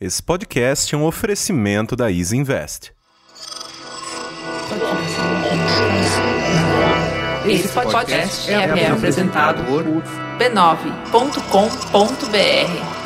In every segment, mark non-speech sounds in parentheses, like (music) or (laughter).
Esse podcast é um oferecimento da Easy Invest. Esse podcast é, é apresentado por b9.com.br.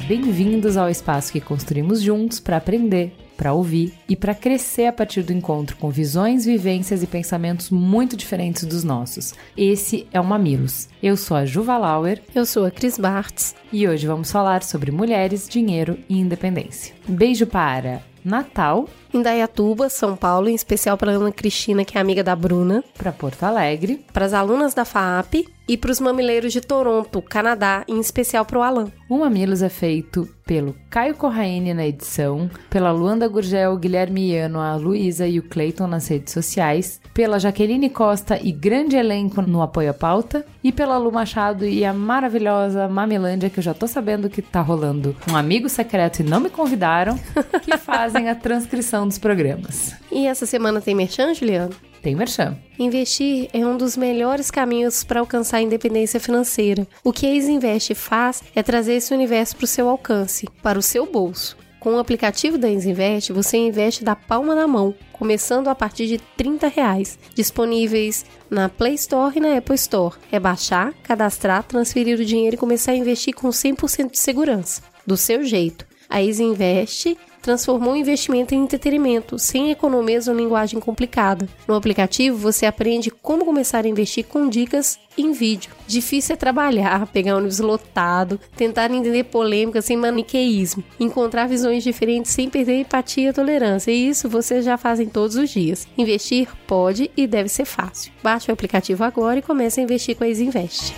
bem-vindos ao espaço que construímos juntos para aprender, para ouvir e para crescer a partir do encontro com visões, vivências e pensamentos muito diferentes dos nossos. Esse é o Mamilos. Eu sou a Juva Lauer. Eu sou a Cris Bartz. E hoje vamos falar sobre mulheres, dinheiro e independência. Beijo para Natal. Em Dayatuba, São Paulo, em especial para Ana Cristina, que é amiga da Bruna. Para Porto Alegre. Para as alunas da FAAP e para os mamileiros de Toronto, Canadá, em especial para o Alan. O Mamilos é feito pelo Caio Corraine na edição, pela Luanda Gurgel, Guilherme Iano, a Luísa e o Cleiton nas redes sociais, pela Jaqueline Costa e grande elenco no Apoio à Pauta, e pela Lu Machado e a maravilhosa Mamilândia, que eu já tô sabendo que tá rolando um amigo secreto e não me convidaram, que fazem a transcrição dos programas. E essa semana tem merchan, Juliano? Tem merchan. Investir é um dos melhores caminhos para alcançar a independência financeira. O que a Isinvest faz é trazer esse universo para o seu alcance, para o seu bolso. Com o aplicativo da Isinvest, você investe da palma da mão, começando a partir de 30 reais, disponíveis na Play Store e na Apple Store. É baixar, cadastrar, transferir o dinheiro e começar a investir com 100% de segurança, do seu jeito. A Isinvest transformou o investimento em entretenimento, sem economias ou linguagem complicada. No aplicativo, você aprende como começar a investir com dicas em vídeo. Difícil é trabalhar, (laughs) pegar ônibus lotado, tentar entender polêmicas sem maniqueísmo, encontrar visões diferentes sem perder empatia e tolerância. E isso vocês já fazem todos os dias. Investir pode e deve ser fácil. Baixe o aplicativo agora e comece a investir com a Isinvest.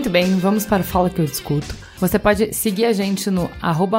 Muito bem, vamos para o Fala Que Eu Discuto. Você pode seguir a gente no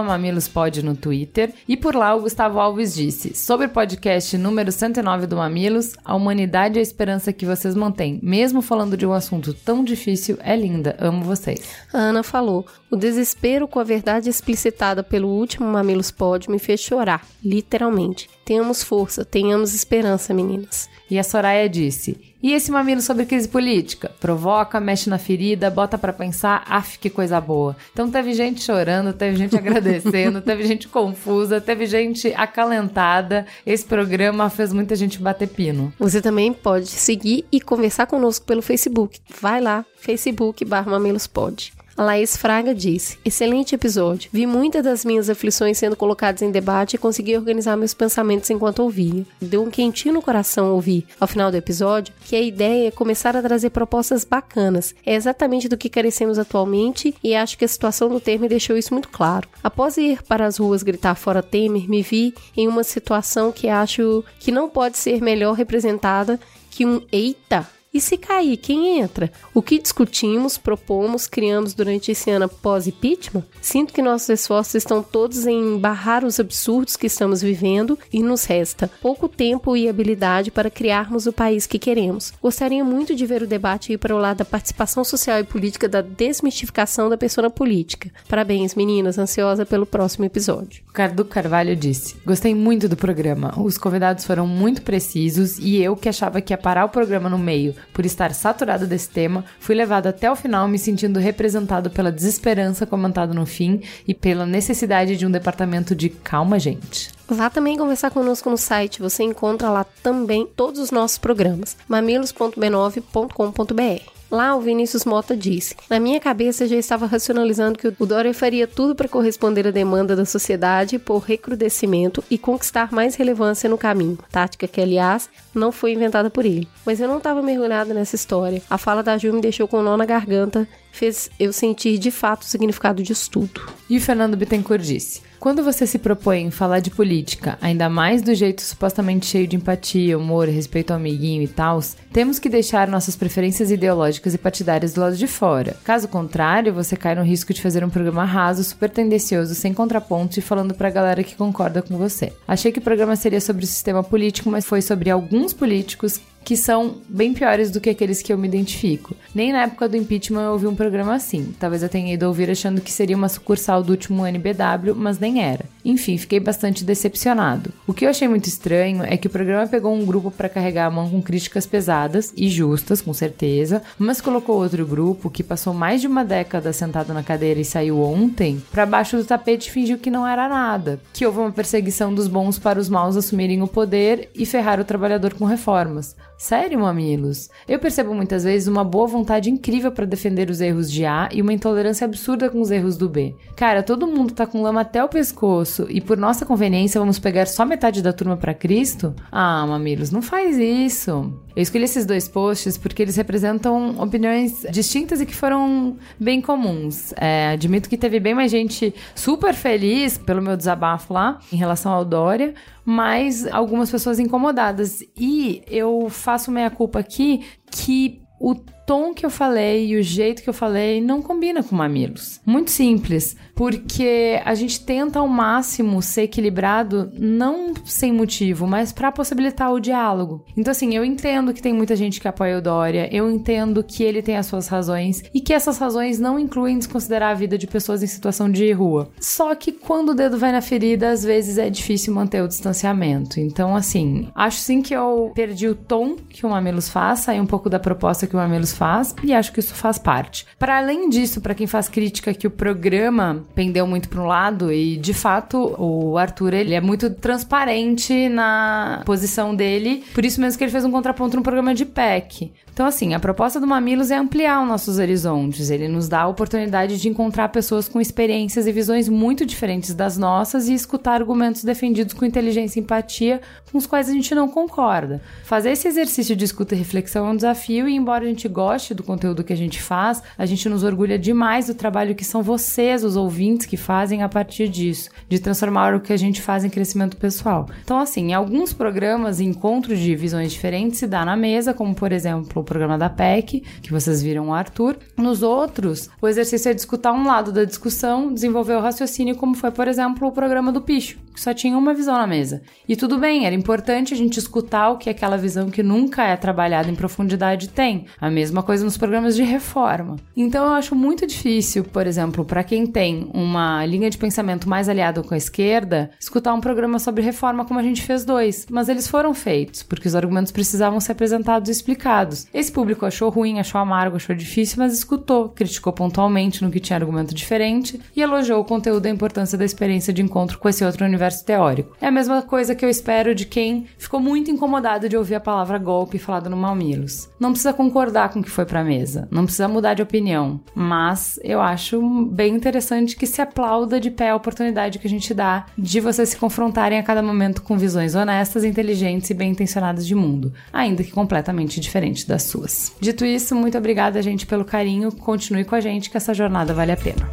mamilospod no Twitter. E por lá o Gustavo Alves disse, sobre o podcast número 109 do Mamilos, a humanidade e a esperança que vocês mantêm, mesmo falando de um assunto tão difícil, é linda. Amo vocês. A Ana falou, o desespero com a verdade explicitada pelo último Mamilos Pod me fez chorar, literalmente. Tenhamos força, tenhamos esperança, meninas. E a Soraya disse: E esse mamilo sobre crise política? Provoca, mexe na ferida, bota para pensar, af, que coisa boa. Então teve gente chorando, teve gente agradecendo, (laughs) teve gente confusa, teve gente acalentada. Esse programa fez muita gente bater pino. Você também pode seguir e conversar conosco pelo Facebook. Vai lá, Facebook barra Mamilospod. A Laís Fraga disse: Excelente episódio. Vi muitas das minhas aflições sendo colocadas em debate e consegui organizar meus pensamentos enquanto ouvia. Deu um quentinho no coração ouvir, ao final do episódio, que a ideia é começar a trazer propostas bacanas. É exatamente do que carecemos atualmente e acho que a situação do Temer deixou isso muito claro. Após ir para as ruas gritar fora Temer, me vi em uma situação que acho que não pode ser melhor representada que um eita e se cair, quem entra? O que discutimos, propomos, criamos durante esse ano pós-impeachment? Sinto que nossos esforços estão todos em barrar os absurdos que estamos vivendo e nos resta pouco tempo e habilidade para criarmos o país que queremos. Gostaria muito de ver o debate ir para o lado da participação social e política da desmistificação da pessoa política. Parabéns, meninas, ansiosa pelo próximo episódio. Cardo Carvalho disse: Gostei muito do programa. Os convidados foram muito precisos e eu, que achava que ia parar o programa no meio por estar saturado desse tema, fui levado até o final me sentindo representado pela desesperança comentada no fim e pela necessidade de um departamento de calma, gente. Vá também conversar conosco no site, você encontra lá também todos os nossos programas, mamilos.b9.com.br. Lá, o Vinícius Mota disse: Na minha cabeça já estava racionalizando que o Dória faria tudo para corresponder à demanda da sociedade por recrudescimento e conquistar mais relevância no caminho. Tática que, aliás, não foi inventada por ele. Mas eu não estava mergulhada nessa história. A fala da Ju me deixou com um nó na garganta, fez eu sentir de fato o significado disso tudo. E o Fernando Bittencourt disse: Quando você se propõe falar de política, ainda mais do jeito supostamente cheio de empatia, humor, respeito ao amiguinho e tal, temos que deixar nossas preferências ideológicas e partidárias do lado de fora. Caso contrário, você cai no risco de fazer um programa raso, super tendencioso, sem contraponto e falando pra galera que concorda com você. Achei que o programa seria sobre o sistema político, mas foi sobre alguns políticos que são bem piores do que aqueles que eu me identifico. Nem na época do impeachment eu ouvi um programa assim. Talvez eu tenha ido ouvir achando que seria uma sucursal do último NBW, mas nem era. Enfim, fiquei bastante decepcionado. O que eu achei muito estranho é que o programa pegou um grupo para carregar a mão com críticas pesadas e justas, com certeza, mas colocou outro grupo que passou mais de uma década sentado na cadeira e saiu ontem para baixo do tapete e fingiu que não era nada, que houve uma perseguição dos bons para os maus assumirem o poder e ferrar o trabalhador com reformas. Sério, mamilos? Eu percebo muitas vezes uma boa vontade incrível para defender os erros de A e uma intolerância absurda com os erros do B. Cara, todo mundo tá com lama até o pescoço e por nossa conveniência vamos pegar só metade da turma para Cristo? Ah, mamilos, não faz isso. Eu escolhi esses dois posts porque eles representam opiniões distintas e que foram bem comuns. É, admito que teve bem mais gente super feliz pelo meu desabafo lá em relação ao Dória, mas algumas pessoas incomodadas. E eu faço meia culpa aqui que o tom que eu falei e o jeito que eu falei não combina com mamilos. Muito simples, porque a gente tenta ao máximo ser equilibrado, não sem motivo, mas para possibilitar o diálogo. Então, assim, eu entendo que tem muita gente que apoia o Dória, eu entendo que ele tem as suas razões e que essas razões não incluem desconsiderar a vida de pessoas em situação de rua. Só que quando o dedo vai na ferida, às vezes é difícil manter o distanciamento. Então, assim, acho sim que eu perdi o tom que o Mamilos faz, saí um pouco da proposta que o Mamilos faz e acho que isso faz parte. Para além disso, para quem faz crítica que o programa pendeu muito para um lado e de fato o Arthur ele é muito transparente na posição dele, por isso mesmo que ele fez um contraponto no programa de PEC. Então, assim, a proposta do Mamilos é ampliar os nossos horizontes. Ele nos dá a oportunidade de encontrar pessoas com experiências e visões muito diferentes das nossas e escutar argumentos defendidos com inteligência e empatia com os quais a gente não concorda. Fazer esse exercício de escuta e reflexão é um desafio e, embora a gente goste do conteúdo que a gente faz, a gente nos orgulha demais do trabalho que são vocês, os ouvintes, que fazem a partir disso, de transformar o que a gente faz em crescimento pessoal. Então, assim, em alguns programas, encontros de visões diferentes se dá na mesa, como por exemplo o programa da PEC, que vocês viram o Arthur. Nos outros, o exercício é discutir um lado da discussão, desenvolver o raciocínio, como foi, por exemplo, o programa do Picho, que só tinha uma visão na mesa. E tudo bem, era importante a gente escutar o que aquela visão que nunca é trabalhada em profundidade tem. A mesma coisa nos programas de reforma. Então eu acho muito difícil, por exemplo, para quem tem uma linha de pensamento mais aliada com a esquerda, escutar um programa sobre reforma como a gente fez dois. Mas eles foram feitos, porque os argumentos precisavam ser apresentados e explicados. Esse público achou ruim, achou amargo, achou difícil, mas escutou, criticou pontualmente no que tinha argumento diferente e elogiou o conteúdo e a importância da experiência de encontro com esse outro universo teórico. É a mesma coisa que eu espero de quem ficou muito incomodado de ouvir a palavra golpe falada no Mamilos. Não precisa concordar com o que foi pra mesa, não precisa mudar de opinião, mas eu acho bem interessante que se aplauda de pé a oportunidade que a gente dá de vocês se confrontarem a cada momento com visões honestas, inteligentes e bem intencionadas de mundo, ainda que completamente diferentes das suas. Dito isso, muito obrigada, gente, pelo carinho. Continue com a gente que essa jornada vale a pena.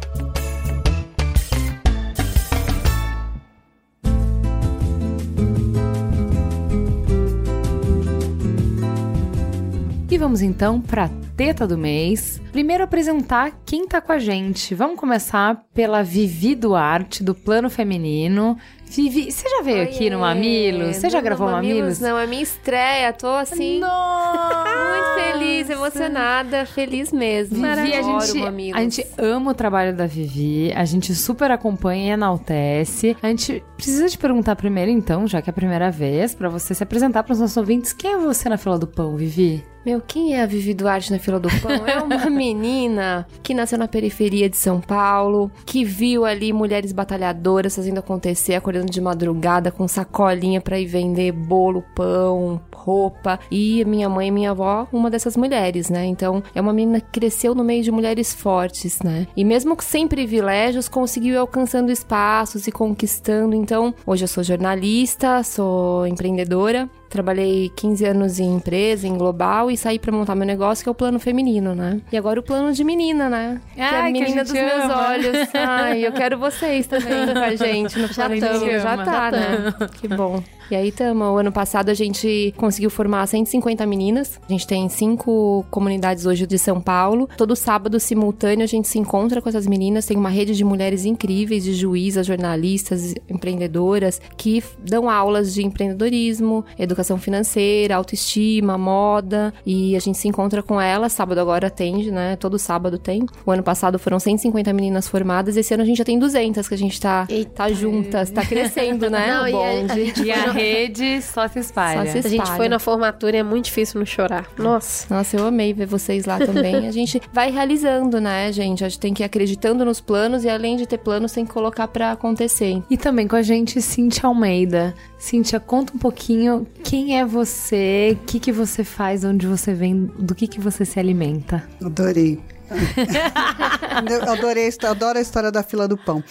E vamos então para teta do mês. Primeiro apresentar quem tá com a gente. Vamos começar pela Vivi Duarte do Plano Feminino. Vivi, você já veio Oiê. aqui no Mamilos? Você já gravou no Mamilos? Não, é minha estreia. Tô assim, muito feliz, emocionada, feliz mesmo. Vivi, a gente, a gente ama o trabalho da Vivi, a gente super acompanha e enaltece. A gente precisa te perguntar primeiro, então, já que é a primeira vez, pra você se apresentar para os nossos ouvintes. Quem é você na fila do pão, Vivi? Meu, quem é a Vivi Duarte na fila do pão? É uma (laughs) menina que nasceu na periferia de São Paulo, que viu ali mulheres batalhadoras fazendo acontecer, acordando de madrugada com sacolinha pra ir vender bolo, pão, roupa. E minha mãe e minha avó, uma dessas mulheres, né? Então, é uma menina que cresceu no meio de mulheres fortes, né? E mesmo sem privilégios, conseguiu ir alcançando espaços e conquistando. Então, hoje eu sou jornalista, sou empreendedora trabalhei 15 anos em empresa, em global, e saí pra montar meu negócio, que é o plano feminino, né? E agora o plano de menina, né? que é a Ai, que a menina dos meus ama. olhos. Ai, eu quero vocês também com a gente no Já plano tamo, já tá, né? Que bom. E aí, tamo. O ano passado a gente conseguiu formar 150 meninas. A gente tem cinco comunidades hoje de São Paulo. Todo sábado, simultâneo, a gente se encontra com essas meninas. Tem uma rede de mulheres incríveis, de juízas, jornalistas, empreendedoras, que dão aulas de empreendedorismo, educação financeira, autoestima, moda. E a gente se encontra com elas. Sábado agora atende, né? Todo sábado tem. O ano passado foram 150 meninas formadas. Esse ano a gente já tem 200 que a gente tá, Eita. tá juntas. Tá crescendo, né? Não, o e a- a bonde. gente E a rede só se espalha. Só se A gente espalha. foi na formatura e é muito difícil não chorar. Nossa. Nossa, eu amei ver vocês lá também. A gente vai realizando, né, gente? A gente tem que ir acreditando nos planos e além de ter planos, tem que colocar pra acontecer. E também com a gente, Cintia Almeida. Cintia, conta um pouquinho quem é você, o que, que você faz, onde você vem, do que, que você se alimenta. Adorei. (laughs) eu adorei, histó- adoro a história da fila do pão.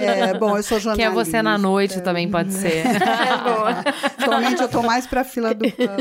É, bom, eu sou Que jornalista. é você na noite também pode ser. Atualmente eu tô mais pra fila do pão. (laughs)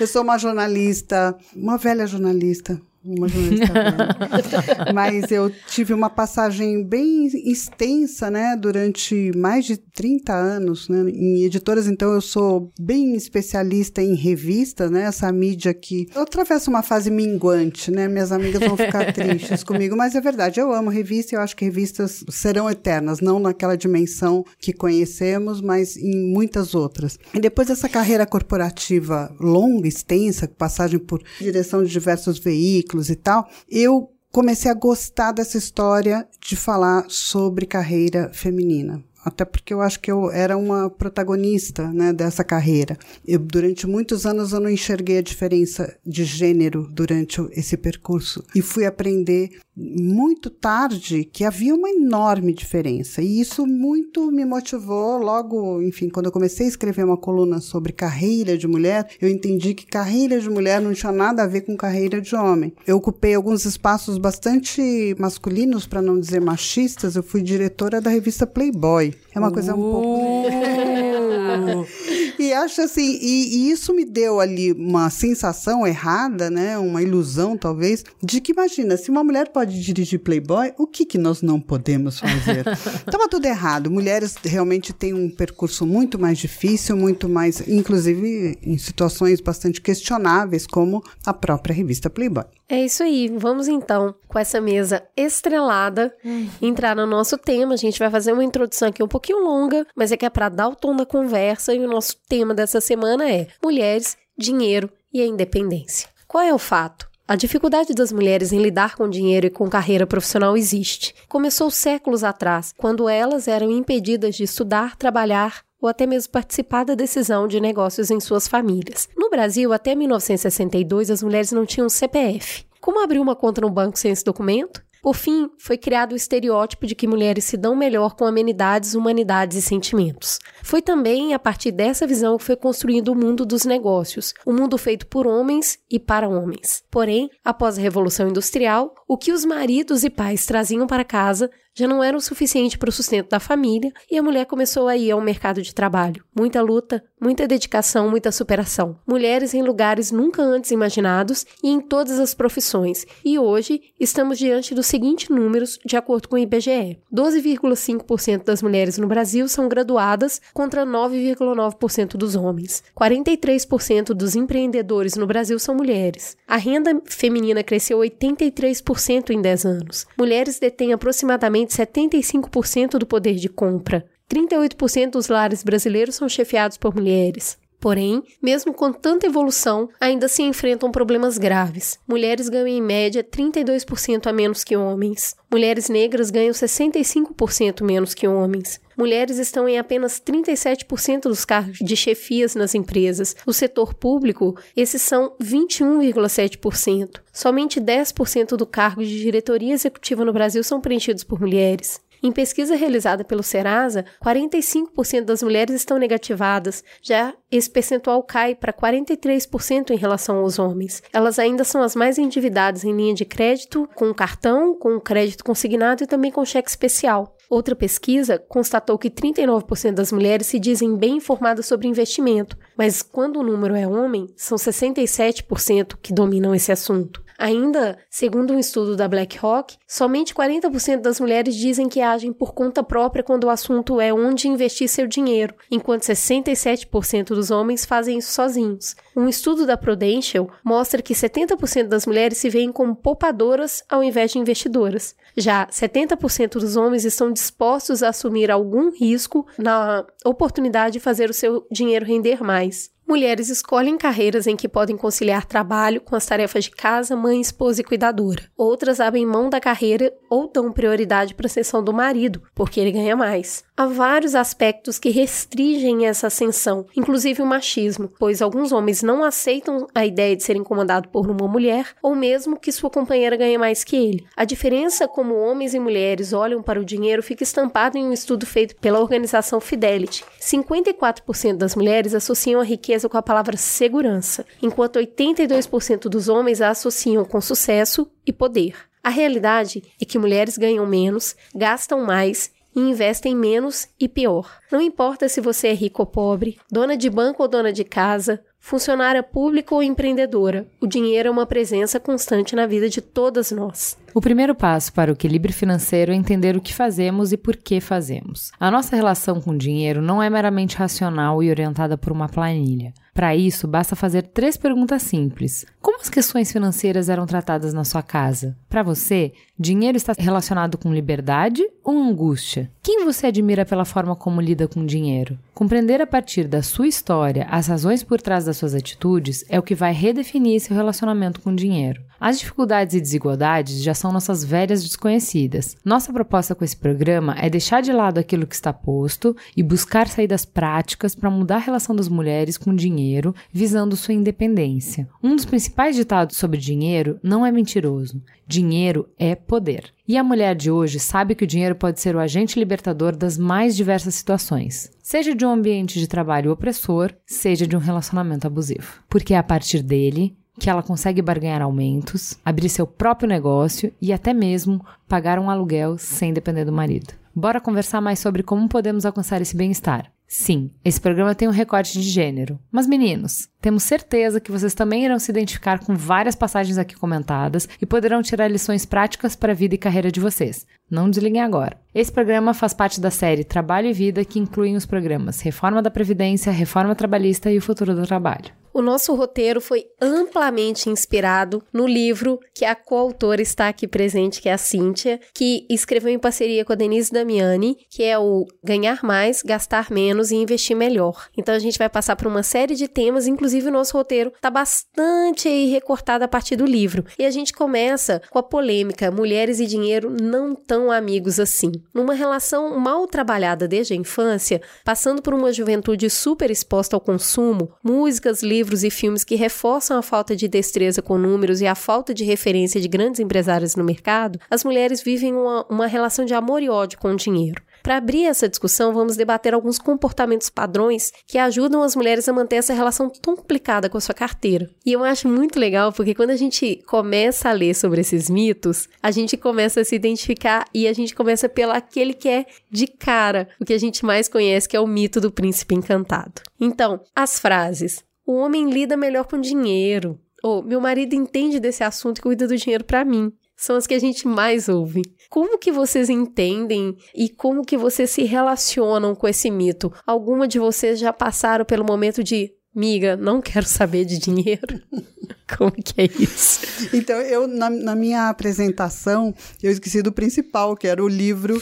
Eu sou uma jornalista, uma velha jornalista. Uma jornalista velha. Mas eu tive uma passagem bem extensa, né? Durante mais de 30 anos, né? Em editoras, então eu sou bem especialista em revista, né? Essa mídia que... Eu atravesso uma fase minguante, né? Minhas amigas vão ficar (laughs) tristes comigo, mas é verdade, eu amo revista e eu acho que revistas serão eternas, não naquela dimensão que conhecemos, mas em muitas outras. E depois dessa carreira corporativa longa, extensa, passagem por direção de diversos veículos e tal, eu comecei a gostar dessa história de falar sobre carreira feminina. Até porque eu acho que eu era uma protagonista né, dessa carreira. Eu, durante muitos anos eu não enxerguei a diferença de gênero durante esse percurso. E fui aprender muito tarde que havia uma enorme diferença. E isso muito me motivou. Logo, enfim, quando eu comecei a escrever uma coluna sobre carreira de mulher, eu entendi que carreira de mulher não tinha nada a ver com carreira de homem. Eu ocupei alguns espaços bastante masculinos, para não dizer machistas. Eu fui diretora da revista Playboy. É uma coisa um pouco. (laughs) E acho assim, e, e isso me deu ali uma sensação errada, né? Uma ilusão, talvez, de que imagina, se uma mulher pode dirigir Playboy, o que, que nós não podemos fazer? (laughs) Tava tudo errado. Mulheres realmente têm um percurso muito mais difícil, muito mais, inclusive em situações bastante questionáveis, como a própria revista Playboy. É isso aí. Vamos então, com essa mesa estrelada, entrar no nosso tema. A gente vai fazer uma introdução aqui um pouquinho longa, mas é que é para dar o tom da conversa. E o nosso tema dessa semana é mulheres, dinheiro e a independência. Qual é o fato? A dificuldade das mulheres em lidar com dinheiro e com carreira profissional existe. Começou séculos atrás, quando elas eram impedidas de estudar, trabalhar ou até mesmo participar da decisão de negócios em suas famílias. No Brasil, até 1962, as mulheres não tinham CPF. Como abrir uma conta no banco sem esse documento? Por fim, foi criado o estereótipo de que mulheres se dão melhor com amenidades, humanidades e sentimentos. Foi também a partir dessa visão que foi construído o mundo dos negócios, um mundo feito por homens e para homens. Porém, após a Revolução Industrial, o que os maridos e pais traziam para casa já não era o suficiente para o sustento da família e a mulher começou a ir ao mercado de trabalho. Muita luta, muita dedicação, muita superação. Mulheres em lugares nunca antes imaginados e em todas as profissões. E hoje estamos diante dos seguintes números, de acordo com o IBGE: 12,5% das mulheres no Brasil são graduadas contra 9,9% dos homens. 43% dos empreendedores no Brasil são mulheres. A renda feminina cresceu 83% em 10 anos. Mulheres detêm aproximadamente 75% do poder de compra. 38% dos lares brasileiros são chefiados por mulheres. Porém, mesmo com tanta evolução, ainda se enfrentam problemas graves. Mulheres ganham em média 32% a menos que homens. Mulheres negras ganham 65% menos que homens. Mulheres estão em apenas 37% dos cargos de chefias nas empresas. No setor público, esses são 21,7%. Somente 10% do cargo de diretoria executiva no Brasil são preenchidos por mulheres. Em pesquisa realizada pelo Serasa, 45% das mulheres estão negativadas, já esse percentual cai para 43% em relação aos homens. Elas ainda são as mais endividadas em linha de crédito, com cartão, com crédito consignado e também com cheque especial. Outra pesquisa constatou que 39% das mulheres se dizem bem informadas sobre investimento, mas quando o número é homem, são 67% que dominam esse assunto. Ainda, segundo um estudo da BlackRock, somente 40% das mulheres dizem que agem por conta própria quando o assunto é onde investir seu dinheiro, enquanto 67% dos homens fazem isso sozinhos. Um estudo da Prudential mostra que 70% das mulheres se veem como poupadoras ao invés de investidoras. Já 70% dos homens estão dispostos a assumir algum risco na oportunidade de fazer o seu dinheiro render mais. Mulheres escolhem carreiras em que podem conciliar trabalho com as tarefas de casa, mãe, esposa e cuidadora. Outras abrem mão da carreira ou dão prioridade para a ascensão do marido, porque ele ganha mais. Há vários aspectos que restringem essa ascensão, inclusive o machismo, pois alguns homens não aceitam a ideia de ser incomodado por uma mulher ou mesmo que sua companheira ganhe mais que ele. A diferença como homens e mulheres olham para o dinheiro fica estampada em um estudo feito pela organização Fidelity. 54% das mulheres associam a riqueza com a palavra segurança, enquanto 82% dos homens a associam com sucesso e poder. A realidade é que mulheres ganham menos, gastam mais e investem menos e pior. Não importa se você é rico ou pobre, dona de banco ou dona de casa, funcionária pública ou empreendedora, o dinheiro é uma presença constante na vida de todas nós. O primeiro passo para o equilíbrio financeiro é entender o que fazemos e por que fazemos. A nossa relação com o dinheiro não é meramente racional e orientada por uma planilha. Para isso, basta fazer três perguntas simples. Como as questões financeiras eram tratadas na sua casa? Para você, dinheiro está relacionado com liberdade ou angústia? Quem você admira pela forma como lida com dinheiro? Compreender a partir da sua história as razões por trás suas atitudes é o que vai redefinir seu relacionamento com o dinheiro. As dificuldades e desigualdades já são nossas velhas desconhecidas. Nossa proposta com esse programa é deixar de lado aquilo que está posto e buscar saídas práticas para mudar a relação das mulheres com dinheiro, visando sua independência. Um dos principais ditados sobre dinheiro não é mentiroso. Dinheiro é poder. E a mulher de hoje sabe que o dinheiro pode ser o agente libertador das mais diversas situações, seja de um ambiente de trabalho opressor, seja de um relacionamento abusivo. Porque é a partir dele que ela consegue barganhar aumentos, abrir seu próprio negócio e até mesmo pagar um aluguel sem depender do marido. Bora conversar mais sobre como podemos alcançar esse bem-estar. Sim, esse programa tem um recorte de gênero. Mas, meninos, temos certeza que vocês também irão se identificar com várias passagens aqui comentadas e poderão tirar lições práticas para a vida e carreira de vocês. Não desliguem agora. Esse programa faz parte da série Trabalho e Vida, que incluem os programas Reforma da Previdência, Reforma Trabalhista e o Futuro do Trabalho. O nosso roteiro foi amplamente inspirado no livro que a coautora está aqui presente, que é a Cíntia, que escreveu em parceria com a Denise Damiani, que é o Ganhar Mais, Gastar Menos e Investir Melhor. Então a gente vai passar por uma série de temas, inclusive o nosso roteiro está bastante aí recortado a partir do livro. E a gente começa com a polêmica Mulheres e Dinheiro não tão amigos assim. Numa relação mal trabalhada desde a infância, passando por uma juventude super exposta ao consumo, músicas, livros, livros e filmes que reforçam a falta de destreza com números e a falta de referência de grandes empresários no mercado, as mulheres vivem uma, uma relação de amor e ódio com o dinheiro. Para abrir essa discussão, vamos debater alguns comportamentos padrões que ajudam as mulheres a manter essa relação tão complicada com a sua carteira. E eu acho muito legal porque quando a gente começa a ler sobre esses mitos, a gente começa a se identificar e a gente começa pelo aquele que é de cara, o que a gente mais conhece, que é o mito do príncipe encantado. Então, as frases o homem lida melhor com dinheiro. Ou meu marido entende desse assunto e cuida do dinheiro para mim. São as que a gente mais ouve. Como que vocês entendem e como que vocês se relacionam com esse mito? Alguma de vocês já passaram pelo momento de Miga, não quero saber de dinheiro. (laughs) Como que é isso? Então, eu, na, na, minha apresentação, eu esqueci do principal, que era o livro,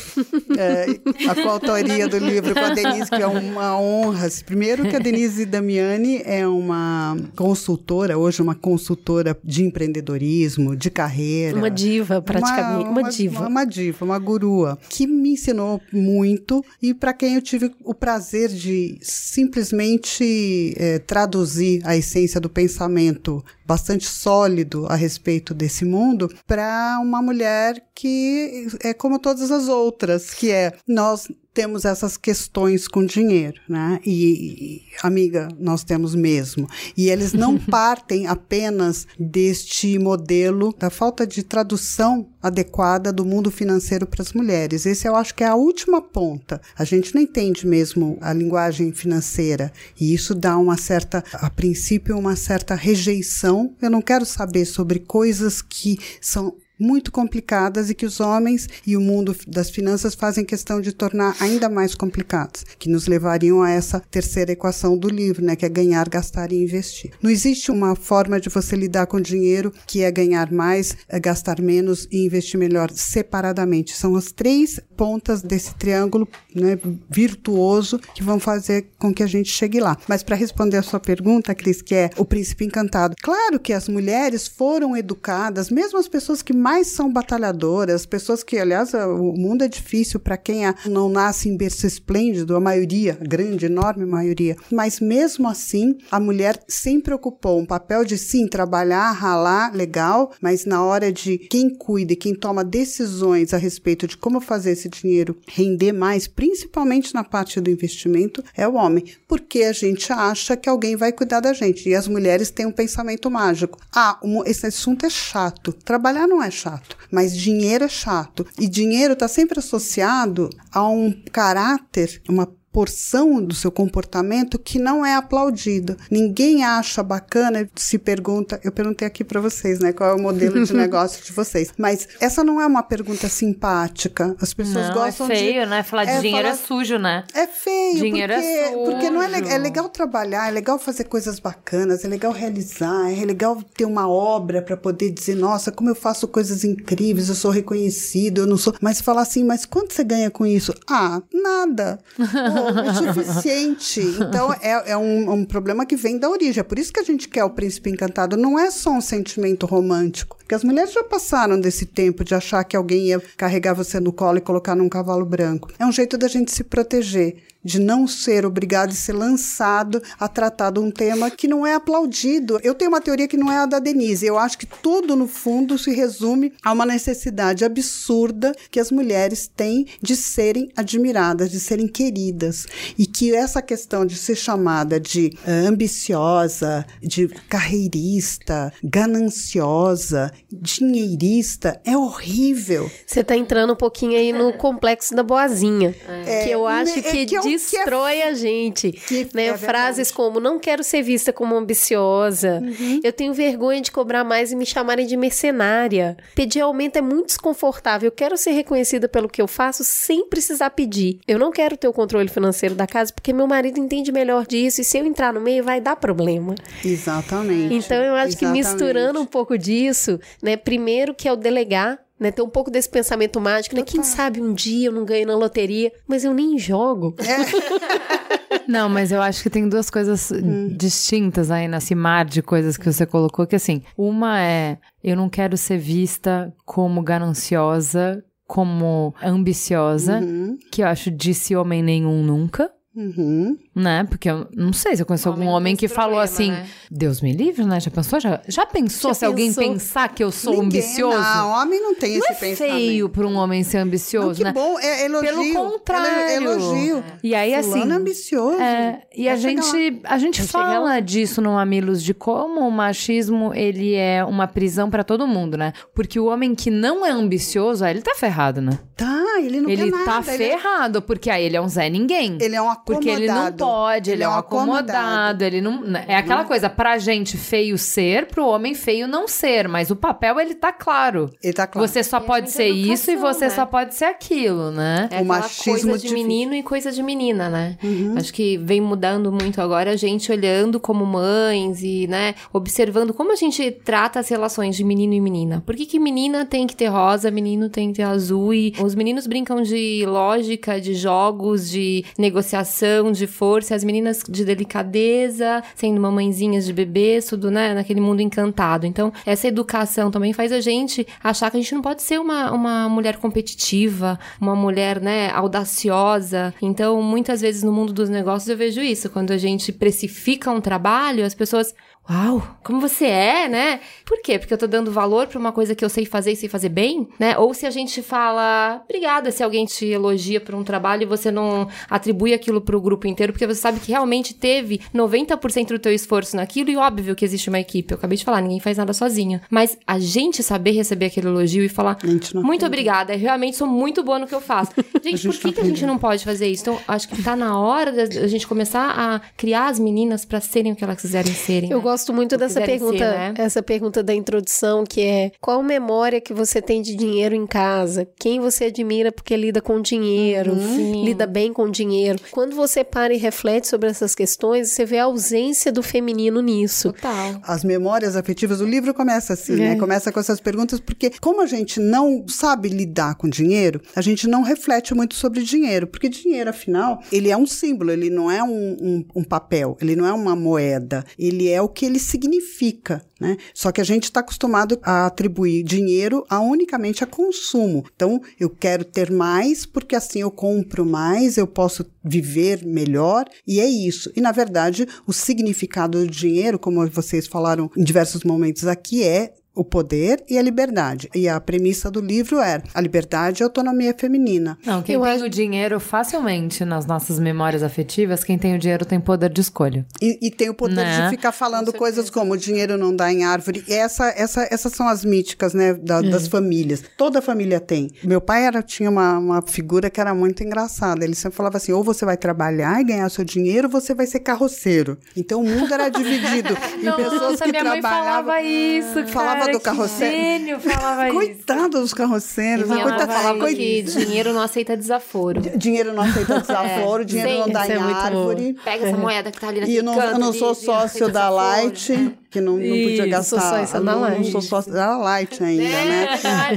é, a coautoria do livro com a Denise, que é uma honra. Primeiro que a Denise Damiani é uma consultora, hoje uma consultora de empreendedorismo, de carreira. Uma diva, praticamente. Uma, uma, uma diva. Uma, uma, diva, uma gurua, que me ensinou muito e para quem eu tive o prazer de simplesmente é, traduzir a essência do pensamento bastante sólido a respeito desse mundo para uma mulher que é como todas as outras, que é nós temos essas questões com dinheiro, né? E, e, amiga, nós temos mesmo. E eles não (laughs) partem apenas deste modelo da falta de tradução adequada do mundo financeiro para as mulheres. Esse eu acho que é a última ponta. A gente não entende mesmo a linguagem financeira e isso dá uma certa, a princípio, uma certa rejeição. Eu não quero saber sobre coisas que são muito complicadas e que os homens e o mundo das finanças fazem questão de tornar ainda mais complicadas, que nos levariam a essa terceira equação do livro, né, que é ganhar, gastar e investir. Não existe uma forma de você lidar com dinheiro que é ganhar mais, é gastar menos e investir melhor separadamente. São as três pontas desse triângulo né, virtuoso que vão fazer com que a gente chegue lá. Mas para responder a sua pergunta, Cris, que é o príncipe encantado, claro que as mulheres foram educadas, mesmo as pessoas que mais são batalhadoras, pessoas que, aliás, o mundo é difícil para quem não nasce em berço esplêndido, a maioria, grande, enorme maioria. Mas mesmo assim, a mulher sempre ocupou um papel de sim trabalhar, ralar, legal, mas na hora de quem cuida e quem toma decisões a respeito de como fazer esse dinheiro render mais, principalmente na parte do investimento, é o homem. Porque a gente acha que alguém vai cuidar da gente. E as mulheres têm um pensamento mágico. Ah, esse assunto é chato. Trabalhar não é chato, mas dinheiro é chato. E dinheiro está sempre associado a um caráter, uma porção do seu comportamento que não é aplaudido. Ninguém acha bacana, se pergunta, eu perguntei aqui para vocês, né, qual é o modelo de (laughs) negócio de vocês. Mas essa não é uma pergunta simpática. As pessoas não, gostam é feio, de né? Falar de é, dinheiro falar, é sujo, né? É feio, dinheiro porque, é sujo. porque não é, é legal trabalhar, é legal fazer coisas bacanas, é legal realizar, é legal ter uma obra para poder dizer, nossa, como eu faço coisas incríveis, eu sou reconhecido, eu não sou. Mas falar assim, mas quanto você ganha com isso? Ah, nada. (laughs) É suficiente. Então, é, é um, um, problema que vem da origem. É por isso que a gente quer o príncipe encantado. Não é só um sentimento romântico. Porque as mulheres já passaram desse tempo de achar que alguém ia carregar você no colo e colocar num cavalo branco. É um jeito da gente se proteger de não ser obrigado a ser lançado a tratar de um tema que não é aplaudido. Eu tenho uma teoria que não é a da Denise. Eu acho que tudo, no fundo, se resume a uma necessidade absurda que as mulheres têm de serem admiradas, de serem queridas. E que essa questão de ser chamada de uh, ambiciosa, de carreirista, gananciosa, dinheirista, é horrível. Você está entrando um pouquinho aí no complexo da boazinha. É, que eu acho é, que, é que eu destrói é, a gente. Que né? é Frases como não quero ser vista como ambiciosa, uhum. eu tenho vergonha de cobrar mais e me chamarem de mercenária. Pedir aumento é muito desconfortável. Eu quero ser reconhecida pelo que eu faço sem precisar pedir. Eu não quero ter o controle financeiro da casa porque meu marido entende melhor disso e se eu entrar no meio vai dar problema. Exatamente. Então eu acho Exatamente. que misturando um pouco disso, né? Primeiro que é o delegar né? Ter um pouco desse pensamento mágico, né? Quem sabe um dia eu não ganho na loteria, mas eu nem jogo. É. (laughs) Não, mas eu acho que tem duas coisas hum. distintas aí nesse mar de coisas que você colocou, que assim, uma é eu não quero ser vista como gananciosa, como ambiciosa, uhum. que eu acho disse homem nenhum nunca. Uhum. Né? Porque eu não sei se eu conheço Homem algum homem que problema, falou assim: né? Deus me livre, né? Já pensou? Já, já pensou Já se alguém pensou? pensar que eu sou Ninguém, ambicioso? Não, homem não tem Não esse é pensamento. feio para um homem ser Não, ambicioso, que né? bom, é elogio. Pelo contrário. Elo- Elogio. E aí, Fulano assim. é ambicioso. É, e a chegar gente, a gente Vai fala disso no Mamilos de como o machismo ele é uma prisão pra todo mundo, né? Porque o homem que não é ambicioso, aí ele tá ferrado, né? Tá, ele não ele quer tá nada. ele é- ferrado, porque aí ele é um Zé Ninguém. Ele é um acomodado. Porque ele não pode, ele, é um acomodado, ele não. É aquela coisa, pra gente feio ser, pro homem feio não ser, mas o papel ele tá claro. Ele tá claro. Você só E pode gente ser é isso e você né? só pode ser aquilo, né? É O machismo coisa de difícil. menino e coisa de menina, né? Uhum. Acho que vem mudando muito agora a gente olhando como mães e, né, observando como a gente trata as relações de menino e menina. Por que, que menina tem que ter rosa, menino tem que ter azul e os meninos brincam de lógica, de jogos, de negociação, de força, as meninas de delicadeza, sendo mamãezinhas de bebês, tudo, né, naquele mundo encantado. Então, essa educação também faz a gente achar que a gente não pode ser uma, uma mulher competitiva, uma mulher, né, audaciosa. Então, muitas vezes no mundo dos negócios eu vejo isso. Quando a gente precifica um trabalho, as pessoas. Uau, como você é, né? Por quê? Porque eu tô dando valor pra uma coisa que eu sei fazer e sei fazer bem, né? Ou se a gente fala, obrigada se alguém te elogia por um trabalho e você não atribui aquilo pro grupo inteiro, porque você sabe que realmente teve 90% do teu esforço naquilo e óbvio que existe uma equipe. Eu acabei de falar, ninguém faz nada sozinho. Mas a gente saber receber aquele elogio e falar, muito aprende. obrigada, eu realmente sou muito boa no que eu faço. (laughs) Gente, gente por que, não que a gente não pode fazer isso? Então, acho que tá na hora da a gente começar a criar as meninas pra serem o que elas quiserem serem. Eu né? Gosto muito dessa pergunta, ser, né? essa pergunta da introdução, que é qual memória que você tem de dinheiro em casa? Quem você admira porque lida com dinheiro, Sim. lida bem com dinheiro? Quando você para e reflete sobre essas questões, você vê a ausência do feminino nisso. Total. As memórias afetivas, o livro começa assim, É. né? Começa com essas perguntas, porque como a gente não sabe lidar com dinheiro, a gente não reflete muito sobre dinheiro, porque dinheiro, afinal, ele é um símbolo, ele não é um, um- um papel, ele não é uma moeda, ele é o que ele significa, né? Só que a gente está acostumado a atribuir dinheiro a unicamente a consumo. Então, eu quero ter mais, porque assim eu compro mais, eu posso viver melhor, e é isso. E, na verdade, o significado do dinheiro, como vocês falaram em diversos momentos aqui, é o poder e a liberdade. E a premissa do livro é a liberdade e a autonomia feminina. Não, quem Eu tem acho- o dinheiro facilmente nas nossas memórias afetivas, quem tem o dinheiro tem poder de escolha. E, e tem o poder Né? de ficar falando coisas como o dinheiro não dá em árvore. E essa, essa, essas são as míticas, né, da- das famílias. Toda família tem. Meu pai era, tinha uma, uma figura que era muito engraçada. Ele sempre falava assim: ou você vai trabalhar e ganhar seu dinheiro, ou você vai ser carroceiro. Então o mundo era dividido (laughs) em pessoas que minha mãe trabalhavam. falava isso, Falava cara, do carroceiro. gênio, falava (laughs) isso. Coitado dos carroceiros. Minha coitado- mãe falava que dinheiro não aceita desaforo. (laughs) Dinheiro não aceita desaforo, dinheiro não dá em é bom. árvore. Pega essa moeda que tá ali naquele E eu não, eu não sou sócio da desaforo, Light, né? (laughs) que não, não podia gastar. sou sócia da não, não Light. sou sócio da Light ainda, né?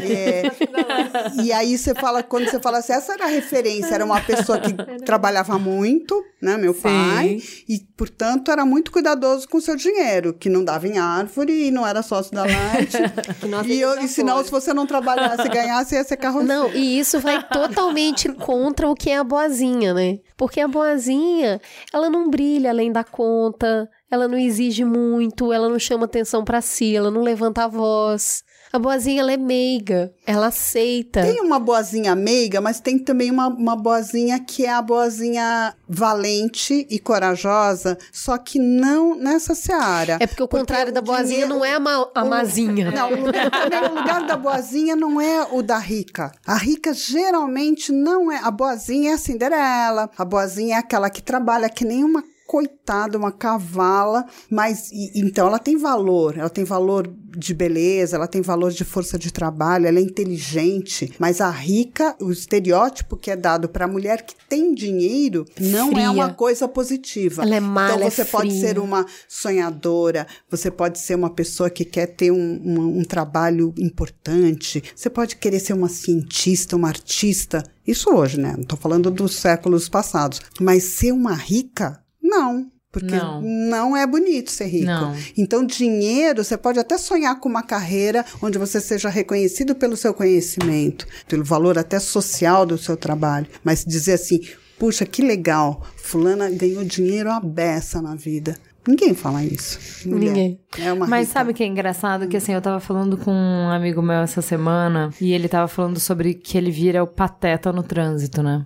É. E aí você fala, quando você fala assim, essa era a referência, era uma pessoa que trabalhava muito, né, meu pai, e, portanto, era muito cuidadoso com o seu dinheiro, que não dava em árvore e não era sócio da Light. (laughs) E, eu, e senão, se você não trabalhasse e ganhasse, ia ser carroceiro. Não, e isso vai totalmente contra o que é a boazinha, né? Porque a boazinha, ela não brilha além da conta, ela não exige muito, ela não chama atenção pra si, ela não levanta a voz. A boazinha, ela é meiga, ela aceita. Tem uma boazinha meiga, mas tem também uma, uma boazinha que é a boazinha valente e corajosa, só que não nessa seara. É porque o contrário da boazinha não é a, ma a o- mazinha. Não, o lugar, também o lugar da boazinha não é o da rica. A rica geralmente não é. A boazinha é a Cinderela. A boazinha é aquela que trabalha que nem uma coitada, uma cavala, mas e- então ela tem valor, ela tem valor de beleza, ela tem valor de força de trabalho, ela é inteligente, mas a rica, o estereótipo que é dado para a mulher que tem dinheiro não Fria. é uma coisa positiva. Ela é má, então ela é você pode fria. ser uma sonhadora, você pode ser uma pessoa que quer ter um, um- um trabalho importante, você pode querer ser uma cientista, uma artista. Isso hoje, né? Não estou falando dos séculos passados. Mas ser uma rica, não. Porque Não. não é bonito ser rico. Não. Então, dinheiro, você pode até sonhar com uma carreira onde você seja reconhecido pelo seu conhecimento, pelo valor até social do seu trabalho. Mas dizer assim, puxa, que legal, fulana ganhou dinheiro à beça na vida. Ninguém fala isso. Mulher. Ninguém. É uma Mas rica. sabe o que é engraçado? Que assim, eu tava falando com um amigo meu essa semana e ele tava falando sobre que ele vira o pateta no trânsito, né?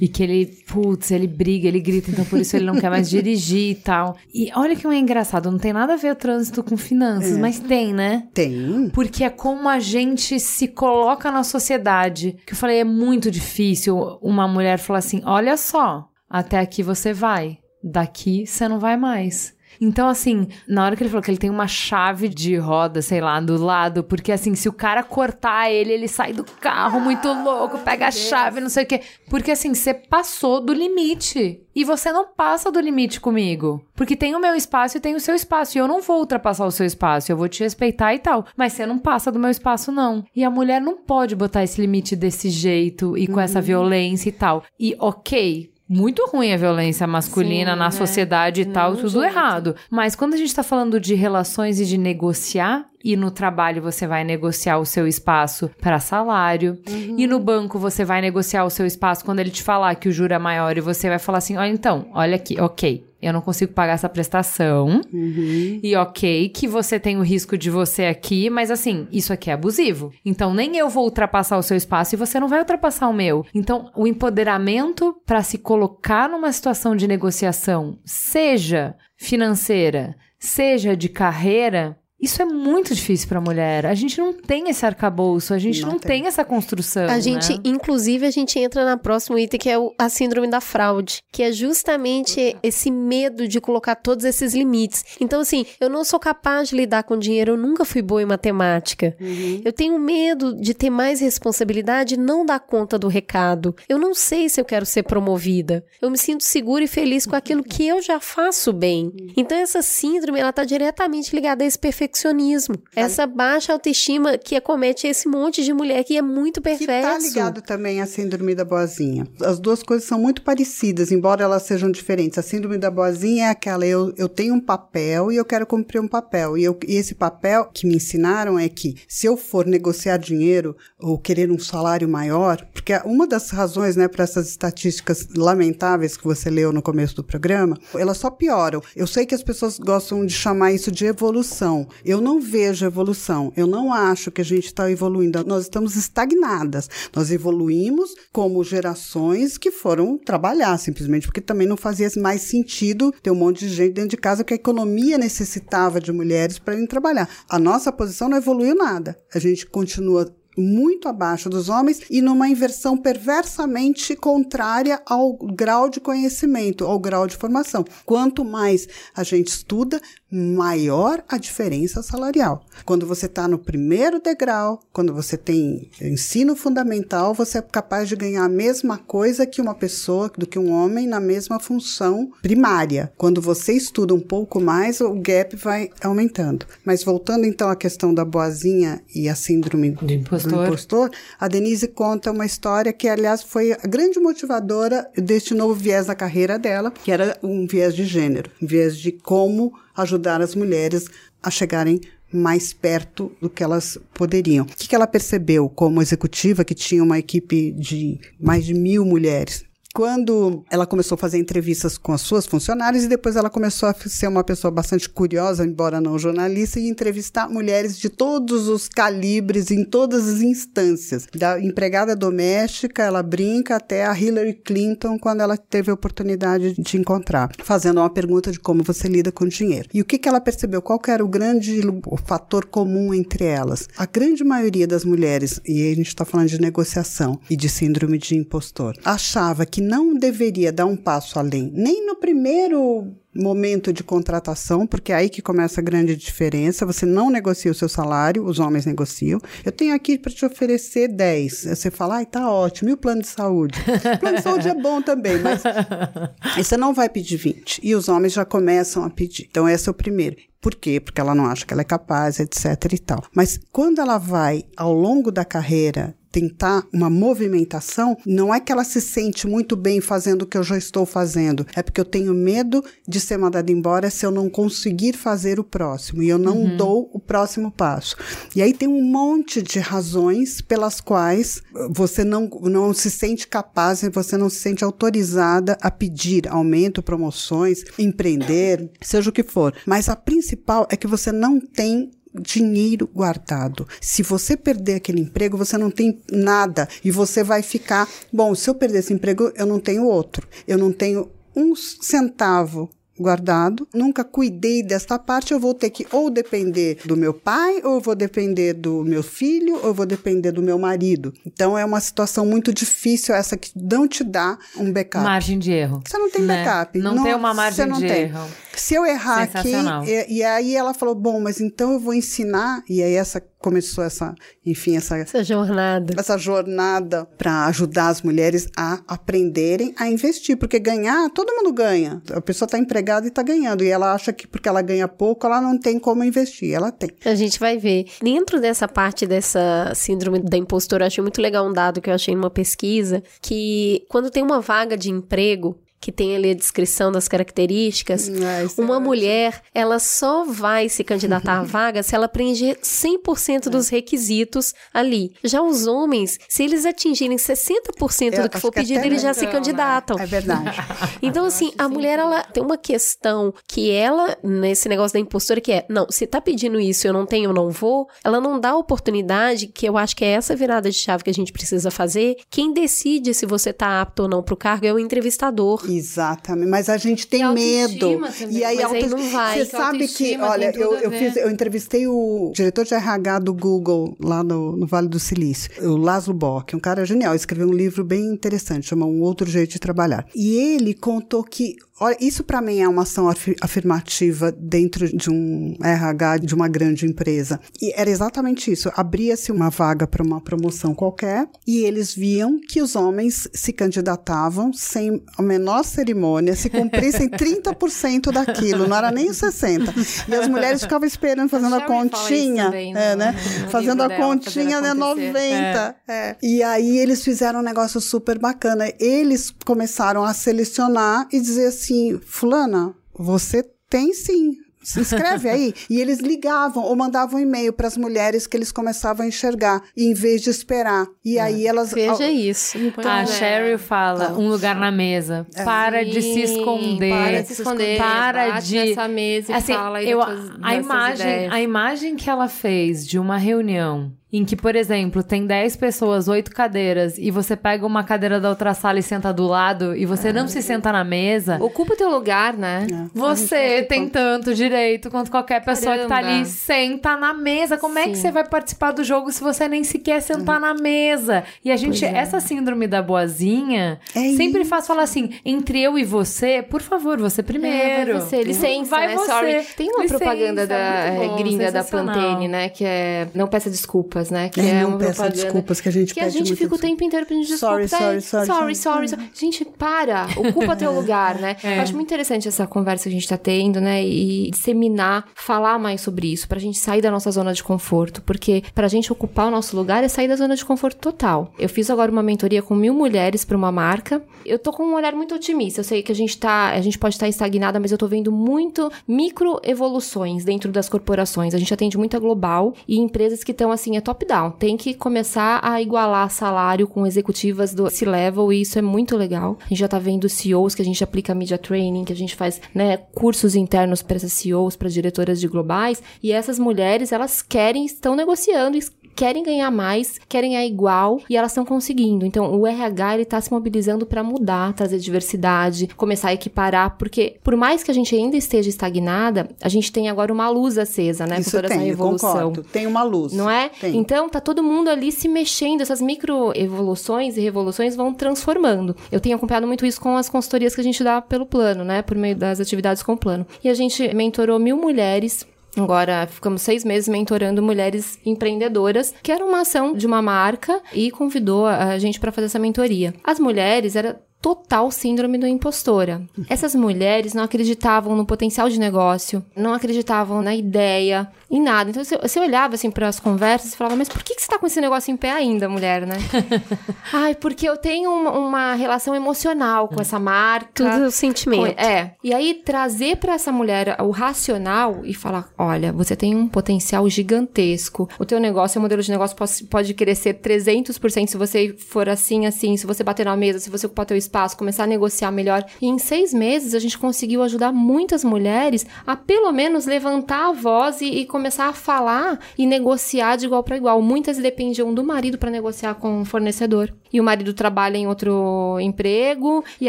E que ele, putz, ele briga, ele grita, então por isso ele não quer mais dirigir e tal. E olha que é engraçado, não tem nada a ver o trânsito com finanças, mas tem, né? Tem. Porque é como a gente se coloca na sociedade. Que eu falei, é muito difícil uma mulher falar assim: olha só, até aqui você vai, daqui você não vai mais. Então, assim, na hora que ele falou que ele tem uma chave de roda, sei lá, do lado, porque assim, se o cara cortar ele, ele sai do carro muito louco, pega a chave, não sei o quê. Porque assim, você passou do limite. E você não passa do limite comigo. Porque tem o meu espaço e tem o seu espaço. E eu não vou ultrapassar o seu espaço. Eu vou te respeitar e tal. Mas você não passa do meu espaço, não. E a mulher não pode botar esse limite desse jeito e com essa violência e tal. E ok. Muito ruim a violência masculina Sim, na né? sociedade e tal, Não, tudo gente. errado. Mas quando a gente tá falando de relações e de negociar, e no trabalho você vai negociar o seu espaço para salário, e no banco você vai negociar o seu espaço quando ele te falar que o juro é maior e você vai falar assim: olha, então, olha aqui, ok. Eu não consigo pagar essa prestação. Uhum. E ok, que você tem o risco de você aqui, mas assim, isso aqui é abusivo. Então nem eu vou ultrapassar o seu espaço e você não vai ultrapassar o meu. Então, o empoderamento para se colocar numa situação de negociação, seja financeira, seja de carreira, isso é muito difícil para mulher. A gente não tem esse arcabouço, a gente não, Não tem. tem. essa construção. A gente, né? inclusive, a gente entra na próxima item, que é o- a síndrome da fraude, que é justamente esse medo de colocar todos esses limites. Então, assim, eu não sou capaz de lidar com dinheiro, eu nunca fui boa em matemática. Eu tenho medo de ter mais responsabilidade e não dar conta do recado. Eu não sei se eu quero ser promovida. Eu me sinto segura e feliz com aquilo que eu já faço bem. Então, essa síndrome, ela tá diretamente ligada a esse perfeccionismo. Essa baixa autoestima que acomete esse monte de mulher que é muito Que perverso. tá ligado também à síndrome da boazinha. As duas coisas são muito parecidas, embora elas sejam diferentes. A síndrome da boazinha é aquela, eu, eu tenho um papel e eu quero cumprir um papel. E, eu- e esse papel que me ensinaram é que se eu for negociar dinheiro ou querer um salário maior, porque uma das razões, né, para essas estatísticas lamentáveis que você leu no começo do programa, elas só pioram. Eu sei que as pessoas gostam de chamar isso de evolução. Eu não vejo evolução. Eu não acho que a gente está evoluindo. Nós estamos estagnadas. Nós evoluímos como gerações que foram trabalhar, simplesmente porque também não fazia mais sentido ter um monte de gente dentro de casa, porque a economia necessitava de mulheres para irem trabalhar. A nossa posição não evoluiu nada. A gente continua muito abaixo dos homens e numa inversão perversamente contrária ao grau de conhecimento, ao grau de formação. Quanto mais a gente estuda, maior a diferença salarial. Quando você está no primeiro degrau, quando você tem ensino fundamental, você é capaz de ganhar a mesma coisa que uma pessoa, do que um homem na mesma função primária. Quando você estuda um pouco mais, o gap vai aumentando. Mas voltando então à questão da boazinha e a síndrome Do impostor. do impostor, a Denise conta uma história que, aliás, foi a grande motivadora deste novo viés da carreira dela, que era um viés de gênero, um viés de como ajudar as mulheres a chegarem mais perto do que elas poderiam. O que, ela percebeu como executiva, que tinha uma equipe de mais de mil mulheres? Quando ela começou a fazer entrevistas com as suas funcionárias e depois ela começou a ser uma pessoa bastante curiosa, embora não jornalista, e entrevistar mulheres de todos os calibres, em todas as instâncias. Da empregada doméstica, ela brinca, até a Hillary Clinton, quando ela teve a oportunidade de encontrar, fazendo uma pergunta de como você lida com dinheiro. E o que, que ela percebeu? Qual era o grande o fator comum entre elas? A grande maioria das mulheres, e a gente está falando de negociação e de síndrome de impostor, achava que não deveria dar um passo além, nem no primeiro momento de contratação, porque é aí que começa a grande diferença. Você não negocia o seu salário, os homens negociam. Eu tenho aqui para te oferecer 10. Você fala, ai, tá ótimo. E o plano de saúde? O (laughs) plano de saúde é bom também, mas (laughs) você não vai pedir 20. E os homens já começam a pedir. Então, esse é o primeiro. Por quê? Porque ela não acha que ela é capaz, etc e tal. Mas quando ela vai, ao longo da carreira, tentar uma movimentação, não é que ela se sente muito bem fazendo o que eu já estou fazendo, é porque eu tenho medo de ser mandada embora se eu não conseguir fazer o próximo e eu não dou o próximo passo. E aí tem um monte de razões pelas quais você não, não se sente capaz, você não se sente autorizada a pedir aumento, promoções, empreender, seja o que for. Mas a principal é que você não tem dinheiro guardado. Se você perder aquele emprego, você não tem nada e você vai ficar, bom, se eu perder esse emprego, eu não tenho outro. Eu não tenho um centavo guardado, nunca cuidei desta parte, eu vou ter que ou depender do meu pai, ou vou depender do meu filho, ou vou depender do meu marido. Então é uma situação muito difícil essa que não te dá um backup. Margem de erro. Você não tem né? backup. Não, tem uma margem você não de tem. erro. Se eu errar aqui, e, e aí ela falou, bom, mas então eu vou ensinar, e aí essa começou essa, enfim, essa Essa jornada. essa jornada para ajudar as mulheres a aprenderem a investir, porque ganhar, todo mundo ganha. A pessoa está empregada e está ganhando, e ela acha que porque ela ganha pouco, ela não tem como investir. Ela tem. A gente vai ver. Dentro dessa parte dessa síndrome da impostora, eu achei muito legal um dado que eu achei numa pesquisa, que quando tem uma vaga de emprego, que tem ali a descrição das características, Ah, isso é uma mulher, ela só vai se candidatar à (laughs) vaga se ela preencher 100% dos requisitos ali. Já os homens, se eles atingirem 60% Eu do que for pedido, eles já se candidatam. É verdade. (laughs) Então, assim, a mulher, ela tem uma questão que ela, nesse negócio da impostora, que é, não, se tá pedindo isso eu não tenho, eu não vou, ela não dá a oportunidade, que eu acho que é essa virada de chave que a gente precisa fazer. Quem decide se você tá apto ou não pro cargo é o entrevistador. Exatamente, mas a gente tem E medo. também, E aí, mas aí auto- não vai. Você sabe que, olha, eu, eu, fiz, eu entrevistei o diretor de RH do Google lá no, no Vale do Silício, o Laszlo Bock, um cara genial, escreveu um livro bem interessante, chama Um Outro Jeito de Trabalhar. E ele contou que isso para mim é uma ação afi- afirmativa dentro de um RH de uma grande empresa. E era exatamente isso. Abria-se uma vaga para uma promoção qualquer e eles viam que os homens se candidatavam sem a menor cerimônia, se cumprissem (laughs) 30% daquilo, não era nem os 60%. E as mulheres ficavam esperando, fazendo a, continha. também no- é, né? no Fazendo a dela, continha, né? Fazendo Acontecer. 90. É. E aí eles fizeram um negócio super bacana. Eles começaram a selecionar e dizer assim: Fulana, você tem sim. Se inscreve aí. (laughs) e eles ligavam ou mandavam e-mail para as mulheres que eles começavam a enxergar, em vez de esperar. E aí elas. Veja isso. A é. Cheryl fala, um lugar na mesa. Para de se Sim, esconder. Para de se esconder. Para bate de- nessa mesa e Assim, fala aí eu, tuas- a imagem, ideias. a imagem que ela fez de uma reunião em que, por exemplo, tem 10 pessoas, 8 cadeiras, e você pega uma cadeira da outra sala e senta do lado, e você não se senta na mesa, Ocupa o teu lugar, né? você tem tanto direito quanto qualquer pessoa que tá Caramba. ali. Senta na mesa. Como é que Sim. você vai participar do jogo se você nem sequer sentar na mesa? E a gente, essa síndrome da boazinha, É sempre isso. faz falar assim: entre eu e você, por favor, você primeiro. É, vai você, licença, Vai né? você. Sorry. Tem uma Licença, propaganda da é, bom, gringa da. Pantene, né? Que é não peça desculpas, né? Que É, é, não uma peça propaganda desculpas, que a gente que a gente fica o isso. tempo inteiro pedindo desculpas. sorry, sorry, sorry, sorry. sorry, sorry. Gente, para. Ocupa teu (laughs) lugar, né? É. Eu acho muito interessante essa conversa que a gente tá tendo, né? E disseminar, falar mais sobre isso, pra gente sair da nossa zona de conforto. Porque pra gente ocupar o nosso lugar é sair da zona de conforto total. Eu fiz agora uma mentoria com mil mulheres pra uma marca. Eu tô com um olhar muito otimista. Eu sei que a gente tá, a gente pode estar estagnada, mas eu tô vendo muito micro evoluções dentro das corporações. A gente atende muito a global e empresas que estão assim, top-down. Tem que começar a igualar salário com executivas do C-level e isso é muito legal. A gente já tá vendo CEOs que a gente aplica media training, que a gente faz, né, cursos internos para essas CEOs, para diretoras de globais, e essas mulheres, elas querem, estão negociando, querem ganhar mais, querem ganhar igual e elas estão conseguindo. Então, o RH ele tá se mobilizando para mudar, trazer diversidade, começar a equiparar, porque por mais que a gente ainda esteja estagnada, a gente tem agora uma luz acesa, né, Isso com toda tem, essa eu revolução. concordo. Tem uma luz. Não é? Tem. Então, tá todo mundo ali se mexendo, essas micro evoluções e revoluções vão transformando. Eu tenho acompanhado muito isso com as consultorias que a gente dá pelo plano, né? Por meio das atividades com o plano. E a gente mentorou mil mulheres Agora ficamos seis meses mentorando mulheres empreendedoras, que era uma ação de uma marca e convidou a gente para fazer essa mentoria. As mulheres era total síndrome do impostora. Essas mulheres não acreditavam no potencial de negócio, não acreditavam na ideia, em nada. Então você, você olhava assim para as conversas e falava: "Mas por que que você tá com esse negócio em pé ainda, mulher, né?" (laughs) Ai, porque eu tenho uma, uma relação emocional com essa marca. Tudo sentimento. É. E aí trazer pra essa mulher o racional e falar: olha, você tem um potencial gigantesco. O teu negócio, o modelo de negócio pode, pode crescer 300% se você for assim, assim, se você bater na mesa, se você ocupar teu espaço, começar a negociar melhor. E em seis meses a gente conseguiu ajudar muitas mulheres a pelo menos levantar a voz e, e começar a falar e negociar de igual para igual. Muitas dependiam do marido para negociar com o fornecedor. E o marido trabalha em outro emprego, e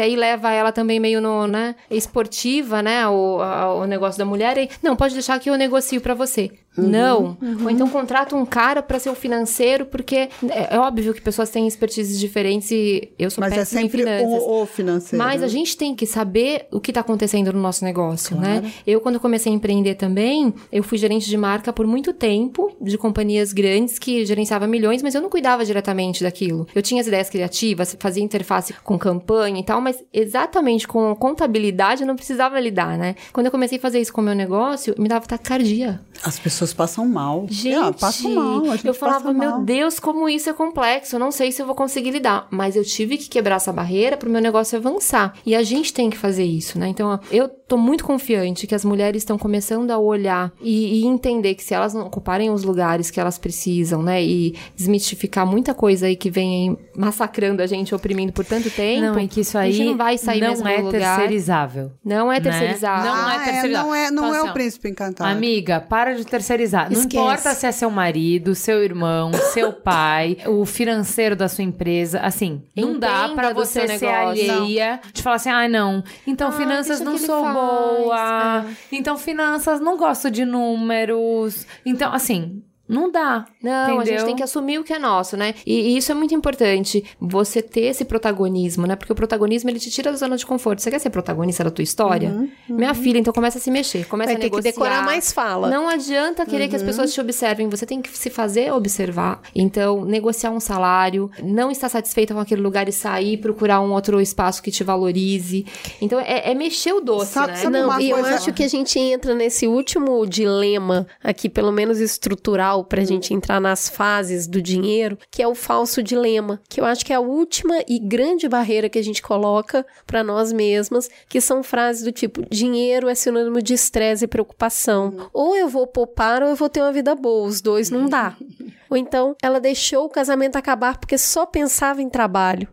aí leva ela também meio no, né, esportiva, né, o, a- o negócio da mulher. E, não, pode deixar que eu negocio para você. Não. Ou então contrata um cara para ser o financeiro, porque é, é óbvio que pessoas têm expertises diferentes e eu sou Mas é sempre em finanças. O, o financeiro. Mas a né? gente tem que saber o que está acontecendo no nosso negócio, né? Eu, quando comecei a empreender também, eu fui gerente de marca por muito tempo, de companhias grandes que gerenciava milhões, mas eu não cuidava diretamente daquilo. Eu tinha as ideias criativas, fazia interface com campanha e tal, mas exatamente com contabilidade eu não precisava lidar, né? Quando eu comecei a fazer isso com o meu negócio, me dava taquicardia. As pessoas passam mal. Gente, Ah, passam mal. Eu falava, meu mal. Deus, como isso é complexo. Eu não sei se eu vou conseguir lidar. Mas eu tive que quebrar essa barreira pro meu negócio avançar. E a gente tem que fazer isso, né? Então, eu tô muito confiante que as mulheres estão começando a olhar e, e entender que se elas não ocuparem os lugares que elas precisam, né? E desmistificar muita coisa aí que vem massacrando a gente, oprimindo por tanto tempo. Não, e que isso a aí gente não vai sair não mesmo é do lugar. terceirizável. Não é né? terceirizado. Não Ah, é terceirizado. não é, não Então, é assim, o ó, príncipe encantado. Amiga, para de terceirizar. Não Esquece. importa se é seu marido, seu irmão, seu (laughs) pai, o financeiro da sua empresa. Assim, não dá Entenda do você seu ser alheia de falar assim, ai não. Então, Ah, finanças não sou faz. boa. É. Então, finanças não gosto de números. Então, assim, não dá. Não, a gente entendeu? tem que assumir o que é nosso, né? E, e isso é muito importante, você ter esse protagonismo, né? Porque o protagonismo, ele te tira da zona de conforto. Você quer ser protagonista da tua história? Minha filha, então começa a se mexer, começa Vai a ter que negociar. decorar mais fala. Não adianta querer que as pessoas te observem, você tem que se fazer observar. Então, negociar um salário, não estar satisfeita com aquele lugar e sair, procurar um outro espaço que te valorize. Então, é, é mexer o doce, Sabe- né? sabe Não, e eu acho que a gente entra nesse último dilema aqui, pelo menos estrutural, pra gente entrar nas fases do dinheiro, que é o falso dilema, que eu acho que é a última e grande barreira que a gente coloca pra nós mesmas, que são frases do tipo: dinheiro é sinônimo de estresse e preocupação. Ou eu vou poupar ou eu vou ter uma vida boa, os dois não dá. (laughs) Ou então, ela deixou o casamento acabar porque só pensava em trabalho.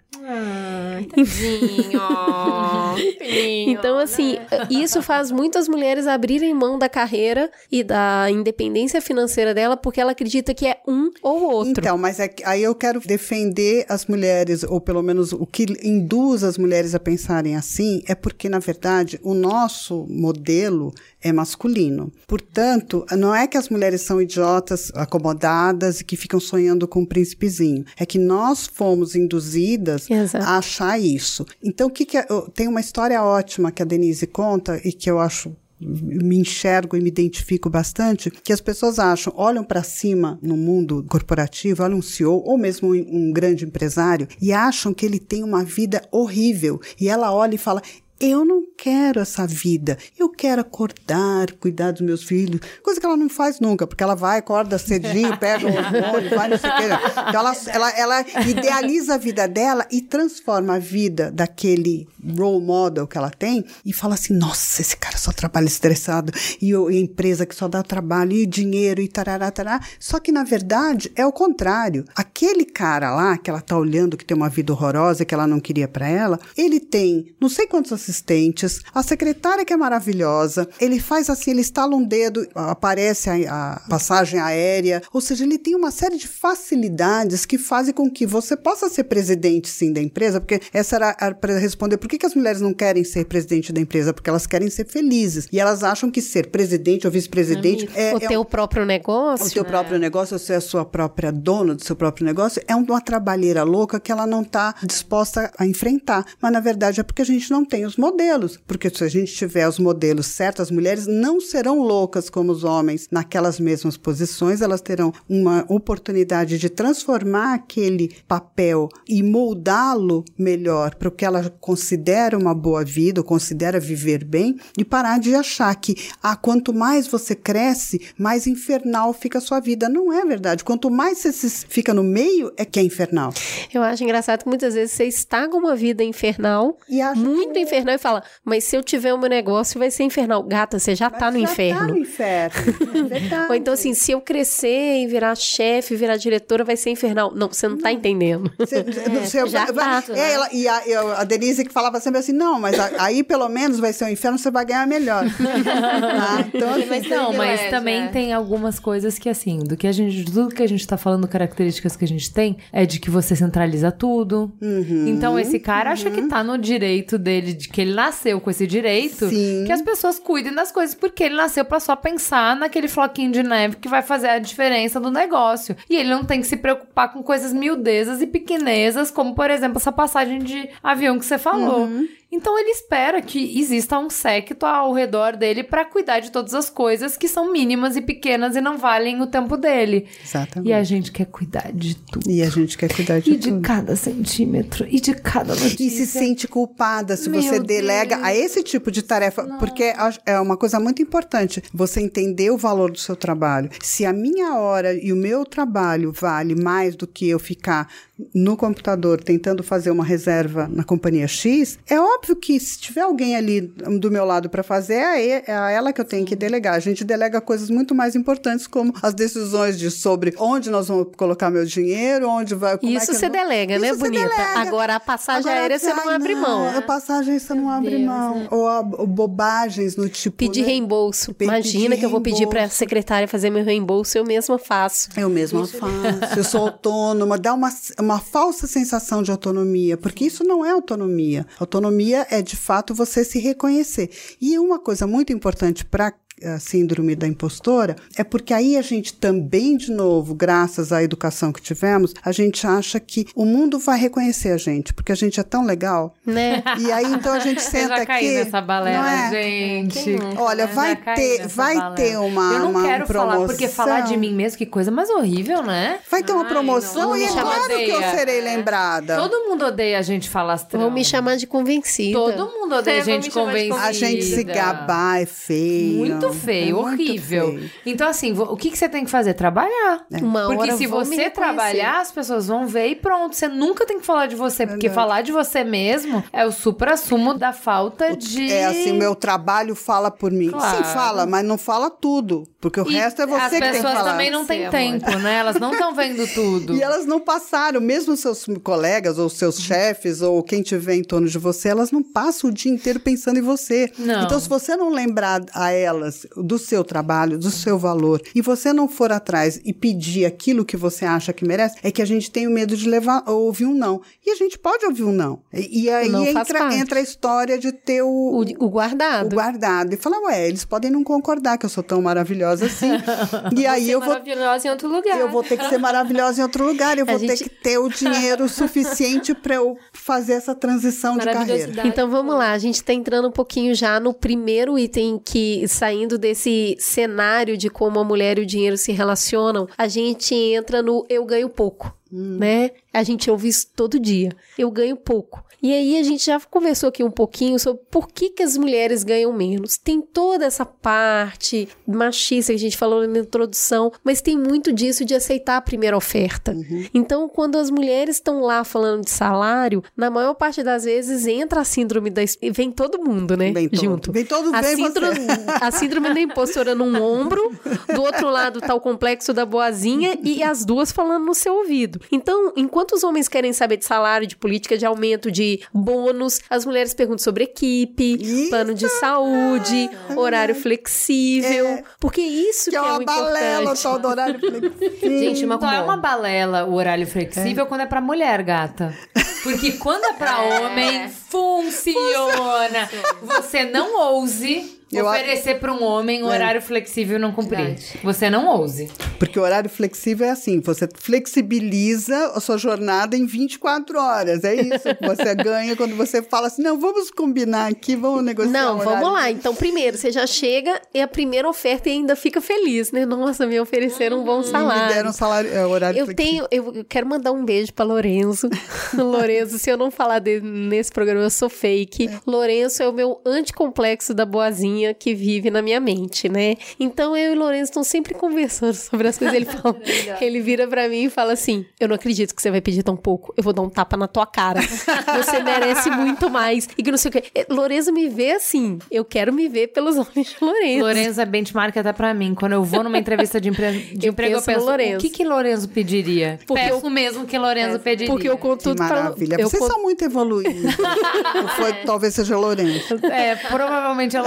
Tadinho. (laughs) Então, assim, isso faz muitas mulheres abrirem mão da carreira e da independência financeira dela porque ela acredita que é um ou outro. Então, mas é que- aí eu quero defender as mulheres, ou pelo menos o que induz as mulheres a pensarem assim, é porque, na verdade, o nosso modelo é masculino. Portanto, não é que as mulheres são idiotas, acomodadas e que ficam sonhando com um príncipezinho. É que nós fomos induzidas Exato. a achar isso. Então, o que, que é, tem uma história ótima que a Denise conta e que eu acho me enxergo e me identifico bastante, que as pessoas acham, olham para cima no mundo corporativo, olham um CEO ou mesmo um, um grande empresário e acham que ele tem uma vida horrível. E ela olha e fala: eu não quero essa vida. Eu quero acordar, cuidar dos meus filhos. Coisa que ela não faz nunca, porque ela vai, acorda cedinho, (laughs) pega o hormônio, vai não sei o quê. Então ela, ela, ela idealiza a vida dela e transforma a vida daquele role model que ela tem e fala assim: nossa, esse cara só trabalha estressado e, o- e a empresa que só dá trabalho e dinheiro e tarará, tarará. Só que na verdade é o contrário. Aquele cara lá que ela tá olhando que tem uma vida horrorosa que ela não queria para ela, ele tem não sei quantos assistentes, a secretária que é maravilhosa, ele faz assim, ele estala um dedo, aparece a, a passagem aérea, ou seja, ele tem uma série de facilidades que fazem com que você possa ser presidente sim da empresa, porque essa era para responder por que, que as mulheres não querem ser presidente da empresa, porque elas querem ser felizes e elas acham que ser presidente ou vice-presidente é, o é teu um- próprio negócio. o teu próprio negócio, você é a sua própria dona do seu próprio negócio, é uma trabalheira louca que ela não está disposta a enfrentar. Mas, na verdade, é porque a gente não tem os modelos. Porque se a gente tiver os modelos certos, as mulheres não serão loucas como os homens naquelas mesmas posições, elas terão uma oportunidade de transformar aquele papel e moldá-lo melhor para o que ela considera uma boa vida, ou considera viver bem, e parar de achar que ah, quanto mais você cresce, mais infernal fica a sua vida. Não é verdade. Quanto mais você fica no meio, é que é infernal. Eu acho engraçado que muitas vezes você estaga uma vida infernal, E muito que- infernal, e fala, mas se eu tiver o meu negócio, vai ser infernal. Gata, você já tá no Já inferno. Tá no inferno. (laughs) É. Ou então, assim, se eu crescer e virar chefe, virar diretora, vai ser infernal. Não, você não tá entendendo. (laughs) (laughs) Já vai- tá, é, né? ela- e a, eu- a Denise que falava sempre assim, não, mas a- aí pelo menos vai ser o inferno, você vai ganhar melhor. Tá? Então, assim, Mas não, mas privilégio, também é. tem algumas coisas que, assim, do que a gente, de tudo que a gente tá falando, características que a gente tem, é de que você centraliza tudo. Uhum. então, esse cara acha que tá no direito dele, de que ele nasceu com esse direito, Sim. que as pessoas cuidem das coisas, porque ele nasceu pra só pensar naquele floquinho de neve que vai fazer a diferença do negócio. E ele não tem que se preocupar com coisas miudezas e pequenezas, como, por exemplo, essa passagem de avião que você falou. Uhum. Então ele espera que exista um séquito ao redor dele pra cuidar de todas as coisas que são mínimas e pequenas e não valem o tempo dele. Exatamente. E a gente quer cuidar de tudo. E a gente quer cuidar de E de tudo. cada centímetro, e de cada notícia. E se sente culpada se Meu você delega Deus. a esse tipo de tarefa, porque a- é uma coisa muito importante você entender o valor do seu trabalho. Se a minha hora e o meu trabalho vale mais do que eu ficar no computador tentando fazer uma reserva na companhia X, é óbvio que se tiver alguém ali do meu lado para fazer, é a é a ela que eu tenho que delegar. A gente delega coisas muito mais importantes, como as decisões de sobre onde nós vamos colocar meu dinheiro, onde vai. é Isso eu você vou- delega, né, Isso você bonita? delega. Agora a passagem Agora, aérea você não ai, abre mão. A passagem você não abre mão. Ou, a- ou bobagens no tipo. Pedir né? reembolso. Pe- Imagina que eu vou pedir pra reembolso. secretária fazer meu reembolso, eu mesma faço. Eu mesma faço, eu (laughs) sou autônoma, dá uma, uma falsa sensação de autonomia, porque isso não é autonomia. Autonomia é, de fato, você se reconhecer. E uma coisa muito importante para a síndrome da impostora é porque aí a gente também, de novo, graças à educação que tivemos, a gente acha que o mundo vai reconhecer a gente, porque a gente é tão legal. Né? E aí, então, a gente (laughs) Eu senta já caí aqui... nessa balela, não é? gente. Olha, já vai ter- vai balela. ter uma- Eu não uma quero falar, porque promoção. falar de mim mesmo, que coisa mais horrível, né? Vai ter uma promoção não, e é todo mundo claro que eu odeia. serei lembrada. Todo mundo odeia a gente falastrão. Vão me chamar de convencida. Todo mundo odeia a gente convencida. A gente se gabar é feio. Muito feio, É muito horrível. feio. Então, assim, o que, que você tem que fazer? Trabalhar. Uma Porque hora se você trabalhar, as pessoas vão ver e pronto. Você nunca tem que falar de você, porque falar de você mesmo é o supra-sumo da falta de. É assim, meu trabalho fala por mim. Claro. Sim, fala, mas não fala tudo. Porque o E resto é você as que tem que pessoas falar. também não têm amor. tempo, né? Elas não estão vendo tudo. (laughs) E elas não passaram, mesmo seus colegas ou seus chefes ou quem tiver em torno de você, elas não passam o dia inteiro pensando em você. Não. Então, se você não lembrar a elas do seu trabalho, do seu valor, e você não for atrás e pedir aquilo que você acha que merece, é que a gente tem o medo de levar ouvir um não. E a gente pode ouvir um não. E, e aí não entra, entra a história de ter o, O, o guardado. o guardado. E falar, ué, eles podem não concordar que eu sou tão maravilhosa assim. (laughs) e aí eu vou maravilhosa em outro lugar. eu vou ter que ser maravilhosa em outro lugar, eu A vou ter gente- que ter o dinheiro suficiente para eu fazer essa transição de carreira. Então vamos lá, a gente tá entrando um pouquinho já no primeiro item que, saindo desse cenário de como a mulher e o dinheiro se relacionam, a gente entra no eu ganho pouco. Né? A gente ouve isso todo dia. Eu ganho pouco. E aí a gente já conversou aqui um pouquinho sobre por que, que as mulheres ganham menos. Tem toda essa parte machista que a gente falou na introdução, mas tem muito disso de aceitar a primeira oferta. Então, quando as mulheres estão lá falando de salário, na maior parte das vezes entra a síndrome da. Vem todo mundo, né? Vem todo. Junto. Vem todo, A vem síndrome, você. a síndrome da impostora num ombro, do outro lado tá o complexo da boazinha e as duas falando no seu ouvido. Então, enquanto os homens querem saber de salário, de política de aumento, de bônus, as mulheres perguntam sobre equipe, Isso. plano de saúde, horário flexível, porque isso que, Que é é, uma o balela, importante. tal do horário (laughs) flexível. Gente, uma Então é uma balela o horário flexível quando é pra mulher, gata. Porque quando é pra homem, funciona. Você não ouse Eu oferecer pra um homem um É. horário flexível e não cumprir. Você não ouse. Porque o horário flexível é assim, você flexibiliza a sua jornada em 24 horas. É isso que você (laughs) ganha quando você fala assim, não, vamos combinar aqui, vamos negociar Não, um vamos lá. Então, primeiro, você já chega e a primeira oferta e ainda fica feliz, né? Nossa, me ofereceram um bom Me salário. deram salário, é, horário Eu flexível. tenho, eu quero mandar um beijo pra Lorenzo. (laughs) Lorenzo, se eu não falar dele nesse programa, eu sou fake. Lorenzo é o meu anticomplexo da boazinha que vive na minha mente, né? Então eu e Lorenzo estão sempre conversando (laughs) sobre as coisas. Ele fala, ele vira pra mim e fala assim: Eu não acredito que você vai pedir tão pouco. Eu vou dar um tapa na tua cara. Você merece muito mais. E que não sei o quê. Eh, Lorenzo me vê assim. Eu quero me ver pelos olhos de Lorenzo. Lorenzo é benchmark até pra mim. Quando eu vou numa entrevista de, empre... de Eu emprego, eu penso no penso, Lorenzo. o que que Lorenzo pediria? Porque Peço mesmo que Lorenzo pediria. Porque eu conto tudo pra maravilha. eu Vocês conto- são muito evoluídos. (laughs) Foi, talvez seja Lourenço. É, provavelmente é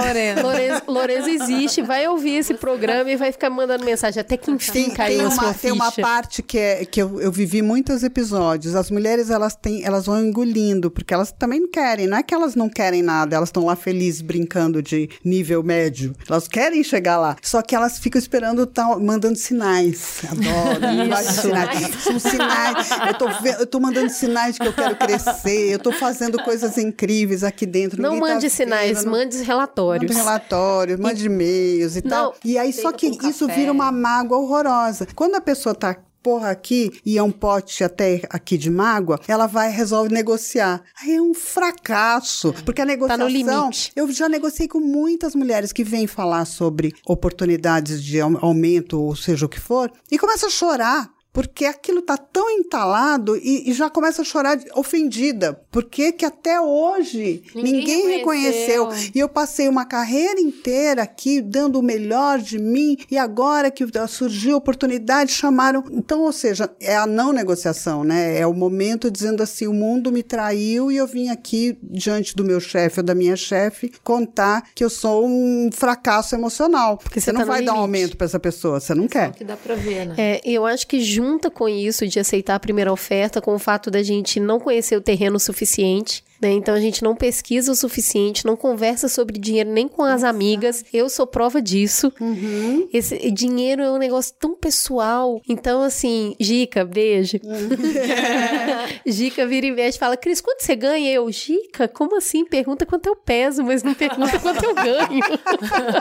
Lorenzo. Existe, vai ouvir esse programa e vai ficar mandando mensagem. Até que enfim Tem, caiu tem uma, sua tem uma parte que, é, que eu, eu vivi muitos episódios. As mulheres, elas têm, elas vão engolindo, porque elas também não querem. Não é que elas não querem nada, elas estão lá felizes brincando de nível médio. Elas querem chegar lá. Só que elas ficam esperando, tá, mandando sinais. Adoro, (laughs) linguagem de sinais. São sinais. Eu tô, eu tô mandando sinais de que eu quero crescer, eu tô fazendo coisas incríveis aqui dentro. Não Ninguém tá mande sinais, vendo, não- mande relatórios. Mande relatórios, mande e-mails e Não, tal. E aí, só que isso café. vira uma mágoa horrorosa. Quando a pessoa tá porra aqui e é um pote até aqui de mágoa, ela vai e resolve negociar. Aí é um fracasso, porque a negociação... Tá no limite. Eu já negociei com muitas mulheres que vêm falar sobre oportunidades de au- aumento, ou seja o que for, e começam a chorar. Porque aquilo tá tão entalado e, e já começa a chorar ofendida. Porque que até hoje Ninguém ninguém, reconheceu. reconheceu. E eu passei uma carreira inteira aqui dando o melhor de mim e agora que surgiu a oportunidade chamaram. Então, ou seja, é a não negociação, né? É o momento dizendo assim, o mundo me traiu e eu vim aqui diante do meu chefe ou da minha chefe contar que eu sou um fracasso emocional. Porque você você não tá no vai dar um limite. aumento para essa pessoa, você não quer. Que dá pra ver, né? É, eu acho que junta com isso de aceitar a primeira oferta, com o fato da gente não conhecer o terreno o suficiente, né? Então a gente não pesquisa o suficiente, não conversa sobre dinheiro nem com as amigas. Eu sou prova disso. Esse dinheiro é um negócio tão pessoal. Então, assim, Gica, beijo. (laughs) Gica vira e mexe fala: Cris, quanto você ganha? Eu, Gica, como assim? Pergunta quanto eu peso, mas não pergunta quanto eu ganho.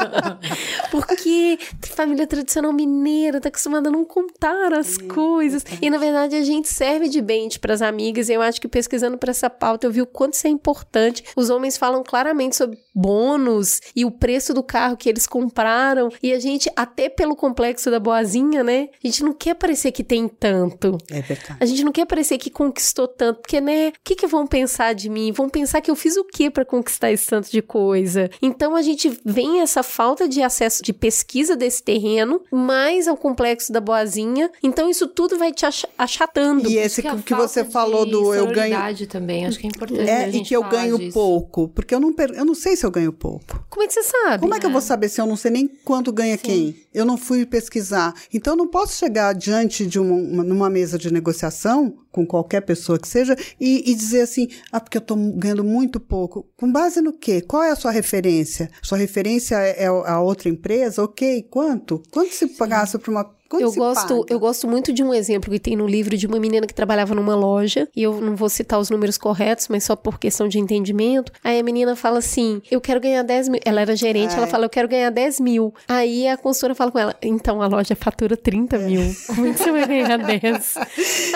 (laughs) Porque família tradicional mineira tá acostumada a não contar as coisas. E na verdade a gente serve de bente pras amigas. E eu acho que pesquisando pra essa pauta eu vi o quanto isso é importante. Os homens falam claramente sobre bônus e o preço do carro que eles compraram. E a gente, até pelo complexo da boazinha, né? A gente não quer parecer que tem tanto. É verdade. A gente não quer parecer que conquistou tanto, porque, né? O que, que vão pensar de mim? Vão pensar que eu fiz o quê pra conquistar esse tanto de coisa? Então a gente vem essa falta de acesso, de pesquisa desse terreno, mais ao complexo da boazinha. Então isso tudo vai te ach- achatando. E esse que, que você falou do eu ganho. também, acho que é importante É, e que eu ganho disso. pouco. Porque eu não, per- eu não sei se eu ganho pouco. Como é que você sabe? Como é que eu vou saber se eu não sei nem quanto ganha quem? Eu não fui pesquisar. Então, eu não posso chegar diante de uma, uma- numa mesa de negociação, com qualquer pessoa que seja, e, e dizer assim, ah, porque eu estou ganhando muito pouco. Com base no quê? Qual é a sua referência? Sua referência é é a outra empresa? Ok, quanto? Quanto se pagasse para uma... Quanto Eu gosto, paga? eu gosto muito de um exemplo que tem no livro de uma menina que trabalhava numa loja, e eu não vou citar os números corretos, mas só por questão de entendimento. Aí a menina fala assim: Eu quero ganhar 10 mil. Ela era gerente, ela fala: Eu quero ganhar 10 mil. Aí a consultora fala com ela: Então a loja fatura 30 mil. (laughs) Como é que você vai ganhar 10?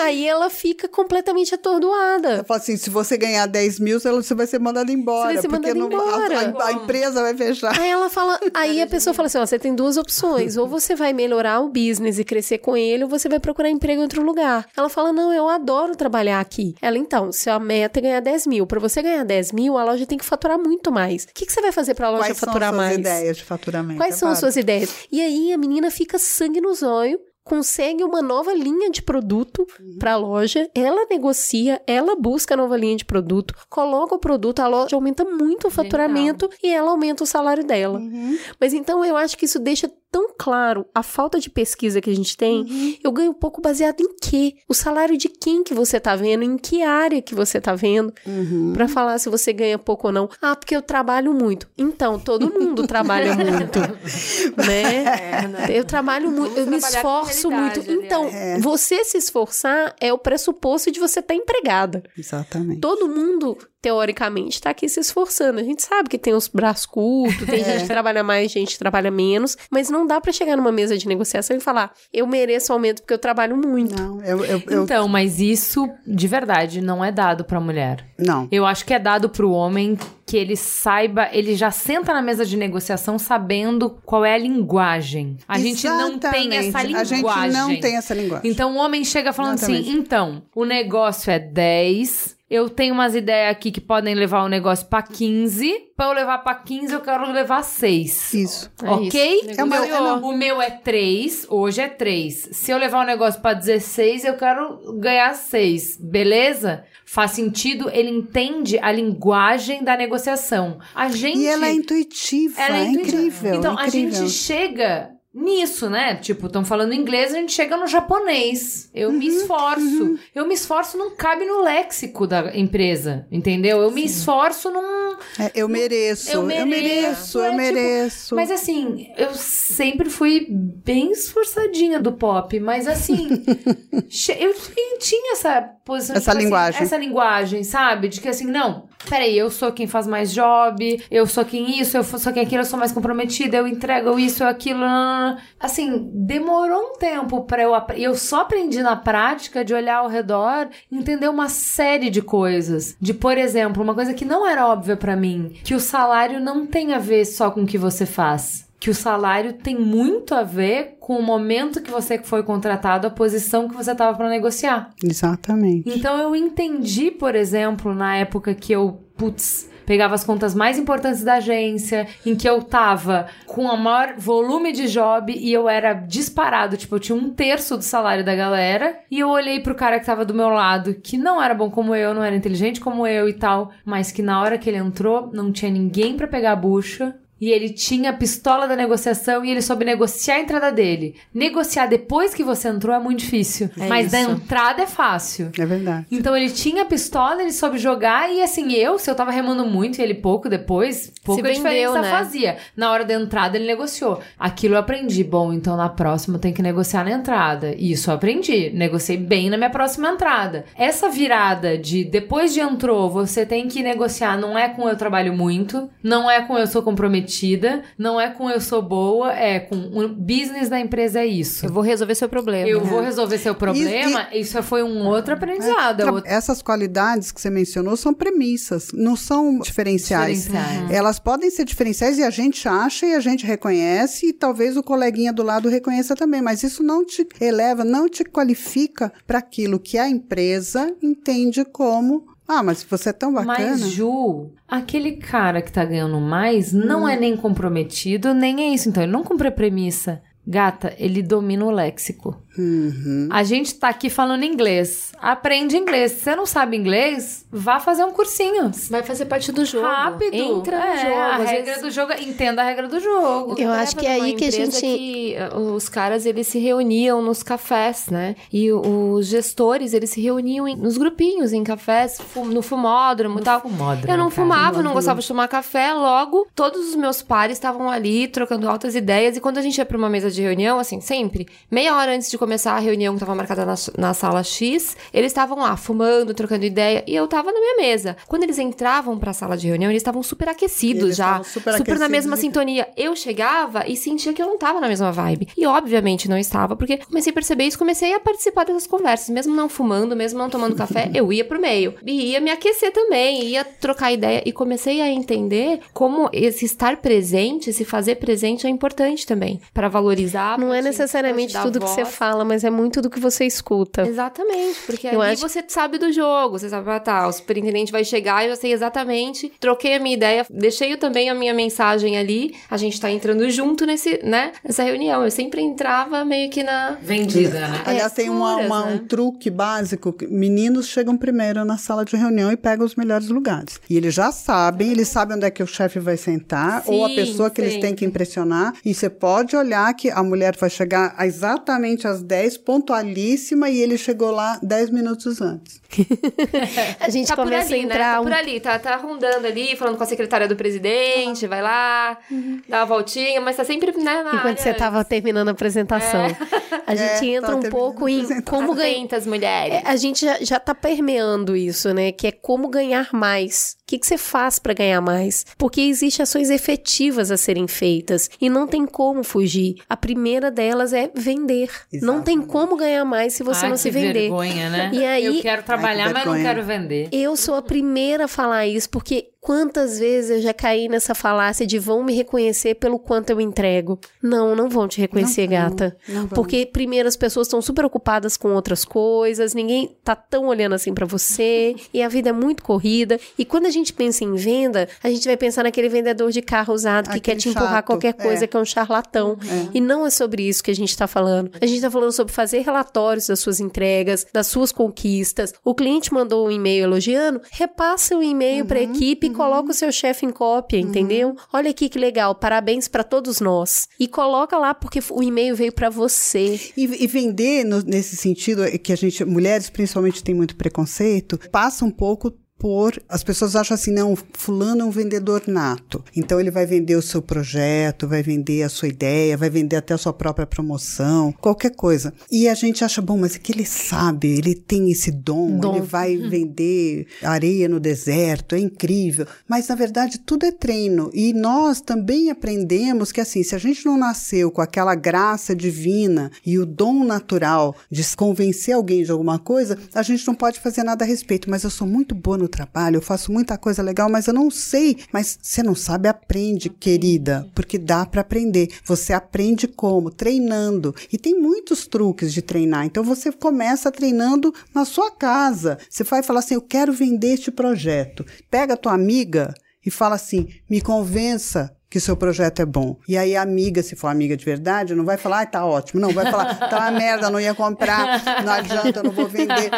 Aí ela fica completamente atordoada. Eu falo assim, se você ganhar 10 mil, você vai ser mandado embora. Você vai ser porque mandado não- a- embora. A, a empresa vai fechar. Aí ela fala, (laughs) aí a pessoa fala assim, ó, você tem duas opções, ou você vai melhorar o business e crescer com ele, ou você vai procurar emprego em outro lugar. Ela fala, não, eu adoro trabalhar aqui. Ela, então, se a meta é ganhar 10 mil, pra você ganhar 10 mil, a loja tem que faturar muito mais. O que, que você vai fazer pra loja Quais são as faturar suas mais? ideias de faturamento? Quais É são as suas ideias? E aí a menina fica sangue no zóio, consegue uma nova linha de produto Uhum. para a loja, ela negocia, ela busca a nova linha de produto, coloca o produto, a loja aumenta muito o faturamento e ela aumenta o salário dela. Uhum. Mas então eu acho que isso deixa tão claro a falta de pesquisa que a gente tem. Uhum. Eu ganho pouco baseado em quê? O salário de quem que você tá vendo? Em que área que você tá vendo? Uhum. Pra falar se você ganha pouco ou não. Ah, porque eu trabalho muito. Então, todo mundo trabalha (laughs) muito, né? Eu trabalho muito, eu me esforço muito. Então, É. você se esforçar é o pressuposto de você estar empregada. Exatamente. Todo mundo, teoricamente, tá aqui se esforçando. A gente sabe que tem os braços curtos, tem gente que trabalha mais, gente que trabalha menos, mas não dá pra chegar numa mesa de negociação e falar, eu mereço aumento porque eu trabalho muito. Não, eu, eu, eu- Então, mas isso, de verdade, não é dado pra mulher. não. Eu acho que é dado pro homem que ele saiba, ele já senta na mesa de negociação sabendo qual é a linguagem. A gente não tem essa Exatamente. linguagem. A gente não tem essa linguagem. Então o homem chega falando Exatamente. assim: então, o negócio é 10. Eu tenho umas ideias aqui que podem levar o negócio pra 15. Pra eu levar pra 15, eu quero levar 6. Isso. É ok? isso. É o meu- é O meu é 3, hoje é 3. Se eu levar o negócio pra 16, eu quero ganhar 6. Beleza? Faz sentido, ele entende a linguagem da negociação. A gente. E ela é intuitiva, Ela é, é intuitiva. incrível. Então a incrível. gente chega nisso, né? Tipo, estão falando inglês, a gente chega no japonês. Eu Uhum, me esforço. Eu me esforço não cabe no léxico da empresa, entendeu? Eu me esforço num. É, eu mereço, Eu eu mereço, mereço, eu é, tipo, mereço. Mas assim, eu sempre fui bem esforçadinha do pop, mas assim, (laughs) eu tinha essa posição. Essa assim, linguagem. essa linguagem, sabe? De que assim, não, peraí, eu sou quem faz mais job, eu sou quem isso, eu sou quem aquilo, eu sou mais comprometida, eu entrego isso, eu aquilo. Assim, demorou um tempo pra eu. apre- Eu só aprendi na prática de olhar ao redor, entender uma série de coisas. De, por exemplo, uma coisa que não era óbvia pra mim, que o salário não tem a ver só com o que você faz. Que o salário tem muito a ver com o momento que você foi contratado, a posição que você tava pra negociar. Exatamente. Então eu entendi, por exemplo, na época que eu, putz, pegava as contas mais importantes da agência, em que eu tava com o maior volume de job e eu era disparado, tipo, eu tinha um terço do salário da galera, e eu olhei pro cara que tava do meu lado, que não era bom como eu, não era inteligente como eu e tal, mas que na hora que ele entrou, não tinha ninguém pra pegar a bucha. E ele tinha a pistola da negociação e ele soube negociar a entrada dele. Negociar depois que você entrou é muito difícil. É mas da isso. entrada é fácil. É verdade. Então ele tinha a pistola, ele soube jogar, e assim, eu, se eu tava remando muito e ele pouco depois, pouca vendeu, diferença né? fazia. Na hora da entrada ele negociou. Aquilo eu aprendi. Bom, então na próxima eu tenho que negociar na entrada. Isso eu aprendi. Negociei bem na minha próxima entrada. Essa virada de depois de entrou, você tem que negociar, não é com eu trabalho muito, não é com eu sou comprometida, não é com eu sou boa, é com o business da empresa é isso. Eu vou resolver seu problema. Eu vou resolver seu problema, isso foi um outro aprendizado. é outro- Essas qualidades que você mencionou são premissas, não são diferenciais. Diferenciais. Elas podem ser diferenciais e a gente acha e a gente reconhece e talvez o coleguinha do lado reconheça também, mas isso não te eleva, não te qualifica para aquilo que a empresa entende como ah, mas você é tão bacana. Mas, Ju, aquele cara que tá ganhando mais não é nem comprometido, nem é isso. Então, ele não cumpre a premissa. Gata, ele domina o léxico. Uhum. A gente tá aqui falando inglês. Aprende inglês. Se você não sabe inglês, vá fazer um cursinho. Vai fazer parte do jogo. Rápido. Entra no É, jogo. A às regra vezes- do jogo, entenda a regra do jogo. Eu acho que é aí que a gente- que, uh, os caras, eles se reuniam nos cafés, né? E os gestores, eles se reuniam em- nos grupinhos, em cafés, no fumódromo e tal. fumódromo, Eu não cara. fumava, não gostava de tomar café. Logo, todos os meus pares estavam ali, trocando altas ideias. E quando a gente ia pra uma mesa de reunião, assim, sempre, meia hora antes de começar a reunião que tava marcada na, na sala X, eles estavam lá, fumando, trocando ideia. E eu tava na minha mesa. Quando eles entravam pra sala de reunião, eles estavam super aquecidos Eles já. super super na mesma e- sintonia. Eu chegava e sentia que eu não tava na mesma vibe. E obviamente não estava, porque comecei a perceber isso, comecei a participar dessas conversas. Mesmo não fumando, mesmo não tomando café, (laughs) eu ia pro meio. E ia me aquecer também, ia trocar ideia. E comecei a entender como esse estar presente, se fazer presente é importante também. Pra valorizar. Não é te- necessariamente tudo que você fala, mas é muito do que você escuta. Exatamente, porque Eu ali acho- você sabe do jogo, você sabe, ah, tá, o superintendente vai chegar, eu já sei exatamente, troquei a minha ideia, deixei também a minha mensagem ali, a gente tá entrando junto nesse, né, nessa reunião. Eu sempre entrava meio que na... Vendida, né? Aliás, tem uma- uma- né? um truque básico. Meninos chegam primeiro na sala de reunião e pegam os melhores lugares. E eles já sabem, eles sabem onde é que o chefe vai sentar, ou a Sim, pessoa que eles têm que impressionar. E você pode olhar que a mulher vai chegar a exatamente às 10, pontualíssima, e ele chegou lá 10 minutos antes. (laughs) A gente Tá por começa ali, a né? entrar Tá um por ali, tá, tá rondando ali, falando com a secretária do presidente, vai lá, dá uma voltinha, mas tá sempre, né, na Enquanto área você tava terminando a apresentação. (laughs) A gente É, entra um pouco em como ganhar. Atentas, mulheres. É, a gente já, já tá permeando isso, né? Que é como ganhar mais. O que, que você faz pra ganhar mais? Porque existem ações efetivas a serem feitas e não tem como fugir. A primeira delas é vender. Não tem Exatamente. como ganhar mais se você Ai, não que se vender. vergonha, né? E aí- Eu quero trabalhar, mas não quero vender. Eu sou a primeira a falar isso, porque Quantas vezes eu já caí nessa falácia de vão me reconhecer pelo quanto eu entrego? Não, não vão te reconhecer, Não gata. não vão. Porque primeiro as pessoas estão super ocupadas com outras coisas, ninguém tá tão olhando assim pra você, (laughs) e a vida é muito corrida. E quando a gente pensa em venda, a gente vai pensar naquele vendedor de carro usado que Aquele quer te empurrar chato, qualquer coisa é. que é um charlatão. E não é sobre isso que a gente tá falando. A gente tá falando sobre fazer relatórios das suas entregas, das suas conquistas. O cliente mandou um e-mail elogiando, repassa o e-mail pra equipe e coloca o seu chefe em cópia, entendeu? Olha aqui que legal, parabéns pra todos nós. E coloca lá porque o e-mail veio pra você. E, e vender no- nesse sentido é que a gente, mulheres principalmente, tem muito preconceito, passa um pouco por. As pessoas acham assim, não, fulano é um vendedor nato. Então ele vai vender o seu projeto, vai vender a sua ideia, vai vender até a sua própria promoção, qualquer coisa. E a gente acha, bom, mas é que ele sabe, ele tem esse dom, Dom. ele vai vender areia no deserto, é incrível. Mas na verdade tudo é treino. E nós também aprendemos que assim, se a gente não nasceu com aquela graça divina e o dom natural de convencer alguém de alguma coisa, a gente não pode fazer nada a respeito. Mas eu sou muito boa no trabalho, eu faço muita coisa legal, mas eu não sei. Mas você não sabe, aprende, querida, porque dá para aprender. Você aprende como? Treinando. E tem muitos truques de treinar. Então você começa treinando na sua casa. Você vai falar assim: eu quero vender este projeto. Pega a tua amiga e fala assim: me convença que seu projeto é bom. E aí a amiga, se for amiga de verdade, não vai falar, ai, tá ótimo. Não, vai falar, tá uma merda, não ia comprar, não adianta, eu não vou vender.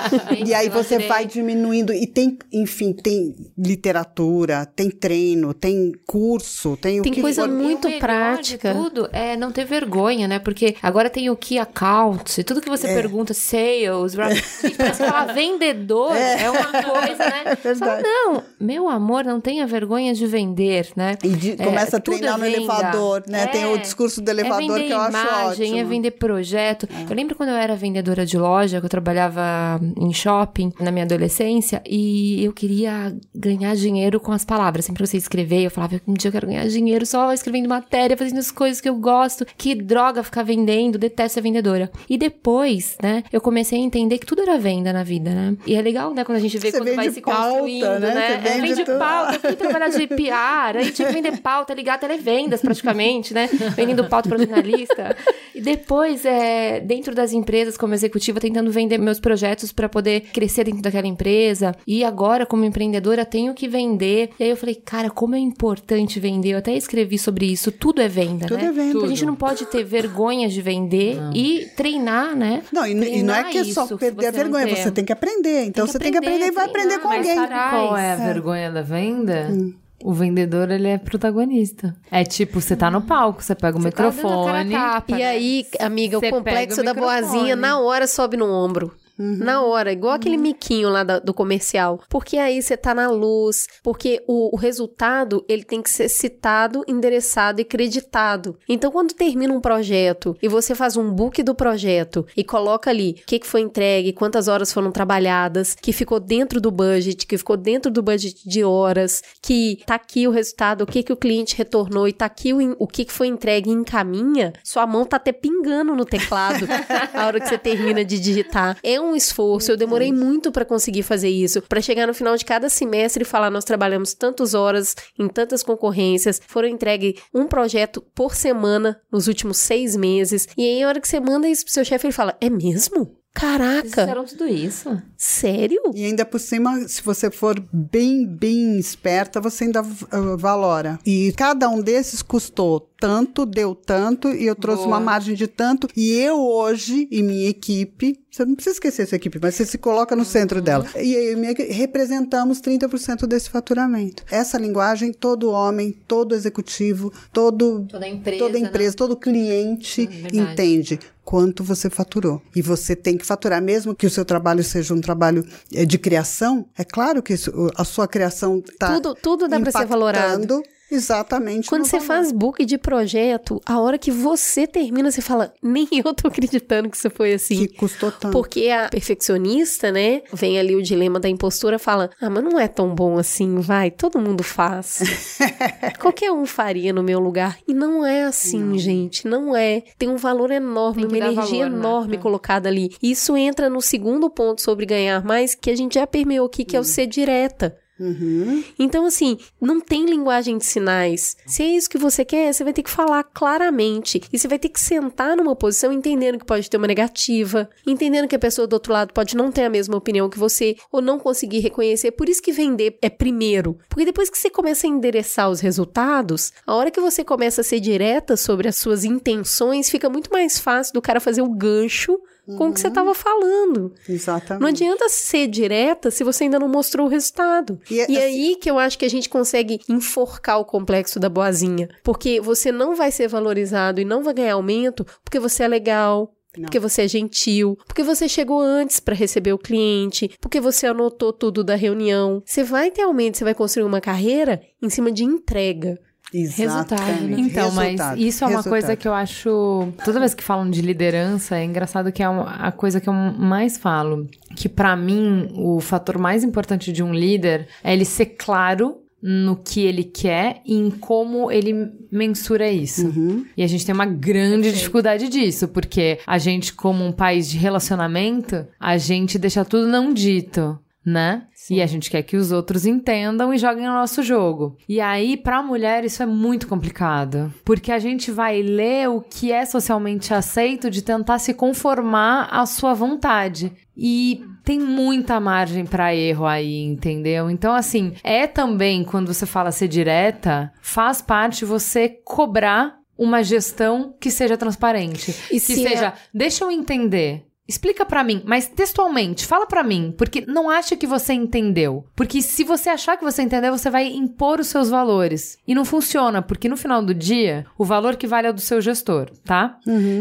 E aí você vai diminuindo. E tem, enfim, tem literatura, tem treino, tem curso, tem, o Tem que coisa for. muito E o melhor prática. De tudo é não ter vergonha, né? Porque agora tem o key account, e tudo que você pergunta, sales, gente, (laughs) parece que falar vendedor é, uma coisa, né? Só, (laughs) verdade. não, meu amor, não tenha vergonha de vender, né? E de- começa treinar no venda. elevador, né? Tem o discurso do elevador é que eu acho imagem, ótimo. É vender projeto. Eu lembro quando eu era vendedora de loja, que eu trabalhava em shopping na minha adolescência, e eu queria ganhar dinheiro com as palavras. Sempre você escrever, eu falava, um dia eu quero ganhar dinheiro só escrevendo matéria, fazendo as coisas que eu gosto. Que droga ficar vendendo, detesto ser vendedora. E depois, né, eu comecei a entender que tudo era venda na vida, né? E é legal, né, quando a gente vê Você quando vai vende se pauta, construindo, né? né? Você É, vende vende pauta, eu fui trabalhar de PR, aí tinha que vender pauta, ligar televendas praticamente, né? Vendendo pauta para jornalista. E depois, é, dentro das empresas, como executiva, tentando vender meus projetos para poder crescer dentro daquela empresa. E agora, como empreendedora, tenho que vender. E aí eu falei, cara, como é importante vender. Eu até escrevi sobre isso. Tudo é venda, Tudo né? é venda. A gente não pode ter vergonha de vender e treinar, né? Não, e, e não é que é só perder a não vergonha, você tem que aprender. Então que você tem que aprender e vai aprender, aprender com alguém. mas Qual é a vergonha da venda? O vendedor, ele é protagonista. É tipo, você tá no palco, você pega o Você tá dando a cara a microfone. tapa, E né? aí, amiga, o complexo da o microfone. boazinha na hora sobe no ombro. Na hora, igual aquele miquinho lá da- do comercial. Porque aí você tá na luz, porque o, o resultado, ele tem que ser citado, endereçado e creditado. Então, quando termina um projeto e você faz um book do projeto e coloca ali o que, que foi entregue, quantas horas foram trabalhadas, que ficou dentro do budget, que ficou dentro do budget de horas, que tá aqui o resultado, o que, que o cliente retornou e tá aqui o, o que, que foi entregue e encaminha, sua mão tá até pingando no teclado (laughs) a hora que você termina de digitar. É um esforço, eu demorei muito pra conseguir fazer isso, Pra chegar no final de cada semestre e falar, nós trabalhamos tantas horas em tantas concorrências, foram entregue um projeto por semana nos últimos seis meses, e aí a hora que você manda isso pro seu chefe, ele fala, é mesmo? Vocês Caraca, fizeram tudo isso? sério? E ainda por cima, se você for bem, bem esperta, você ainda uh, valora. E cada um desses custou tanto, deu tanto, e eu trouxe Boa. uma margem de tanto. E eu hoje, e minha equipe, você não precisa esquecer sua equipe, mas você se coloca no centro dela. E eu e minha representamos 30% desse faturamento. Essa linguagem, todo homem, todo executivo, todo Toda empresa. toda né? empresa, todo cliente verdade. entende quanto você faturou. E você tem que faturar, mesmo que o seu trabalho seja um trabalho eh, de criação, é claro que isso- a sua criação está Tudo- tudo dá pra ser valorado. Exatamente. Quando no você valor. faz book de projeto, a hora que você termina, você fala, nem eu tô acreditando que isso foi assim. Que custou tanto. Porque a perfeccionista, né, vem ali o dilema da impostura, fala: "Ah, mas não é tão bom assim, vai, todo mundo faz. (laughs) Qualquer um faria no meu lugar". E não é assim, gente, não é. Tem um valor enorme, uma energia valor, né? enorme É. colocada ali. Isso entra no segundo ponto sobre ganhar mais, que a gente já permeou aqui, que é o ser direta. Uhum. Então, assim, não tem linguagem de sinais. Se é isso que você quer, você vai ter que falar claramente. E você vai ter que sentar numa posição entendendo que pode ter uma negativa, entendendo que a pessoa do outro lado pode não ter a mesma opinião que você, ou não conseguir reconhecer. Por isso que vender é primeiro. Porque depois que você começa a endereçar os resultados, a hora que você começa a ser direta sobre as suas intenções, fica muito mais fácil do cara fazer o gancho com o que você estava falando. Exatamente. Não adianta ser direta se você ainda não mostrou o resultado. E E, é assim- aí que eu acho que a gente consegue enforcar o complexo da boazinha. Porque você não vai ser valorizado e não vai ganhar aumento porque você é legal. Não. Porque você é gentil, porque você chegou antes para receber o cliente, porque você anotou tudo da reunião. Você vai ter aumento, você vai construir uma carreira em cima de entrega. Exatamente. né? Então, Resultado, mas isso é uma resultado. coisa que eu acho. Toda vez que falam de liderança, é engraçado que é a coisa que eu mais falo. Que pra mim, o fator mais importante de um líder é ele ser claro no que ele quer e em como ele mensura isso. Uhum. E a gente tem uma grande dificuldade disso, porque a gente, como um país de relacionamento, a gente deixa tudo não dito. Né? E a gente quer que os outros entendam e joguem o nosso jogo. E aí, pra mulher, isso é muito complicado. Porque a gente vai ler o que é socialmente aceito de tentar se conformar à sua vontade. E tem muita margem pra erro aí, entendeu? Então, assim, é também, quando você fala ser direta, faz parte você cobrar uma gestão que seja transparente. E que é- seja, deixa eu entender. Explica pra mim, mas textualmente, fala pra mim, porque não acha que você entendeu. Porque se você achar que você entendeu, você vai impor os seus valores. E não funciona, porque no final do dia, o valor que vale é o do seu gestor, tá?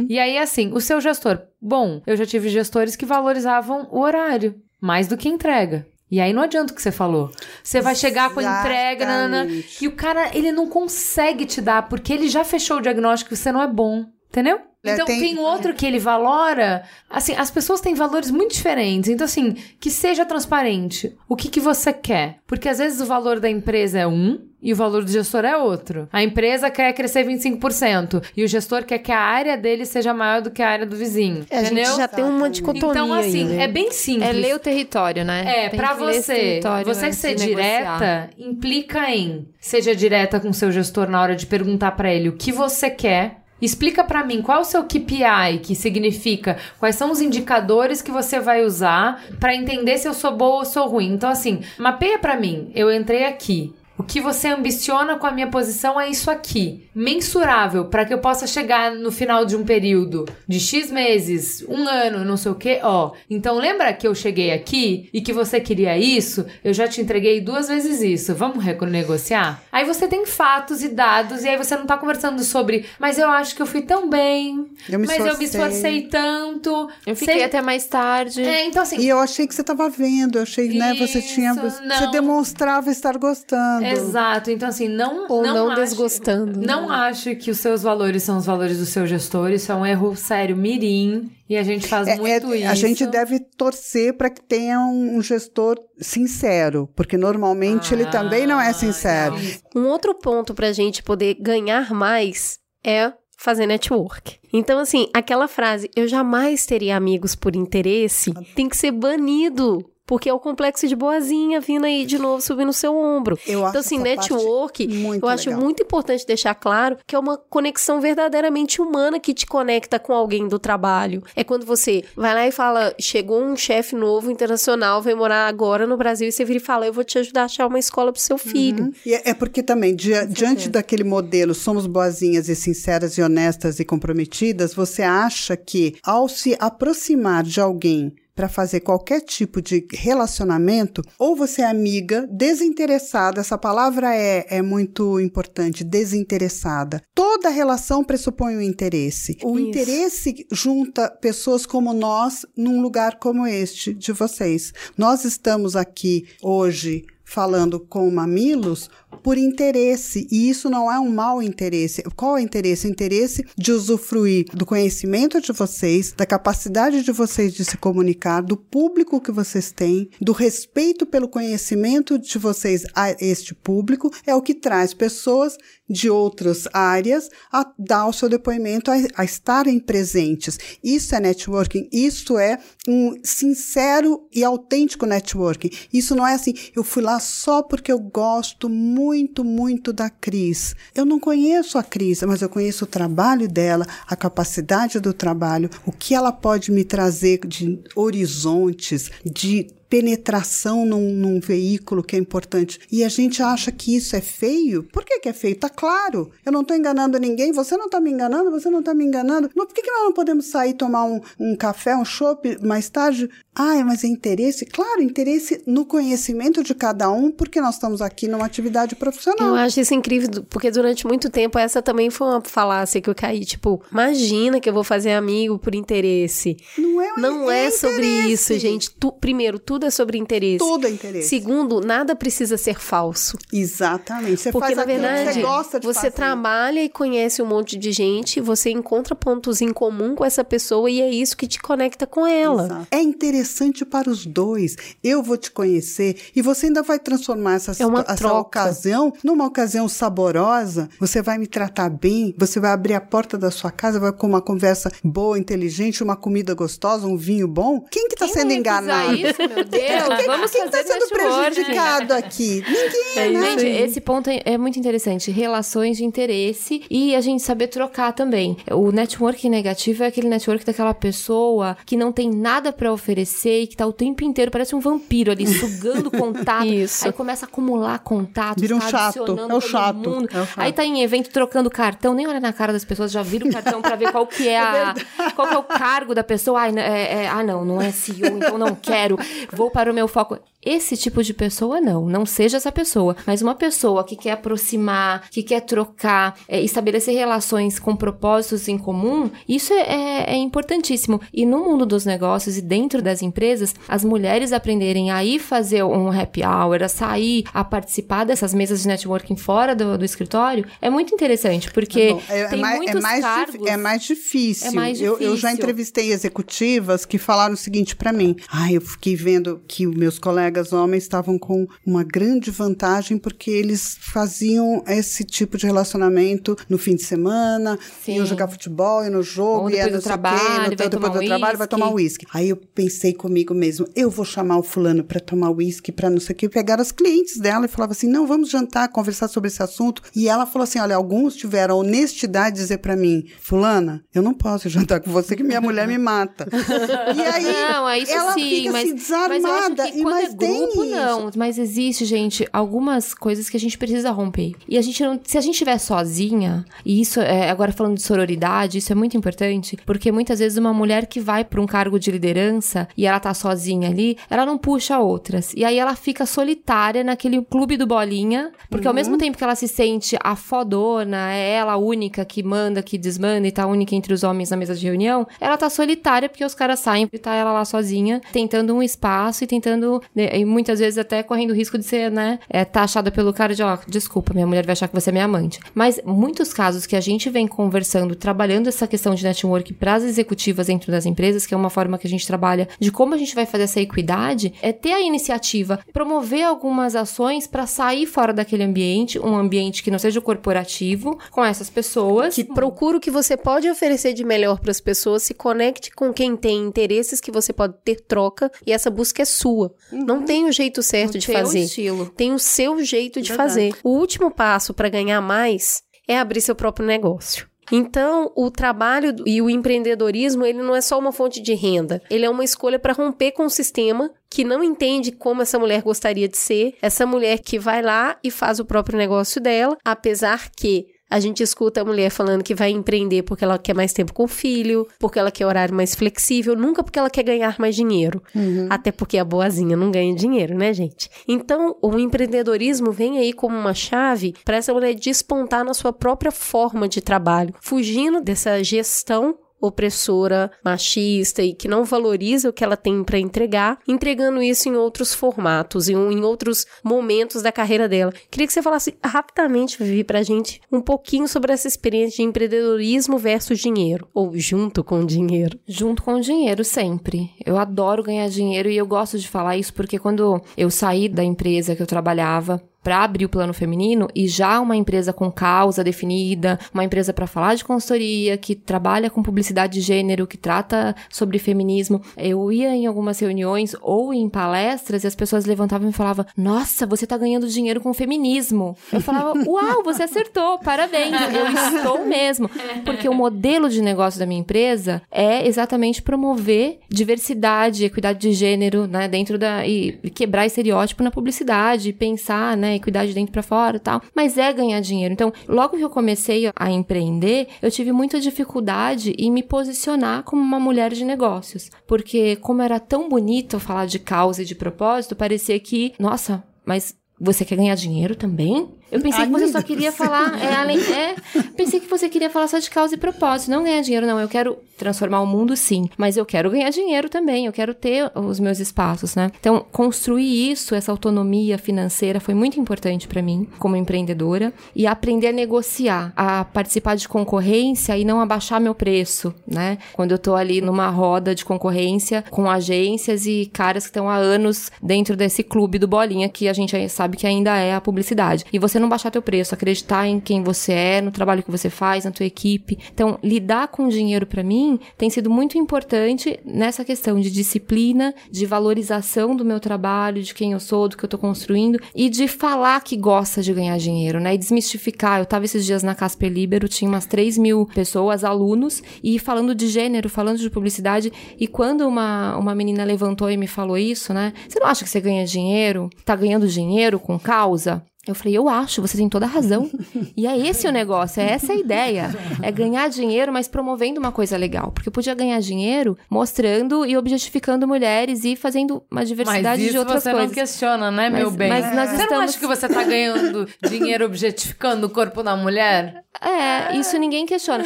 E aí, assim, o seu gestor, bom, eu já tive gestores que valorizavam o horário mais do que a entrega. E aí não adianta o que você falou. Você vai chegar com a entrega, nanana, e o cara, ele não consegue te dar, porque ele já fechou o diagnóstico que você não é bom. Entendeu? É, Então tem- tem, outro que ele valora. Assim, as pessoas têm valores muito diferentes. Então, assim, que seja transparente. O que, que você quer? Porque às vezes o valor da empresa é um e o valor do gestor é outro. A empresa quer crescer 25% e o gestor quer que a área dele seja maior do que a área do vizinho. É, a entendeu? gente já tem uma dicotomia Então, assim, aí, né? é bem simples. É ler o território, né? É, esse você, você ser negociar. direta implica em seja direta com seu gestor na hora de perguntar pra ele o que você quer. Explica pra mim qual é o seu KPI, que significa quais são os indicadores que você vai usar pra entender se eu sou boa ou sou ruim. Então assim, mapeia pra mim. Eu entrei aqui. O que você ambiciona com a minha posição é isso aqui, mensurável, para que eu possa chegar no final de um período de X meses, um ano, não sei o quê, ó. Então lembra que eu cheguei aqui e que você queria isso? Eu já te entreguei duas vezes isso. Vamos renegociar? Aí você tem fatos e dados e aí você não tá conversando sobre, mas eu acho que eu fui tão bem, Eu me mas eu me esforcei." esforcei tanto. Eu fiquei Sei- até mais tarde. É, então assim, E eu achei que você estava vendo, eu achei, né, você Isso, tinha, você não. demonstrava estar gostando. Exato. Então, assim, não. Ou não acho- desgostando, né? Não acho que os seus valores são os valores do seu gestor. Isso é um erro sério, mirim. E a gente faz É, muito é, isso. A gente deve torcer para que tenha um, um gestor sincero, porque normalmente ele também não é Ah, sincero. não. Um outro ponto pra gente poder ganhar mais é fazer network. Então, assim, aquela frase, eu jamais teria amigos por interesse, tem que ser banido. Porque é o complexo de boazinha vindo aí de novo subir no seu ombro. Eu acho então, assim, essa parte network, muito eu acho legal. muito importante deixar claro que é uma conexão verdadeiramente humana que te conecta com alguém do trabalho. É quando você vai lá e fala: chegou um chefe novo internacional, vem morar agora no Brasil, e você vira e fala: eu vou te ajudar a achar uma escola pro seu filho. E é é porque também, dia- diante daquele modelo, somos boazinhas e sinceras e honestas e comprometidas, você acha que ao se aproximar de alguém para fazer qualquer tipo de relacionamento, ou você é amiga, desinteressada, essa palavra é, é muito importante, desinteressada. Toda relação pressupõe um interesse. O Isso. interesse junta pessoas como nós num lugar como este de vocês. Nós estamos aqui hoje falando com o Mamilos por interesse, e isso não é um mau interesse. Qual é o interesse? O interesse de usufruir do conhecimento de vocês, da capacidade de vocês de se comunicar, do público que vocês têm, do respeito pelo conhecimento de vocês a este público, é o que traz pessoas de outras áreas a dar o seu depoimento, a, a estarem presentes. Isso é networking, isso é um sincero e autêntico networking. Isso não é assim, eu fui lá só porque eu gosto muito, muito da Cris. Eu não conheço a Cris, mas eu conheço o trabalho dela, a capacidade do trabalho, o que ela pode me trazer de horizontes, de penetração num, num, veículo que é importante. E a gente acha que isso é feio. Por que, que é feio? Tá claro. Eu não estou enganando ninguém, você não está me enganando, você não está me enganando. Não, por que, que nós não podemos sair tomar um, um café, um chopp mais tarde? Ah, mas é interesse? Claro, interesse no conhecimento de cada um, porque nós estamos aqui numa atividade profissional. Eu acho isso incrível, porque durante muito tempo essa também foi uma falácia que eu caí. Tipo, imagina que eu vou fazer amigo por interesse. Não é, Não é, é sobre isso, gente. Tu, primeiro, tudo é sobre interesse. Tudo é interesse. Segundo, nada precisa ser falso. Exatamente. Você Porque, faz na verdade, você gosta de você fazer. trabalha e conhece um monte de gente, você encontra pontos em comum com essa pessoa e é isso que te conecta com ela. Exato. É interessante para os dois. Eu vou te conhecer e você ainda vai transformar essa, É uma essa ocasião numa ocasião saborosa. Você vai me tratar bem, você vai abrir a porta da sua casa, vai com uma conversa boa, inteligente, uma comida gostosa, um vinho bom. Quem que está sendo enganado? isso, meu (laughs) Deus? Vamos Quem fazer está sendo network. prejudicado aqui? Ninguém, É né? Gente, esse ponto é é muito interessante. Relações de interesse e a gente saber trocar também. O networking negativo é aquele network daquela pessoa que não tem nada pra oferecer e que tá o tempo inteiro, parece um vampiro ali, (laughs) sugando contato. Isso. Aí começa a acumular contato. Vira um tá chato. É o chato. mundo. É o chato. Aí tá em evento trocando cartão, nem olha na cara das pessoas, já vira o cartão pra ver qual que é (laughs) a. qual que é o cargo da pessoa. Ai, é- é- ah, não, não é CEO, então não quero. Vou para o meu foco. Esse tipo de pessoa, não. Não seja essa pessoa. Mas uma pessoa que quer aproximar, que quer trocar, é, estabelecer relações com propósitos em comum, isso é, é- é importantíssimo. E no mundo dos negócios e dentro das empresas, as mulheres aprenderem a ir fazer um happy hour, a sair, a participar dessas mesas de networking fora do, do escritório, é muito interessante, porque Tá é, é tem mais, é muitos mais cargos. é mais difícil. É mais Eu, eu já difícil. entrevistei executivas que falaram o seguinte pra mim: ah, eu fiquei vendo que os meus colegas homens estavam com uma grande vantagem porque eles faziam esse tipo de relacionamento no fim de semana, Sim. iam jogar futebol, iam no jogo, Ou ia depois não do sei o quê, trabalho, no- vai depois do trabalho vai tomar uísque. Aí eu pensei comigo mesmo, eu vou chamar o fulano para tomar uísque, para não sei o quê, pegar as clientes dela e falava assim, não, vamos jantar, conversar sobre esse assunto. E ela falou assim, olha, alguns tiveram a honestidade de dizer para mim, fulana, eu não posso (laughs) jantar com você que minha mulher me mata. (laughs) e aí Não, é isso ela sim, fica mas, assim, mas e quando mas é grupo, não. Mas existe, gente, algumas coisas que a gente precisa romper. E a gente não. Se a gente estiver sozinha, e isso é agora falando de sororidade, isso é muito importante, porque muitas vezes uma mulher que vai para um cargo de liderança e ela tá sozinha ali, ela não puxa outras. E aí ela fica solitária naquele clube do bolinha, porque ao mesmo tempo que ela se sente a fodona, é ela a única que manda, que desmanda e tá única entre os homens na mesa de reunião, ela tá solitária porque os caras saem e tá ela lá sozinha, tentando um espaço e tentando, né, e muitas vezes até correndo o risco de ser, né, é, taxada pelo cara de, ó, desculpa, minha mulher vai achar que você é minha amante. Mas muitos casos que a gente vem conversando, trabalhando essa questão de network para as executivas dentro das empresas, que é uma forma que a gente trabalha de como a gente vai fazer essa equidade, é ter a iniciativa, promover algumas ações para sair fora daquele ambiente, um ambiente que não seja corporativo, com essas pessoas. Que procura o que você pode oferecer de melhor para as pessoas, se conecte com quem tem interesses que você pode ter troca e essa busca é sua. Não tem o jeito certo no de fazer. estilo. Tem o seu jeito de Verdade. fazer. O último passo para ganhar mais é abrir seu próprio negócio. Então, o trabalho e o empreendedorismo, ele não é só uma fonte de renda, ele é uma escolha para romper com o sistema que não entende como essa mulher gostaria de ser, essa mulher que vai lá e faz o próprio negócio dela, apesar que a gente escuta a mulher falando que vai empreender porque ela quer mais tempo com o filho, porque ela quer horário mais flexível, nunca porque ela quer ganhar mais dinheiro. Até porque a boazinha não ganha dinheiro, né, gente? Então, o empreendedorismo vem aí como uma chave para essa mulher despontar na sua própria forma de trabalho, fugindo dessa gestão opressora, machista e que não valoriza o que ela tem para entregar, entregando isso em outros formatos, em, em outros momentos da carreira dela. Queria que você falasse rapidamente, Vivi, pra gente um pouquinho sobre essa experiência de empreendedorismo versus dinheiro, ou junto com dinheiro. Junto com dinheiro, sempre. Eu adoro ganhar dinheiro e eu gosto de falar isso porque quando eu saí da empresa que eu trabalhava, para abrir o plano feminino e já uma empresa com causa definida, uma empresa para falar de consultoria, que trabalha com publicidade de gênero, que trata sobre feminismo. Eu ia em algumas reuniões ou em palestras e as pessoas levantavam e falavam: Nossa, você tá ganhando dinheiro com feminismo. Eu falava: (laughs) Uau, você acertou, parabéns, eu estou mesmo. Porque o modelo de negócio da minha empresa é exatamente promover diversidade, equidade de gênero, né, dentro da. e quebrar estereótipo na publicidade, pensar, né, equidade de dentro para fora e tal. Mas é ganhar dinheiro. Então, logo que eu comecei a empreender, eu tive muita dificuldade em me posicionar como uma mulher de negócios. Porque, como era tão bonito falar de causa e de propósito, parecia que, nossa, mas você quer ganhar dinheiro também? Eu pensei que você só queria falar, é, além, é, pensei que você queria falar só de causa e propósito, não ganhar dinheiro, não. Eu quero transformar o mundo, sim, mas eu quero ganhar dinheiro também, eu quero ter os meus espaços, né? Então, construir isso, essa autonomia financeira foi muito importante pra mim, como empreendedora, e aprender a negociar, a participar de concorrência e não abaixar meu preço, né? Quando eu tô ali numa roda de concorrência com agências e caras que estão há anos dentro desse clube do bolinha que a gente sabe que ainda é a publicidade. E você não baixar teu preço, acreditar em quem você é, no trabalho que você faz, na tua equipe. Então, lidar com dinheiro pra mim tem sido muito importante nessa questão de disciplina, de valorização do meu trabalho, de quem eu sou, do que eu tô construindo e de falar que gosta de ganhar dinheiro, né? E desmistificar. Eu tava esses dias na Casper Libero, tinha umas 3 mil pessoas, alunos, e falando de gênero, falando de publicidade. E quando uma, uma menina levantou e me falou isso, né? Você não acha que você ganha dinheiro? Tá ganhando dinheiro com causa? Eu falei, eu acho, você tem toda a razão. (laughs) E é esse o negócio, é essa a ideia. É ganhar dinheiro, mas promovendo uma coisa legal. Porque eu podia ganhar dinheiro mostrando e objetificando mulheres e fazendo uma Mas diversidade de outras você coisas. não questiona, né, Mas- meu bem? mas nós Você não estamos- acha que você tá ganhando dinheiro objetificando o corpo da mulher? É, isso ninguém questiona.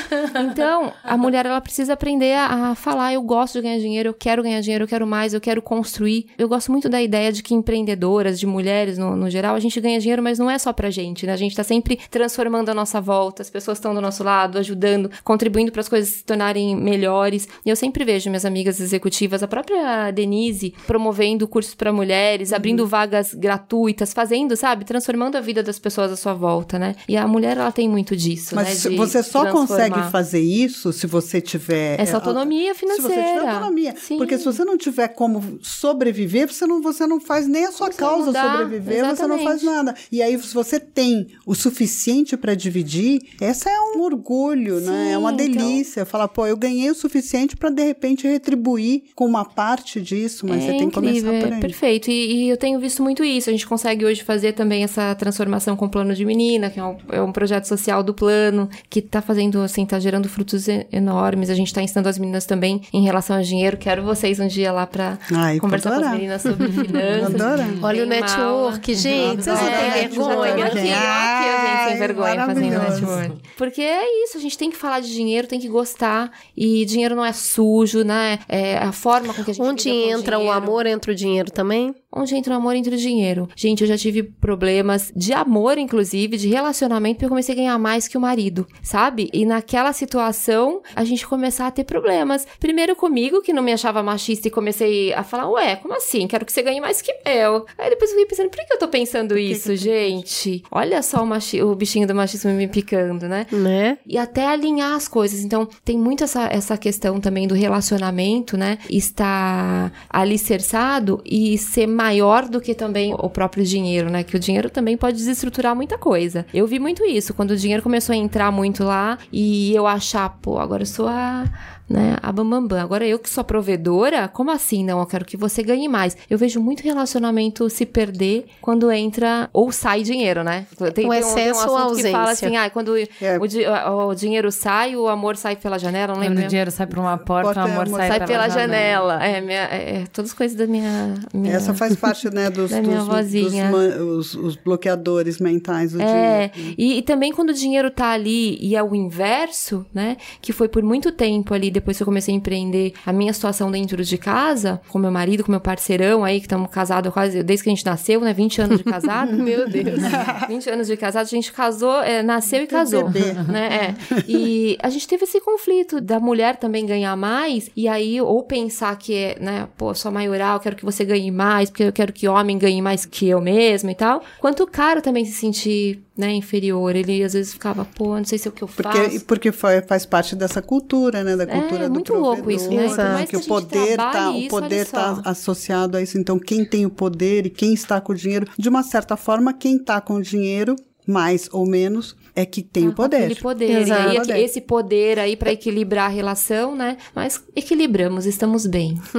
Então, a mulher, ela precisa aprender a, a falar, eu gosto de ganhar dinheiro, eu quero ganhar dinheiro, eu quero mais, eu quero construir. Eu gosto muito da ideia de que empreendedoras, de mulheres no, no geral, a gente ganha dinheiro, mas não é só pra gente, né? A gente tá sempre transformando a nossa volta, as pessoas estão do nosso lado, ajudando, contribuindo para as coisas se tornarem melhores. E eu sempre vejo minhas amigas executivas, a própria Denise, promovendo cursos para mulheres, abrindo vagas gratuitas, fazendo, sabe? Transformando a vida das pessoas à sua volta, né? E a mulher, ela tem muito disso, Mas né? de você só consegue fazer isso se você tiver Essa é, autonomia Se você tiver financeira. autonomia. Sim. Porque se você não tiver como sobreviver, você não, você não faz nem a sua Você causa sobreviver, você não faz exatamente. nada. E aí, se você tem o suficiente para dividir, essa é um orgulho, né? É uma então- delícia. Falar, pô, eu ganhei o suficiente para de repente retribuir com uma parte disso, mas é você tem que começar por é aí. perfeito. E, e eu tenho visto muito isso. A gente consegue hoje fazer também essa transformação com o plano de menina, que é um, é um projeto social do plano, que tá fazendo, assim, tá gerando frutos e- enormes. A gente tá ensinando as meninas também em relação ao dinheiro. Quero vocês um dia lá pra Ai, conversar com as meninas sobre (laughs) finanças. Adorar. Olha o network, gente. Vocês não Adoro têm. Vergonha. Aqui, ó, aqui a gente sem Ai, vergonha fazendo network. Porque é isso, a gente tem que falar de dinheiro, tem que gostar. E dinheiro não é sujo, né? É a forma com que a gente Onde entra o amor, entra o dinheiro também? Onde entra o amor, entra o dinheiro. Gente, eu já tive problemas de amor, inclusive, de relacionamento, porque eu comecei a ganhar mais que o marido, sabe? E naquela situação, a gente começar a ter problemas. Primeiro comigo, que não me achava machista, e comecei a falar, ué, como assim? Quero que você ganhe mais que eu. Aí depois eu fiquei pensando, por que eu tô pensando isso, gente? Olha só o, machi- o bichinho do machismo me picando, né? Né? e até alinhar as coisas. Então, tem muito essa, essa questão também do relacionamento, né? Estar alicerçado e ser maior do que também o próprio dinheiro, né? Que o dinheiro também pode desestruturar muita coisa. Eu vi muito isso, quando o dinheiro começou a entrar muito lá e eu achar, pô, agora eu sou a. Né, a bambambam. Agora eu que sou a provedora, como assim? Não, eu quero que você ganhe mais. Eu vejo muito relacionamento se perder quando entra ou sai dinheiro, né? Tem, O tem um- tem um excesso ou a assunto que fala ausência. assim, ah, quando É. o, di- o dinheiro sai, o amor sai pela janela, não lembro. Quando o dinheiro sai por uma porta, Porta o é amor amor. sai, sai pela, pela janela. janela. É, minha, é, é, todas coisas da minha. minha... Essa faz parte, né, (laughs) dos, Da minha dos, vozinha. dos man- os, os bloqueadores mentais do É, dinheiro. e, e também quando o dinheiro tá ali e é o inverso, né? Que foi por muito tempo ali depois que eu comecei a empreender, a minha situação dentro de casa, com meu marido, com meu parceirão aí, que estamos casados quase desde que a gente nasceu, né? 20 anos de casado. (laughs) Meu Deus. (laughs) 20 anos de casado, a gente casou, é, nasceu e casou. Né? É. E a gente teve esse conflito da mulher também ganhar mais, e aí, ou pensar que é, né, pô, sou maioral, quero que você ganhe mais, porque eu quero que homem ganhe mais que eu mesmo e tal. Quanto o cara também se sentir, né, inferior. Ele às vezes ficava, pô, não sei se é o que eu faço. Porque, faz parte dessa cultura, né? Da cultura É, do muito louco isso, né? Mais Que o gente poder tá, trabalhe o isso, poder tá só. associado a isso. Então, quem tem o poder e quem está com o dinheiro, de uma certa forma, quem está com o dinheiro, mais ou menos, é que tem o poder. Aquele poder. Exato. E aí, Poder. esse poder aí pra equilibrar a relação, né? Mas equilibramos, estamos bem. (laughs)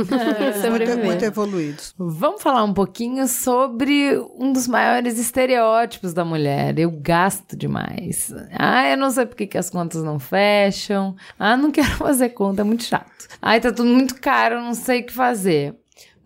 Muito, muito evoluídos. Vamos falar um pouquinho sobre um dos maiores estereótipos da mulher. Eu gasto demais. Ah, eu não sei porque que as contas não fecham. Ah, não quero (laughs) fazer conta, é muito chato. Ai, tá tudo muito caro, não sei o que fazer.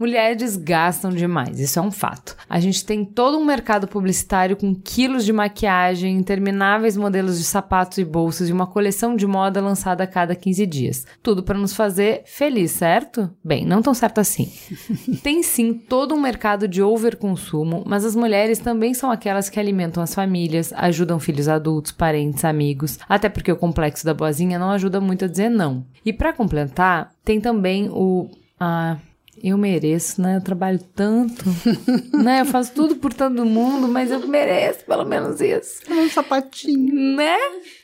Mulheres gastam demais, isso é um fato. A gente tem todo um mercado publicitário com quilos de maquiagem, intermináveis modelos de sapatos e bolsas e uma coleção de moda lançada a cada 15 dias. Tudo para nos fazer feliz, certo? Bem, não tão certo assim. (laughs) Tem sim todo um mercado de overconsumo, mas as mulheres também são aquelas que alimentam as famílias, ajudam filhos adultos, parentes, amigos, até porque o complexo da boazinha não ajuda muito a dizer não. E para completar, tem também o ah, eu mereço, né? Eu trabalho tanto, (laughs) né? Eu faço tudo por todo mundo, mas eu mereço pelo menos isso, Um sapatinho. né?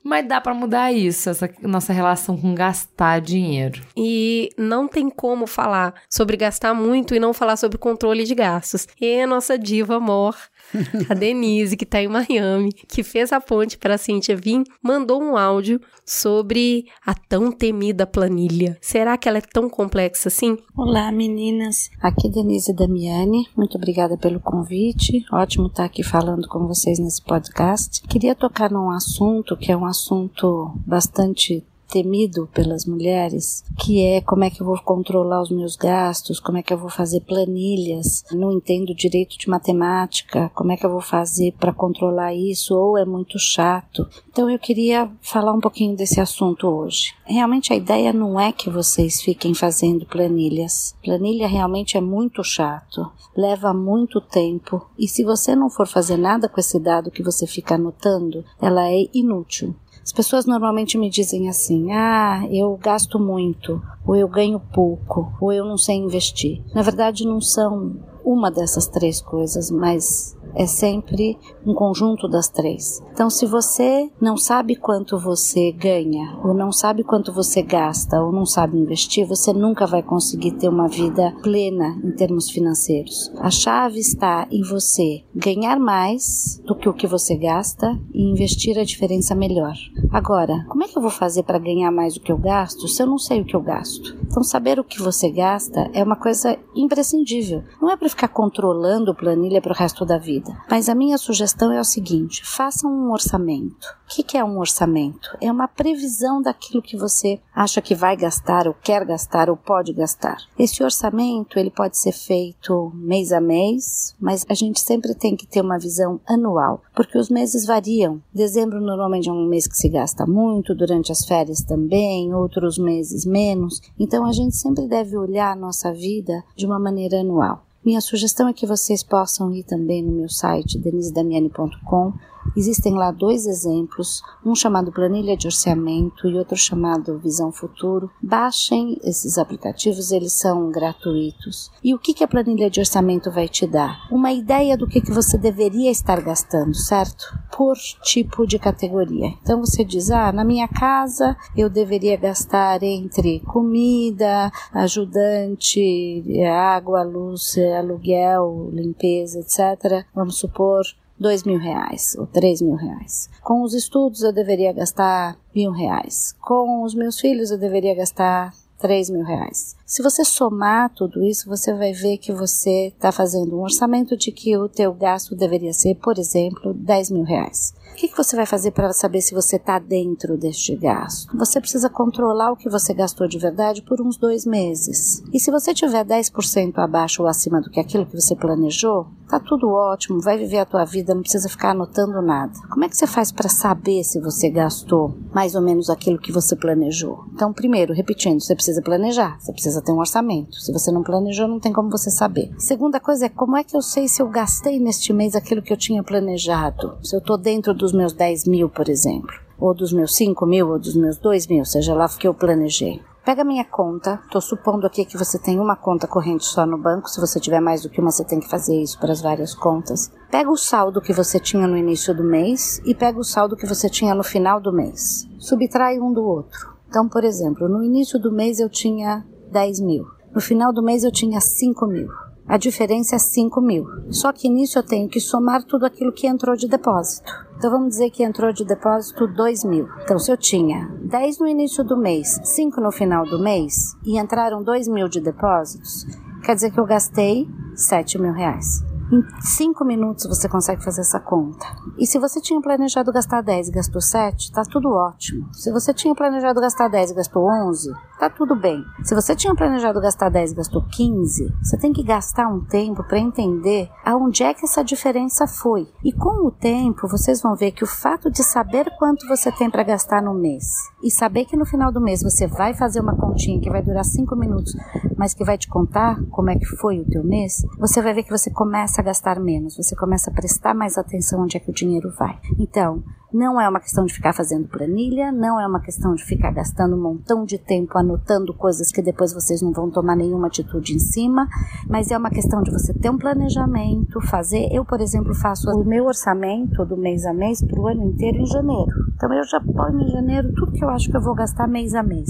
Mas dá pra mudar isso, essa nossa relação com gastar dinheiro. E não tem como falar sobre gastar muito e não falar sobre controle de gastos. E a nossa diva amor, (laughs) a Denise, que tá em Miami, que fez a ponte para a Cintia vir, mandou um áudio sobre a tão temida planilha. Será que ela é tão complexa assim? Olá meninas, aqui Denise Damiani, muito obrigada pelo convite, ótimo estar aqui falando com vocês nesse podcast. Queria tocar num assunto que é um assunto bastante temido pelas mulheres, que é como é que eu vou controlar os meus gastos, como é que eu vou fazer planilhas, não entendo direito de matemática, como é que eu vou fazer para controlar isso, ou é muito chato. Então eu queria falar um pouquinho desse assunto hoje. Realmente a ideia não é que vocês fiquem fazendo planilhas. Planilha realmente é muito chato, leva muito tempo e se você não for fazer nada com esse dado que você fica anotando, ela é inútil. As pessoas normalmente me dizem assim: ah, eu gasto muito, ou eu ganho pouco, ou eu não sei investir. Na verdade, não são uma dessas três coisas, mas é sempre um conjunto das três. Então, se você não sabe quanto você ganha, ou não sabe quanto você gasta, ou não sabe investir, você nunca vai conseguir ter uma vida plena em termos financeiros. A chave está em você ganhar mais do que o que você gasta e investir a diferença melhor. Agora, como é que eu vou fazer para ganhar mais do que eu gasto se eu não sei o que eu gasto? Então, saber o que você gasta é uma coisa imprescindível. Não é para ficar controlando planilha para o resto da vida. Mas a minha sugestão é o seguinte: faça um orçamento. O que, que é um orçamento? É uma previsão daquilo que você acha que vai gastar, ou quer gastar, ou pode gastar. Esse orçamento ele pode ser feito mês a mês, mas a gente sempre tem que ter uma visão anual, porque os meses variam. Dezembro normalmente é um mês que se gasta muito, durante as férias também, outros meses menos. Então a gente sempre deve olhar a nossa vida de uma maneira anual. Minha sugestão é que vocês possam ir também no meu site denisedamiani.com. Existem lá dois exemplos, um chamado Planilha de Orçamento e outro chamado Visão Futuro. Baixem esses aplicativos, eles são gratuitos. E o que, que a planilha de orçamento vai te dar? Uma ideia do que, que você deveria estar gastando, certo? Por tipo de categoria. Então você diz: ah, na minha casa eu deveria gastar entre comida, ajudante, água, luz, aluguel, limpeza, etc. Vamos supor dois mil reais ou três mil reais. Com os estudos eu deveria gastar mil reais. Com os meus filhos eu deveria gastar 3 mil reais. Se você somar tudo isso, você vai ver que você está fazendo um orçamento de que o teu gasto deveria ser, por exemplo, 10 mil reais. Que, que você vai fazer para saber se você está dentro deste gasto? Você precisa controlar o que você gastou de verdade por uns dois meses. E se você tiver 10% abaixo ou acima do que aquilo que você planejou, tá tudo ótimo, vai viver a tua vida, não precisa ficar anotando nada. Como é que você faz para saber se você gastou mais ou menos aquilo que você planejou? Então, primeiro, repetindo, você precisa planejar, você precisa ter um orçamento. Se você não planejou, não tem como você saber. Segunda coisa é como é que eu sei se eu gastei neste mês aquilo que eu tinha planejado? Se eu tô dentro dos meus 10 mil, por exemplo, ou dos meus 5 mil, ou dos meus 2 mil, seja lá o que eu planejei. Pega minha conta, estou supondo aqui que você tem uma conta corrente só no banco, se você tiver mais do que uma, você tem que fazer isso para as várias contas. Pega o saldo que você tinha no início do mês e pega o saldo que você tinha no final do mês. Subtrai um do outro. Então, por exemplo, no início do mês eu tinha 10 mil, no final do mês eu tinha 5 mil. A diferença é 5 mil. Só que nisso eu tenho que somar tudo aquilo que entrou de depósito. Então vamos dizer que entrou de depósito 2 mil. Então se eu tinha 10 no início do mês, 5 no final do mês e entraram 2 mil de depósitos, quer dizer que eu gastei 7 mil reais. Em 5 minutos você consegue fazer essa conta. E se você tinha planejado gastar 10 e gastou 7, tá tudo ótimo. Se você tinha planejado gastar 10 e gastou 11, tá tudo bem. Se você tinha planejado gastar 10 e gastou 15, você tem que gastar um tempo para entender aonde é que essa diferença foi. E com o tempo, vocês vão ver que o fato de saber quanto você tem para gastar no mês e saber que no final do mês você vai fazer uma continha que vai durar 5 minutos, mas que vai te contar como é que foi o teu mês, você vai ver que você começa a gastar menos, você começa a prestar mais atenção onde é que o dinheiro vai. Então, não é uma questão de ficar fazendo planilha, não é uma questão de ficar gastando um montão de tempo anotando coisas que depois vocês não vão tomar nenhuma atitude em cima, mas é uma questão de você ter um planejamento, fazer. Eu, por exemplo, faço o meu orçamento do mês a mês para o ano inteiro em janeiro. Então eu já ponho em janeiro tudo que eu acho que eu vou gastar mês a mês.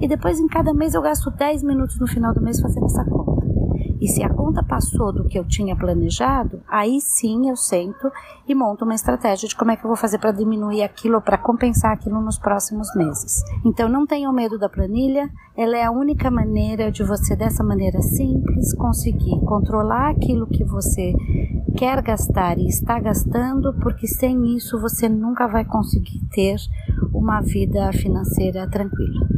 E depois em cada mês eu gasto 10 minutos no final do mês fazendo essa conta. E se a conta passou do que eu tinha planejado, aí sim eu sento e monto uma estratégia de como é que eu vou fazer para diminuir aquilo para compensar aquilo nos próximos meses. Então não tenham medo da planilha, ela é a única maneira de você, dessa maneira simples, conseguir controlar aquilo que você quer gastar e está gastando, porque sem isso você nunca vai conseguir ter uma vida financeira tranquila.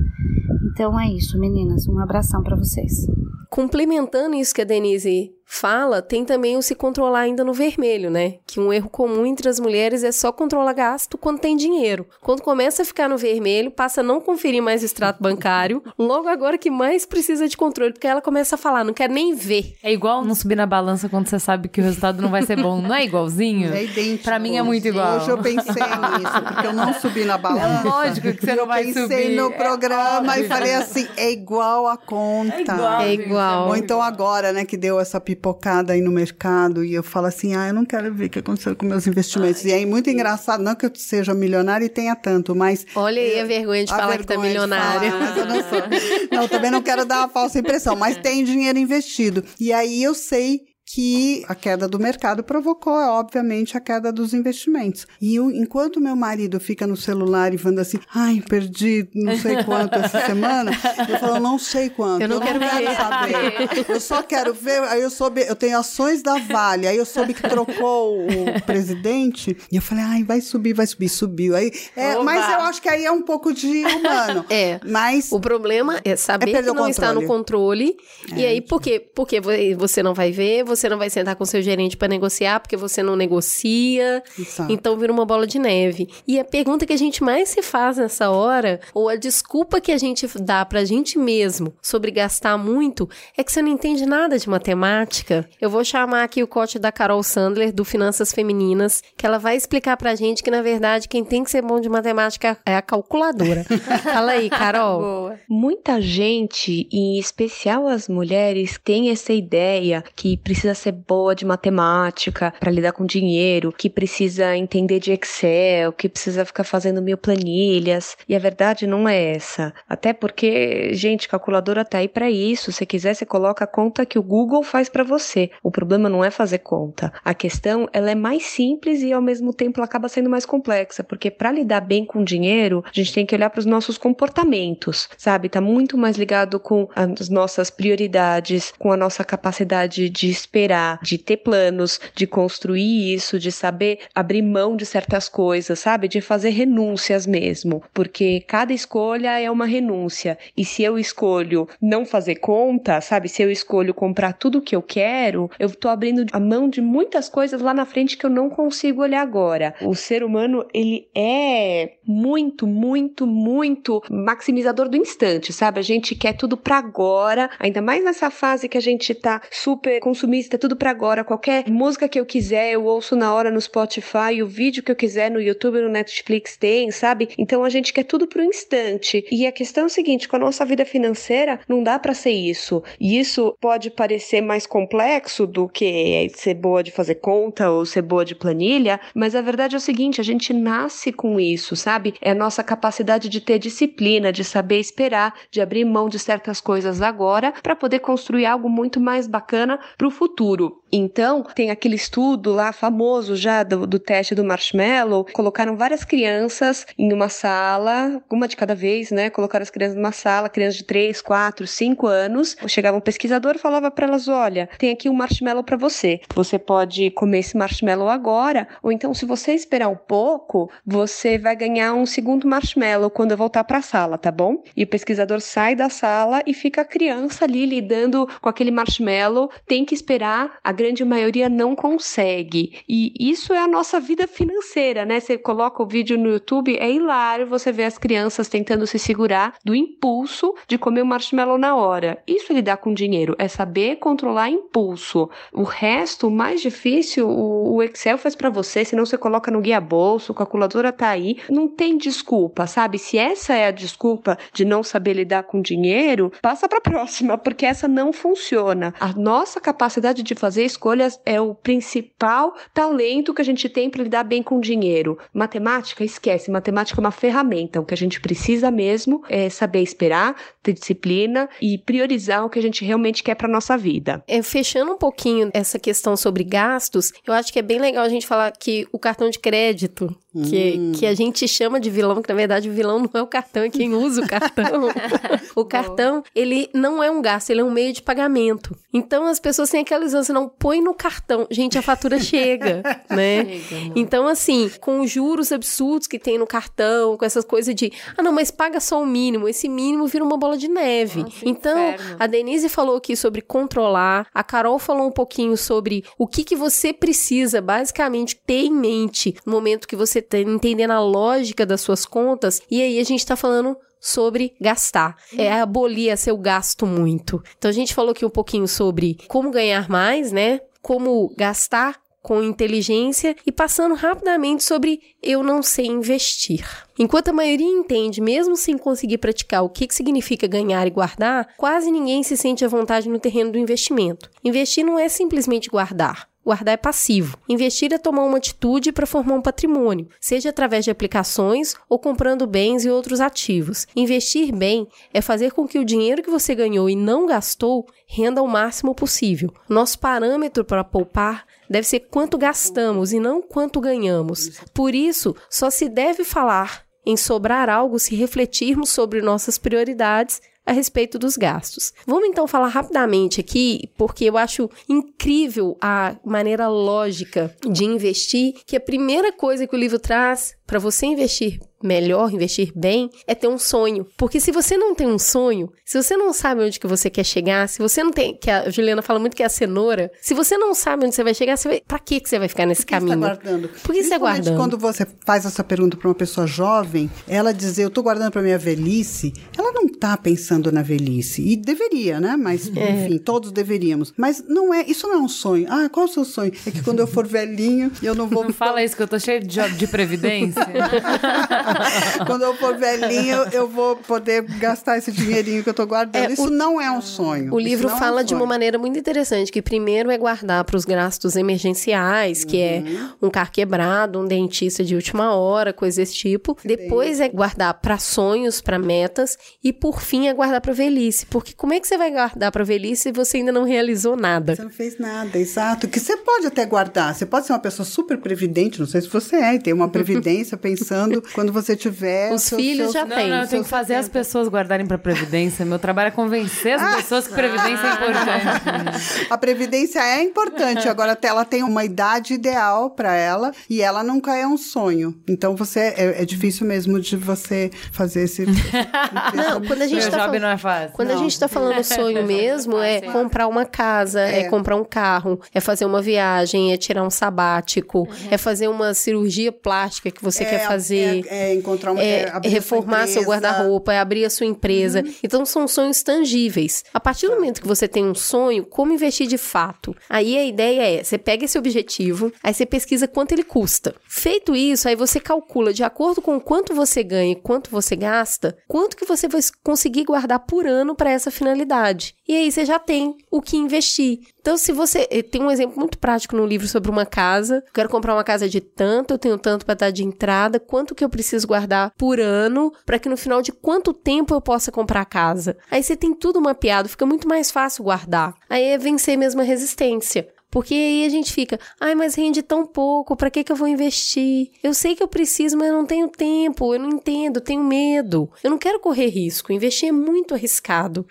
Então é isso, meninas. Um abração para vocês. Complementando isso que a Denise fala, tem também o se controlar ainda no vermelho, né? Que um erro comum entre as mulheres é só controlar gasto quando tem dinheiro. Quando começa a ficar no vermelho, passa a não conferir mais o extrato bancário, logo agora que mais precisa de controle, porque ela começa a falar, não quer nem ver. É igual não subir na balança quando você sabe que o resultado não vai ser bom. Não é igualzinho? É idêntico. Pra mim é muito igual. Hoje eu pensei nisso, porque eu não subi na balança. É lógico que você não vai Eu subir. pensei no é programa e óbvio. falei assim, é igual a conta. É igual, É gente, igual. Ou muito então agora, né, que deu essa pipocada aí no mercado e eu falo assim, ah, eu não quero ver o que aconteceu com meus investimentos. e aí, muito engraçado, não que eu seja milionária e tenha tanto, mas... Olha aí a vergonha de a falar que tá vergonha milionária. falar, mas eu não sou. Não, também não quero dar uma falsa impressão, mas (laughs) tem dinheiro investido. E aí eu sei que a queda do mercado provocou, obviamente, a queda dos investimentos. E eu, enquanto meu marido fica no celular e falando assim, ai, perdi não sei quanto essa (laughs) semana, eu falo, não sei quanto. Eu não quero ver. saber. Eu só quero ver. Aí eu soube, eu tenho ações da Vale, aí eu soube que trocou o presidente, e eu falei, ai, vai subir, vai subir, subiu. Aí, é, mas eu acho que aí é um pouco de humano. (laughs) É. Mas O problema é saber É que não está no controle. e É, aí, por quê? Porque vo- você não vai ver, você não vai sentar com seu gerente para negociar, porque você não negocia. Exato. Então vira uma bola de neve. E a pergunta que a gente mais se faz nessa hora, ou a desculpa que a gente dá pra gente mesmo sobre gastar muito, é que você não entende nada de matemática. Eu vou chamar aqui o coach da Carol Sandler, do Finanças Femininas, que ela vai explicar pra gente que, na verdade, quem tem que ser bom de matemática é a calculadora. (laughs) Fala aí, Carol. Boa. Muita gente, em especial as mulheres, tem essa ideia que precisa precisa ser boa de matemática para lidar com dinheiro, que precisa entender de Excel, que precisa ficar fazendo mil planilhas. E a verdade não é essa. Até porque, gente, calculadora tá aí para isso. Se quiser, você coloca a conta que o Google faz para você. O problema não é fazer conta. A questão, ela é mais simples e ao mesmo tempo ela acaba sendo mais complexa, porque para lidar bem com dinheiro, a gente tem que olhar para os nossos comportamentos, sabe? Tá muito mais ligado com as nossas prioridades, com a nossa capacidade de esperar, de ter planos, de construir isso, de saber abrir mão de certas coisas, sabe? De fazer renúncias mesmo, porque cada escolha é uma renúncia. E se eu escolho não fazer conta, sabe? Se eu escolho comprar tudo o que eu quero, eu tô abrindo a mão de muitas coisas lá na frente que eu não consigo olhar agora. O ser humano, ele é muito, muito, muito maximizador do instante, sabe? A gente quer tudo para agora, ainda mais nessa fase que a gente tá super consumista, tudo para agora. Qualquer música que eu quiser, eu ouço na hora no Spotify, o vídeo que eu quiser no YouTube, no Netflix tem, sabe? Então a gente quer tudo pro instante. E a questão é o seguinte, com a nossa vida financeira, não dá para ser isso. E isso pode parecer mais complexo do que ser boa de fazer conta ou ser boa de planilha, mas a verdade é o seguinte, a gente nasce com isso, sabe? É a nossa capacidade de ter disciplina, de saber esperar, de abrir mão de certas coisas agora para poder construir algo muito mais bacana para o futuro. Então, tem aquele estudo lá famoso já do, do teste do marshmallow. Colocaram várias crianças em uma sala, uma de cada vez, né? Colocaram as crianças numa sala, crianças de 3, 4, 5 anos. Chegava um pesquisador falava para elas: olha, tem aqui um marshmallow para você. Você pode comer esse marshmallow agora, ou então, se você esperar um pouco, você vai ganhar um segundo marshmallow quando eu voltar para a sala, tá bom? E o pesquisador sai da sala e fica a criança ali lidando com aquele marshmallow. Tem que esperar a grande maioria não consegue. E isso é a nossa vida financeira, né? Você coloca o vídeo no YouTube, é hilário você ver as crianças tentando se segurar do impulso de comer o marshmallow na hora. Isso é lidar com dinheiro, é saber controlar impulso. O resto, mais difícil, o Excel faz para você, senão você coloca no guia bolso, calculadora tá aí. Não tem desculpa, sabe? Se essa é a desculpa de não saber lidar com dinheiro, passa para (laughs) próxima, porque essa não funciona. A nossa capacidade de fazer escolhas é o principal talento que a gente tem para lidar bem com dinheiro. Matemática, esquece. Matemática é uma ferramenta. O que a gente precisa mesmo é saber esperar, ter disciplina e priorizar o que a gente realmente quer para nossa vida. É, fechando um pouquinho essa questão sobre gastos, eu acho que é bem legal a gente falar que o cartão de crédito, que, Hum. que a gente chama de vilão, que na verdade o vilão (laughs) não é o cartão, é quem usa o cartão. (laughs) o cartão, ele não é um gasto, ele é um meio de pagamento. Então as pessoas têm aquela ilusão, você não põe no cartão. Gente, a fatura (laughs) chega, né? Então, assim, com os juros absurdos que tem no cartão, com essas coisas de, ah, não, mas paga só o mínimo. Esse mínimo vira uma bola de neve. Nossa, então, inferno. a Denise falou aqui sobre controlar, a Carol falou um pouquinho sobre o que, que você precisa, basicamente, ter em mente no momento que você tá entendendo a lógica das suas contas. E aí a gente tá falando sobre gastar. É abolir a seu gasto muito. Então a gente falou aqui um pouquinho sobre como ganhar mais, né? Como gastar com inteligência e passando rapidamente sobre eu não sei investir. Enquanto a maioria entende, mesmo sem conseguir praticar o que que significa ganhar e guardar, quase ninguém se sente à vontade no terreno do investimento. Investir não é simplesmente guardar. Guardar é passivo. Investir é tomar uma atitude para formar um patrimônio, seja através de aplicações ou comprando bens e outros ativos. Investir bem é fazer com que o dinheiro que você ganhou e não gastou renda o máximo possível. Nosso parâmetro para poupar deve ser quanto gastamos e não quanto ganhamos. Por isso, só se deve falar em sobrar algo se refletirmos sobre nossas prioridades a respeito dos gastos. Vamos então falar rapidamente aqui, porque eu acho incrível a maneira lógica de investir, que a primeira coisa que o livro traz para você investir melhor, investir bem, é ter um sonho. Porque se você não tem um sonho, se você não sabe onde que você quer chegar, se você não tem, que a Juliana fala muito que é a cenoura, se você não sabe onde você vai chegar, você vai, pra que que você vai ficar nesse Por que você caminho? tá guardando? Por que você tá guardando? quando você faz essa pergunta para uma pessoa jovem, ela dizer, eu tô guardando para minha velhice, ela não tá pensando na velhice. E deveria, né? Mas, É. enfim, todos deveríamos. Mas não é, isso não é um sonho. Ah, qual é o seu sonho? É que quando eu for velhinho, eu não vou... Não fala isso que eu tô cheio de job de previdência. (laughs) (laughs) Quando eu for velhinho, eu vou poder gastar esse dinheirinho que eu tô guardando. É, Isso o- não é um sonho. O livro não é um fala de uma maneira muito interessante, que primeiro é guardar para os gastos emergenciais, que é Uhum. um carro quebrado, um dentista de última hora, coisa desse tipo. Depois é guardar para sonhos, para metas e por fim é guardar para velhice, porque como é que você vai guardar para velhice se você ainda não realizou nada? Você não fez nada, exato. Que você pode até guardar. Você pode ser uma pessoa super previdente, não sei se você é, e ter uma previdência (laughs) pensando quando você tiver. Os filhos seus- já Não, têm. não, eu tenho que fazer as pessoas guardarem pra Previdência. Meu trabalho é convencer as pessoas que Previdência é importante. A previdência é importante, agora até ela tem uma idade ideal para ela e ela nunca é um sonho. Então você é, é difícil mesmo de você fazer esse. (laughs) Não, quando a gente Meu tá job falando... não é fácil. Quando a Não. gente tá falando sonho (laughs) mesmo, é comprar uma casa, é. comprar um carro, é fazer uma viagem, é tirar um sabático, é fazer uma cirurgia plástica que você É, quer fazer. É, é encontrar uma. É, reformar seu guarda-roupa, é abrir a sua empresa. Então são sonhos tangíveis. A partir do momento que você tem um sonho, como investir de fato? Aí a ideia é, você pega esse objetivo, aí você pesquisa quanto ele custa. Feito isso, aí você calcula de acordo com quanto você ganha e quanto você gasta, quanto que você vai conseguir guardar por ano para essa finalidade. E aí você já tem o que investir. Então, se você. eh, Tem um exemplo muito prático no livro sobre uma casa. Eu quero comprar uma casa de tanto, eu tenho tanto para dar de entrada, quanto que eu preciso guardar por ano, para que no final de quanto tempo eu possa comprar a casa. Aí você tem tudo mapeado, fica muito mais fácil guardar. Aí é vencer mesmo a resistência. Porque aí a gente fica, ai, mas rende tão pouco, pra que que eu vou investir? Eu sei que eu preciso, mas eu não tenho tempo, eu não entendo, eu tenho medo. Eu não quero correr risco, investir é muito arriscado.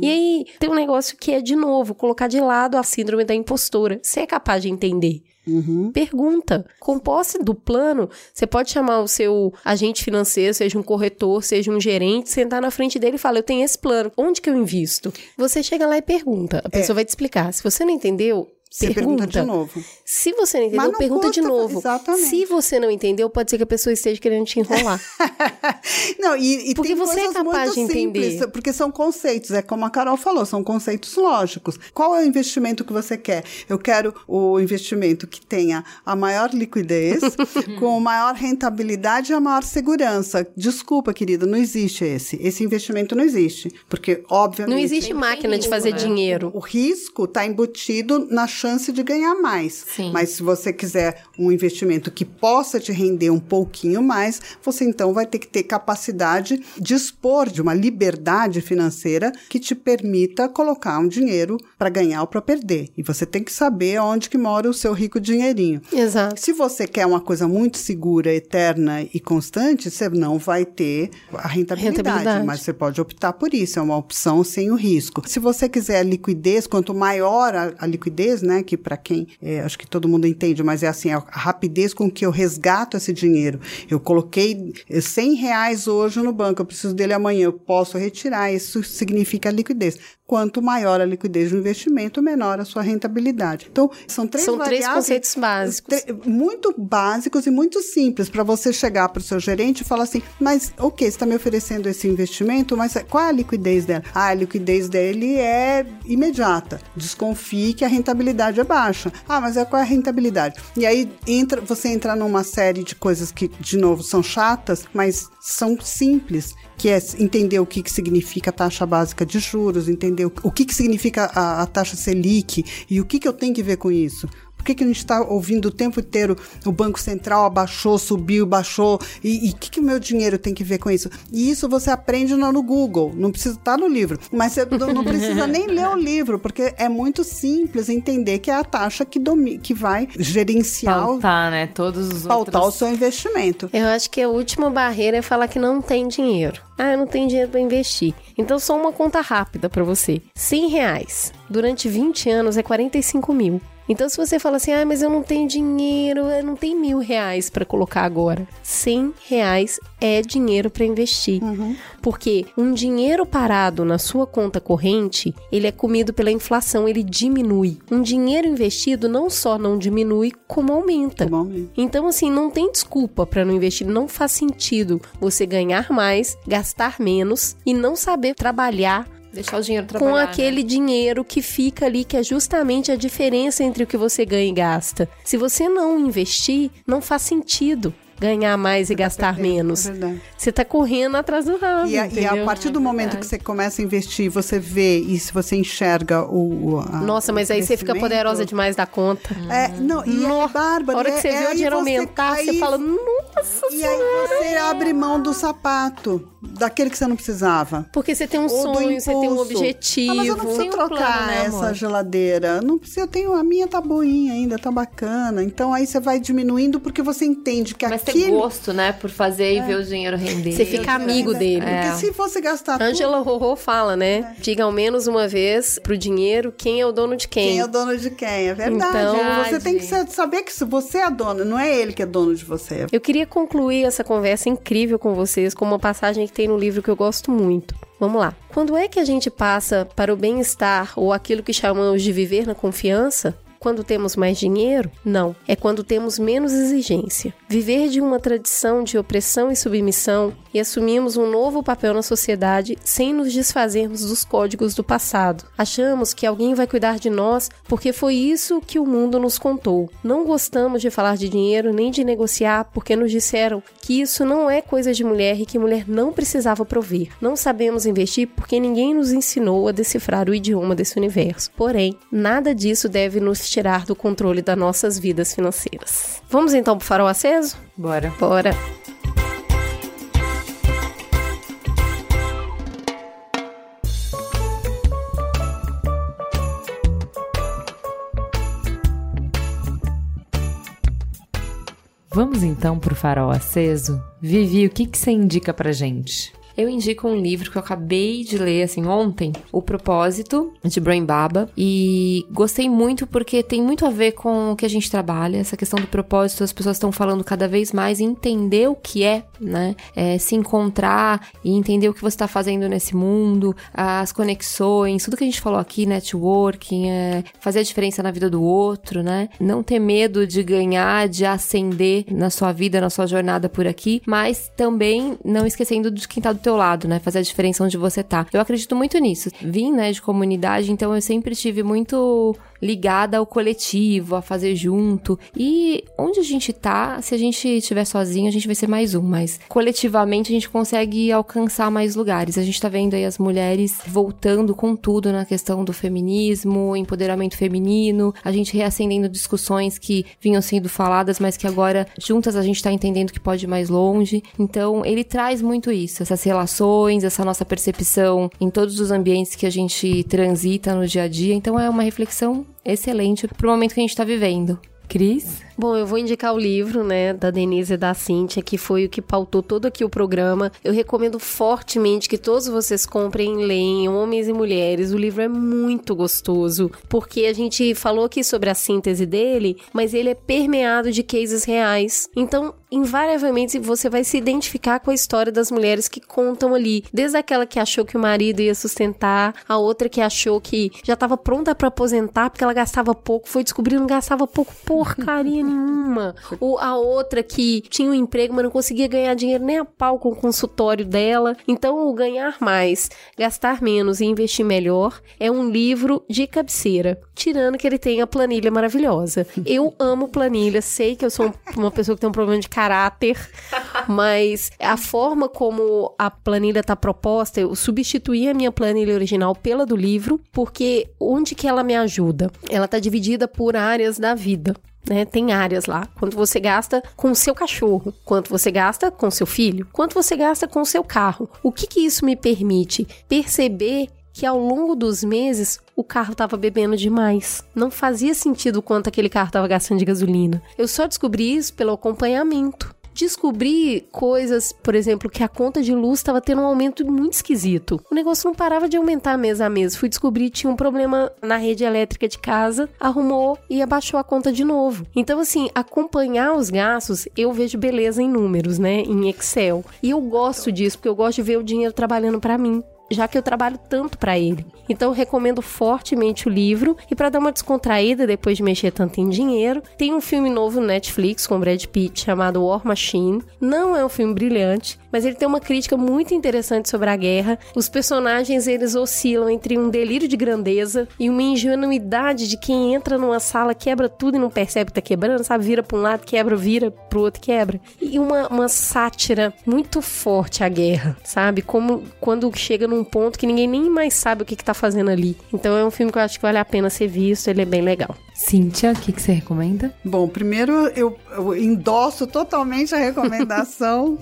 E aí tem um negócio que é, de novo, colocar de lado a síndrome da impostora. Você é capaz de entender. Uhum. Pergunta. Com posse do plano, você pode chamar o seu agente financeiro, seja um corretor, seja um gerente, sentar na frente dele e falar: Eu tenho esse plano, onde que eu invisto? Você chega lá e pergunta. A pessoa vai te explicar. Se você não entendeu, Você pergunta de novo. Se você não entendeu, não pergunta de custa- novo. exatamente. Se você não entendeu, pode ser que a pessoa esteja querendo te enrolar. (laughs) Não, e, e Porque tem você é capaz muito de entender. simples, porque são conceitos, é como a Carol falou, são conceitos lógicos. Qual é o investimento que você quer? Eu quero o investimento que tenha a maior liquidez, (laughs) com maior rentabilidade e a maior segurança. Desculpa, querida, não existe esse. Esse investimento não existe, porque obviamente Não existe máquina de fazer dinheiro. o risco está embutido na chance de ganhar mais. Sim. Mas se você quiser um investimento que possa te render um pouquinho mais, você então vai ter que ter capacidade, dispor de uma liberdade financeira que te permita colocar um dinheiro para ganhar ou para perder. E você tem que saber onde que mora o seu rico dinheirinho. Exato. Se você quer uma coisa muito segura, eterna e constante, você não vai ter a rentabilidade, Rentabilidade. mas você pode optar por isso, é uma opção sem o risco. Se você quiser liquidez, quanto maior a, a liquidez, né, que para quem, é, acho que todo mundo entende, mas é assim, a rapidez com que eu resgato esse dinheiro. Eu coloquei eh, 100 reais hoje no banco, eu preciso dele amanhã, eu posso retirar, isso significa liquidez. Quanto maior a liquidez do investimento, menor a sua rentabilidade. Então, são três São três conceitos básicos. Muito básicos e muito simples para você chegar para o seu gerente e falar assim: mas ok, você está me oferecendo esse investimento, mas qual é a liquidez dela? Ah, a liquidez dele é imediata. Desconfie que a rentabilidade é baixa. Ah, mas é qual é a rentabilidade? E aí entra, você entra numa série de coisas que, de novo, são chatas, mas são simples. Que é entender o que, que significa a taxa básica de juros, entender o, que, que significa a, a taxa Selic e o que, que eu tenho que ver com isso. Por que, que a gente está ouvindo o tempo inteiro o Banco Central abaixou, subiu, baixou? E o que, que o meu dinheiro tem que ver com isso? E isso você aprende no, no Google, não precisa estar no livro. Mas você não, precisa nem (laughs) ler o livro, porque é muito simples entender que é a taxa que, domi que vai gerenciar, o- Pautar, né? Todos os pautar o outros... seu investimento. Eu acho que a última barreira é falar que não tem dinheiro. Ah, eu não tenho dinheiro para investir. Então, só uma conta rápida para você. 100 reais durante 20 anos é 45 mil. Então, se você fala assim, ah, mas eu não tenho dinheiro, eu não tenho mil reais para colocar agora. 100 reais é dinheiro para investir. Porque um dinheiro parado na sua conta corrente, ele é comido pela inflação, ele diminui. Um dinheiro investido não só não diminui, como aumenta. Bom, mesmo? Então, assim, não tem desculpa para não investir. Não faz sentido você ganhar mais, gastar menos e não saber trabalhar Deixar o dinheiro trabalhar. com né? aquele dinheiro que fica ali, que é justamente a diferença entre o que você ganha e gasta. Se você não investir, não faz sentido. ganhar mais e gastar perdendo, menos. é verdade. Você tá correndo atrás do rabo. E a, e a partir do momento que você começa a investir, você vê e se você enxerga o. a- Nossa, mas o aí você fica poderosa demais da conta. É, não, e é Nossa, bárbaro. A hora que é- você é vê o dinheiro você- aumentar, você aí- fala, nossa E aí você abre mão do sapato, daquele que você não precisava. Porque você tem um sonho, você tem um objetivo. Ah, mas eu não preciso Tem um trocar plano, né, essa geladeira. Não precisa, eu tenho, a minha tá boinha ainda, tá bacana. Então aí você vai diminuindo porque você entende que Mas ter aquilo... gosto, né? Por fazer e ver o dinheiro render. Você fica amigo dele. Porque É. se você gastar Angela Rorô fala, É. né? Diga ao menos uma vez pro dinheiro quem é o dono de quem. Quem é o dono de quem? É verdade. Então- você tem que sa- saber que se você é dono, não é ele que é dono de você. Eu queria concluir essa conversa incrível com vocês com uma passagem que tem no livro que eu gosto muito. Vamos lá. Quando é que a gente passa para o bem-estar ou aquilo que chamamos de viver na confiança? Quando temos mais dinheiro? Não. É quando temos menos exigência. Viver de uma tradição de opressão e submissão e assumimos um novo papel na sociedade sem nos desfazermos dos códigos do passado. Achamos que alguém vai cuidar de nós porque foi isso que o mundo nos contou. Não gostamos de falar de dinheiro nem de negociar porque nos disseram que isso não é coisa de mulher e que mulher não precisava prover. Não sabemos investir porque ninguém nos ensinou a decifrar o idioma desse universo. Porém, nada disso deve nos tirar do controle das nossas vidas financeiras. Vamos então pro farol aceso? Bora. Bora! Vamos então pro farol aceso? Vivi, o que, que você indica pra gente? Eu indico um livro que eu acabei de ler, assim, ontem, O Propósito, de Brain Baba, e gostei muito porque tem muito a ver com o que a gente trabalha, essa questão do propósito, as pessoas estão falando cada vez mais entender o que é, né? É, se encontrar e entender o que você está fazendo nesse mundo, as conexões, tudo que a gente falou aqui, networking, é, fazer a diferença na vida do outro, né? Não ter medo de ganhar, de ascender na sua vida, na sua jornada por aqui, mas também não esquecendo de quem tá do teu lado, né? Fazer a diferença onde você tá. Eu acredito muito nisso. Vim, né, de comunidade, então eu sempre tive muito ligada ao coletivo, a fazer junto. E onde a gente tá, se a gente estiver sozinho, a gente vai ser mais um, mas coletivamente a gente consegue alcançar mais lugares. A gente tá vendo aí as mulheres voltando com tudo na questão do feminismo, empoderamento feminino, a gente reacendendo discussões que vinham sendo faladas, mas que agora juntas a gente tá entendendo que pode ir mais longe. Então, ele traz muito isso, essas relações, essa nossa percepção em todos os ambientes que a gente transita no dia a dia. Então, é uma reflexão excelente pro momento que a gente tá vivendo. Cris? Bom, eu vou indicar o livro, né, da Denise e da Cíntia, que foi o que pautou todo aqui o programa. Eu recomendo fortemente que todos vocês comprem e leem, homens e mulheres. O livro é muito gostoso, porque a gente falou aqui sobre a síntese dele, mas ele é permeado de cases reais. Então, invariavelmente, você vai se identificar com a história das mulheres que contam ali. Desde aquela que achou que o marido ia sustentar, a outra que achou que já estava pronta para aposentar porque ela gastava pouco, foi descobrir que gastava pouco (laughs) porcaria nenhuma. Ou a outra que tinha um emprego, mas não conseguia ganhar dinheiro nem a pau com o consultório dela. Então, o Ganhar Mais, Gastar Menos e Investir Melhor é um livro de cabeceira, tirando que ele tem a planilha maravilhosa. (laughs) Eu amo planilha, sei que eu sou uma pessoa que tem um problema de caráter, (laughs) mas a forma como a planilha tá proposta, eu substituí a minha planilha original pela do livro, porque onde que ela me ajuda? Ela tá dividida por áreas da vida. Né, tem áreas lá. Quanto você gasta com o seu cachorro, quanto você gasta com seu filho, quanto você gasta com o seu carro. O que que isso me permite? Perceber que ao longo dos meses o carro estava bebendo demais. Não fazia sentido o quanto aquele carro estava gastando de gasolina. Eu só descobri isso pelo acompanhamento. Descobri coisas, por exemplo, que a conta de luz estava tendo um aumento muito esquisito. O negócio não parava de aumentar mês a mês. Fui descobrir que tinha um problema na rede elétrica de casa, arrumou e abaixou a conta de novo. Então, assim, acompanhar os gastos, eu vejo beleza em números, né? Em Excel. E eu gosto disso, porque eu gosto de ver o dinheiro trabalhando para mim. Já que eu trabalho tanto para ele. Então recomendo fortemente o livro e para dar uma descontraída depois de mexer tanto em dinheiro, tem um filme novo no Netflix com Brad Pitt chamado War Machine. Não é um filme brilhante, mas ele tem uma crítica muito interessante sobre a guerra. Os personagens eles oscilam entre um delírio de grandeza e uma ingenuidade de quem entra numa sala, quebra tudo e não percebe que tá quebrando, sabe? Vira para um lado, quebra, vira pro outro, quebra. E uma, uma sátira muito forte à guerra, sabe? Como quando chega num ponto que ninguém nem mais sabe o que, que tá fazendo ali. Então é um filme que eu acho que vale a pena ser visto, ele é bem legal. Cíntia, o que, que você recomenda? Bom, primeiro eu, eu endosso totalmente a recomendação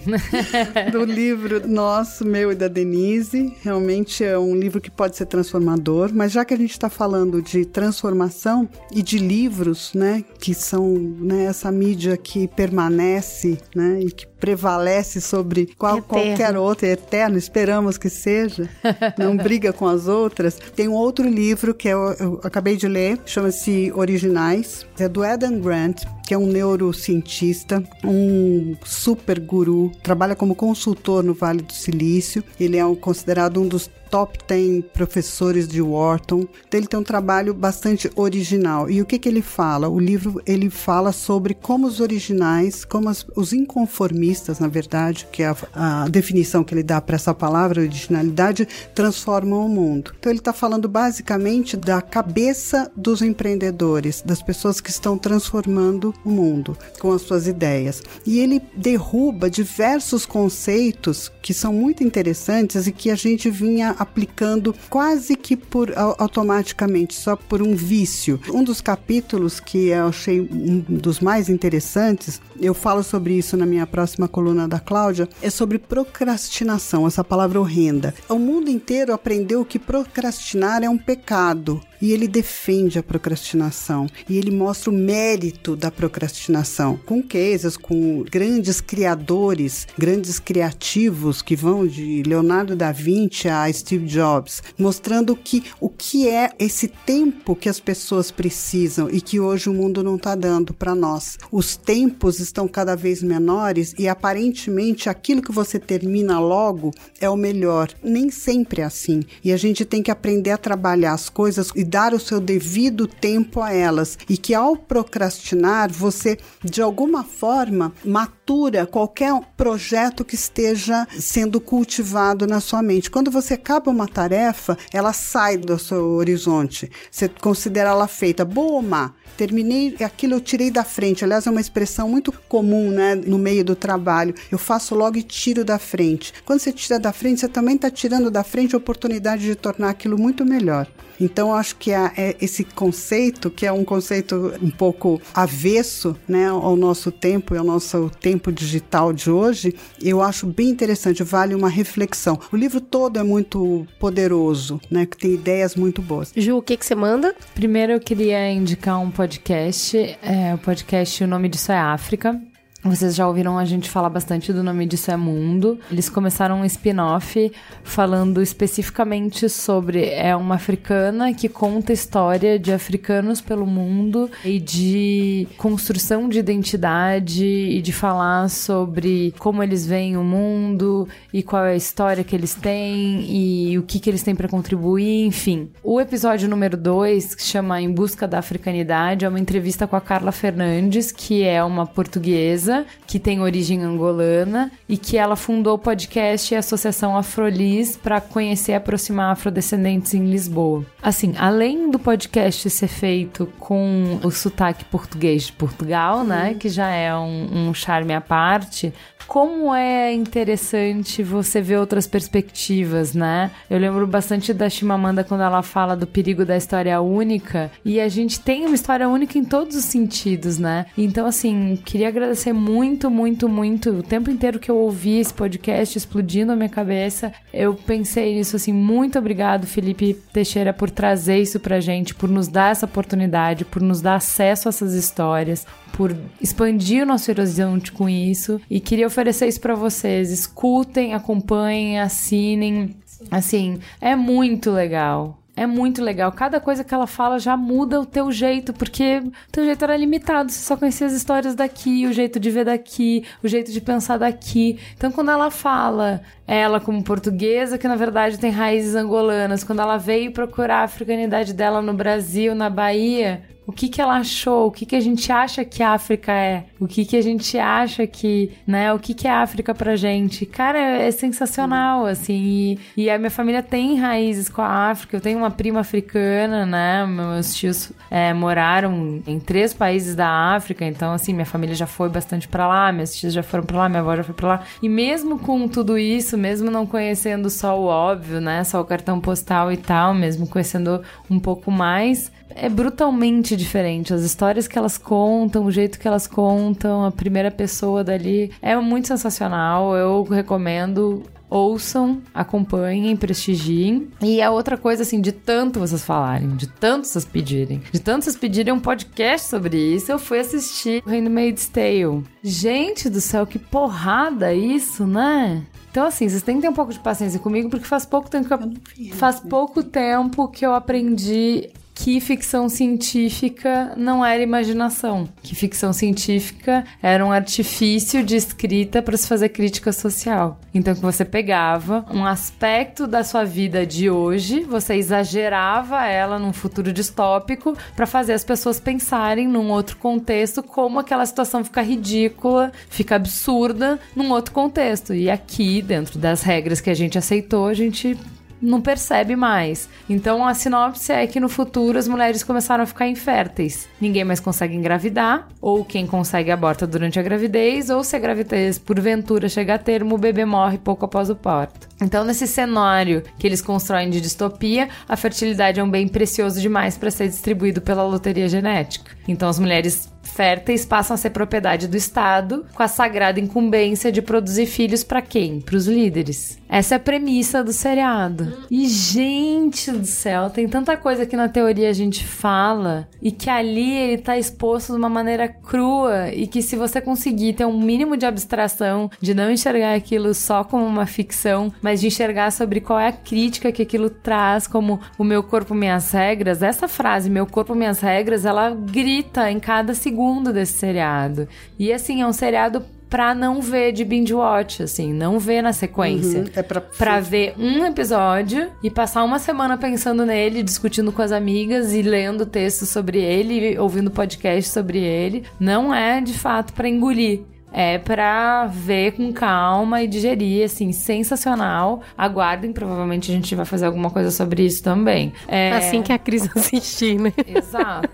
(laughs) do livro nosso, meu e da Denise. Realmente é um livro que pode ser transformador, mas já que a gente está falando de transformação e de livros, né, que são né, essa mídia que permanece, né, e que prevalece sobre qual, qualquer outra, é eterno, esperamos que seja, (laughs) não briga com as outras. Tem um outro livro que eu, eu acabei de ler, chama-se Originais, é do Adam Grant, que é um neurocientista, um super guru, trabalha como consultor no Vale do Silício. Ele é um, considerado um dos top 10 professores de Wharton. Então ele tem um trabalho bastante original. E o que, que ele fala? O livro ele fala sobre como os originais, como as, os inconformistas, na verdade, que é a, a definição que ele dá para essa palavra originalidade, transformam o mundo. Então ele está falando basicamente da cabeça dos empreendedores, das pessoas que estão transformando o mundo com as suas ideias. E ele derruba diversos conceitos que são muito interessantes e que a gente vinha aplicando quase que por automaticamente, só por um vício. Um dos capítulos que eu achei um dos mais interessantes, eu falo sobre isso na minha próxima coluna da Cláudia, é sobre procrastinação, essa palavra horrenda. O mundo inteiro aprendeu que procrastinar é um pecado e ele defende a procrastinação e ele mostra o mérito da procrastinação com cases, com grandes criadores, grandes criativos que vão de Leonardo da Vinci a Steve Jobs, mostrando que o que é esse tempo que as pessoas precisam e que hoje o mundo não está dando para nós. Os tempos estão cada vez menores e aparentemente aquilo que você termina logo é o melhor. Nem sempre é assim. E a gente tem que aprender a trabalhar as coisas e dar o seu devido tempo a elas. E que ao procrastinar, você de alguma forma matura qualquer projeto que esteja sendo cultivado na sua mente. Quando você acaba uma tarefa, ela sai do seu horizonte. Você considera ela feita, boa ou má? Terminei aquilo, eu tirei da frente. Aliás, é uma expressão muito comum, né, no meio do trabalho. Eu faço logo e tiro da frente. Quando você tira da frente, você também está tirando da frente a oportunidade de tornar aquilo muito melhor. Então, acho que é esse conceito, que é um conceito um pouco avesso né, ao nosso tempo e ao nosso tempo digital de hoje, eu acho bem interessante, vale uma reflexão. O livro todo é muito poderoso, né, que tem ideias muito boas. Ju, o que, que você manda? Primeiro, eu queria indicar um podcast. É, o podcast, o nome disso é África. Vocês já ouviram a gente falar bastante do nome disso é Mundo. Eles começaram um spin-off falando especificamente sobre é uma africana que conta história de africanos pelo mundo e de construção de identidade e de falar sobre como eles veem o mundo e qual é a história que eles têm e o que que eles têm para contribuir, enfim. O episódio número 2, que chama Em Busca da Africanidade, é uma entrevista com a Carla Fernandes, que é uma portuguesa que tem origem angolana e que ela fundou o podcast e a Associação Afrolis para conhecer e aproximar afrodescendentes em Lisboa. Assim, além do podcast ser feito com o sotaque português de Portugal, né, que já é um, um charme à parte, como é interessante você ver outras perspectivas, né? Eu lembro bastante da Chimamanda quando ela fala do perigo da história única, e a gente tem uma história única em todos os sentidos, né? Então, assim, queria agradecer muito, muito, muito. O tempo inteiro que eu ouvi esse podcast explodindo a minha cabeça, eu pensei nisso, assim, muito obrigado, Felipe Teixeira, por trazer isso pra gente, por nos dar essa oportunidade, por nos dar acesso a essas histórias, por expandir o nosso horizonte com isso e queria oferecer isso para vocês. Escutem, acompanhem, assinem. Assim, é muito legal. É muito legal. Cada coisa que ela fala já muda o teu jeito, porque o teu jeito era limitado. Você só conhecia as histórias daqui, o jeito de ver daqui, o jeito de pensar daqui. Então, quando ela fala ela como portuguesa, que na verdade tem raízes angolanas. Quando ela veio procurar a africanidade dela no Brasil, na Bahia, o que que ela achou, o que que a gente acha que a África é, o que que a gente acha que, né, o que que é África pra gente. Cara, é sensacional, assim, e, e a minha família tem raízes com a África, eu tenho uma prima africana, né, meus tios é, moraram em três países da África, então, assim, minha família já foi bastante pra lá, meus tios já foram pra lá, minha avó já foi pra lá, e mesmo com tudo isso, mesmo não conhecendo só o óbvio, né, só o cartão postal e tal, mesmo conhecendo um pouco mais, é brutalmente diferente. As histórias que elas contam, o jeito que elas contam, a primeira pessoa dali é muito sensacional. Eu recomendo. Ouçam, acompanhem, prestigiem. E a outra coisa, assim, de tanto vocês falarem, de tanto vocês pedirem, de tanto vocês pedirem um podcast sobre isso, eu fui assistir Handmaid's Tale. Gente do céu, que porrada isso, né? Então, assim, vocês têm que ter um pouco de paciência comigo, porque faz pouco tempo que eu, faz pouco tempo que eu aprendi que ficção científica não era imaginação, que ficção científica era um artifício de escrita para se fazer crítica social. Então que você pegava um aspecto da sua vida de hoje, você exagerava ela num futuro distópico para fazer as pessoas pensarem num outro contexto como aquela situação fica ridícula, fica absurda num outro contexto. E aqui, dentro das regras que a gente aceitou, a gente não percebe mais. Então a sinopse é que no futuro as mulheres começaram a ficar inférteis. Ninguém mais consegue engravidar, ou quem consegue aborta durante a gravidez, ou se a gravidez porventura chega a termo, o bebê morre pouco após o parto. Então, nesse cenário que eles constroem de distopia, a fertilidade é um bem precioso demais para ser distribuído pela loteria genética. Então, as mulheres férteis passam a ser propriedade do Estado, com a sagrada incumbência de produzir filhos para quem? Para os líderes. Essa é a premissa do seriado. E gente do céu, tem tanta coisa que na teoria a gente fala e que ali ele tá exposto de uma maneira crua e que se você conseguir ter um mínimo de abstração, de não enxergar aquilo só como uma ficção, mas de enxergar sobre qual é a crítica que aquilo traz, como o meu corpo, minhas regras, essa frase, meu corpo, minhas regras, ela grita em cada segundo desse seriado. E assim, é um seriado pra não ver de binge watch, assim, não ver na sequência. Uhum, é pra... pra ver um episódio e passar uma semana pensando nele, discutindo com as amigas e lendo textos sobre ele, ouvindo podcast sobre ele. Não é de fato pra engolir é pra ver com calma e digerir, assim, sensacional. Aguardem, provavelmente a gente vai fazer alguma coisa sobre isso também. É... Assim que a Cris (laughs) assistir, né? Exato.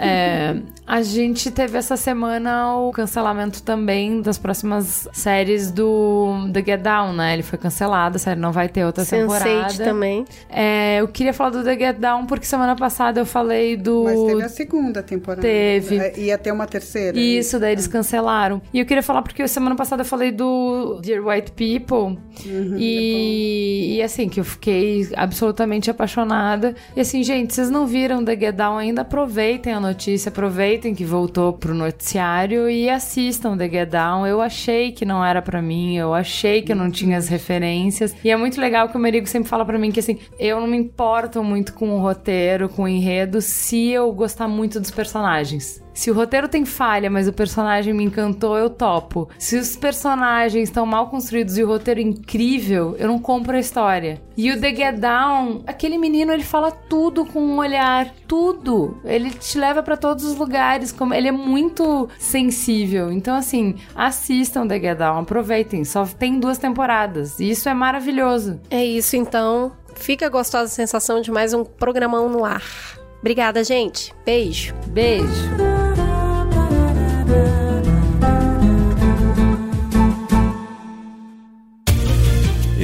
é, a gente teve essa semana o cancelamento também das próximas séries do The Get Down, né? Ele foi cancelado, a série não vai ter outra temporada. Sense8 também. É, eu queria falar do The Get Down porque semana passada eu falei do... Mas teve a segunda temporada. Teve. É, Ia ter uma terceira. Isso, daí eles cancelaram. E eu queria falar porque semana passada eu falei do Dear White People. e, e assim, que eu fiquei absolutamente apaixonada. E assim, gente, vocês não viram The Get Down ainda? Aproveitem a notícia, aproveitem que voltou pro noticiário e assistam The Get Down. Eu achei que não era pra mim, eu achei que eu não tinha as referências. E é muito legal que o Merigo sempre fala pra mim que assim, eu não me importo muito com o roteiro, com o enredo, se eu gostar muito dos personagens. Se o roteiro tem falha, mas o personagem me encantou, eu topo. Se os personagens estão mal construídos e o roteiro é incrível, eu não compro a história. E o The Get Down, aquele menino, ele fala tudo com um olhar, tudo. Ele te leva pra todos os lugares, como ele é muito sensível. Então assim, assistam The Get Down, aproveitem. Só tem duas temporadas. E isso é maravilhoso. É isso, então. Fica gostosa a sensação de mais um programão no ar. Obrigada, gente. Beijo. Beijo.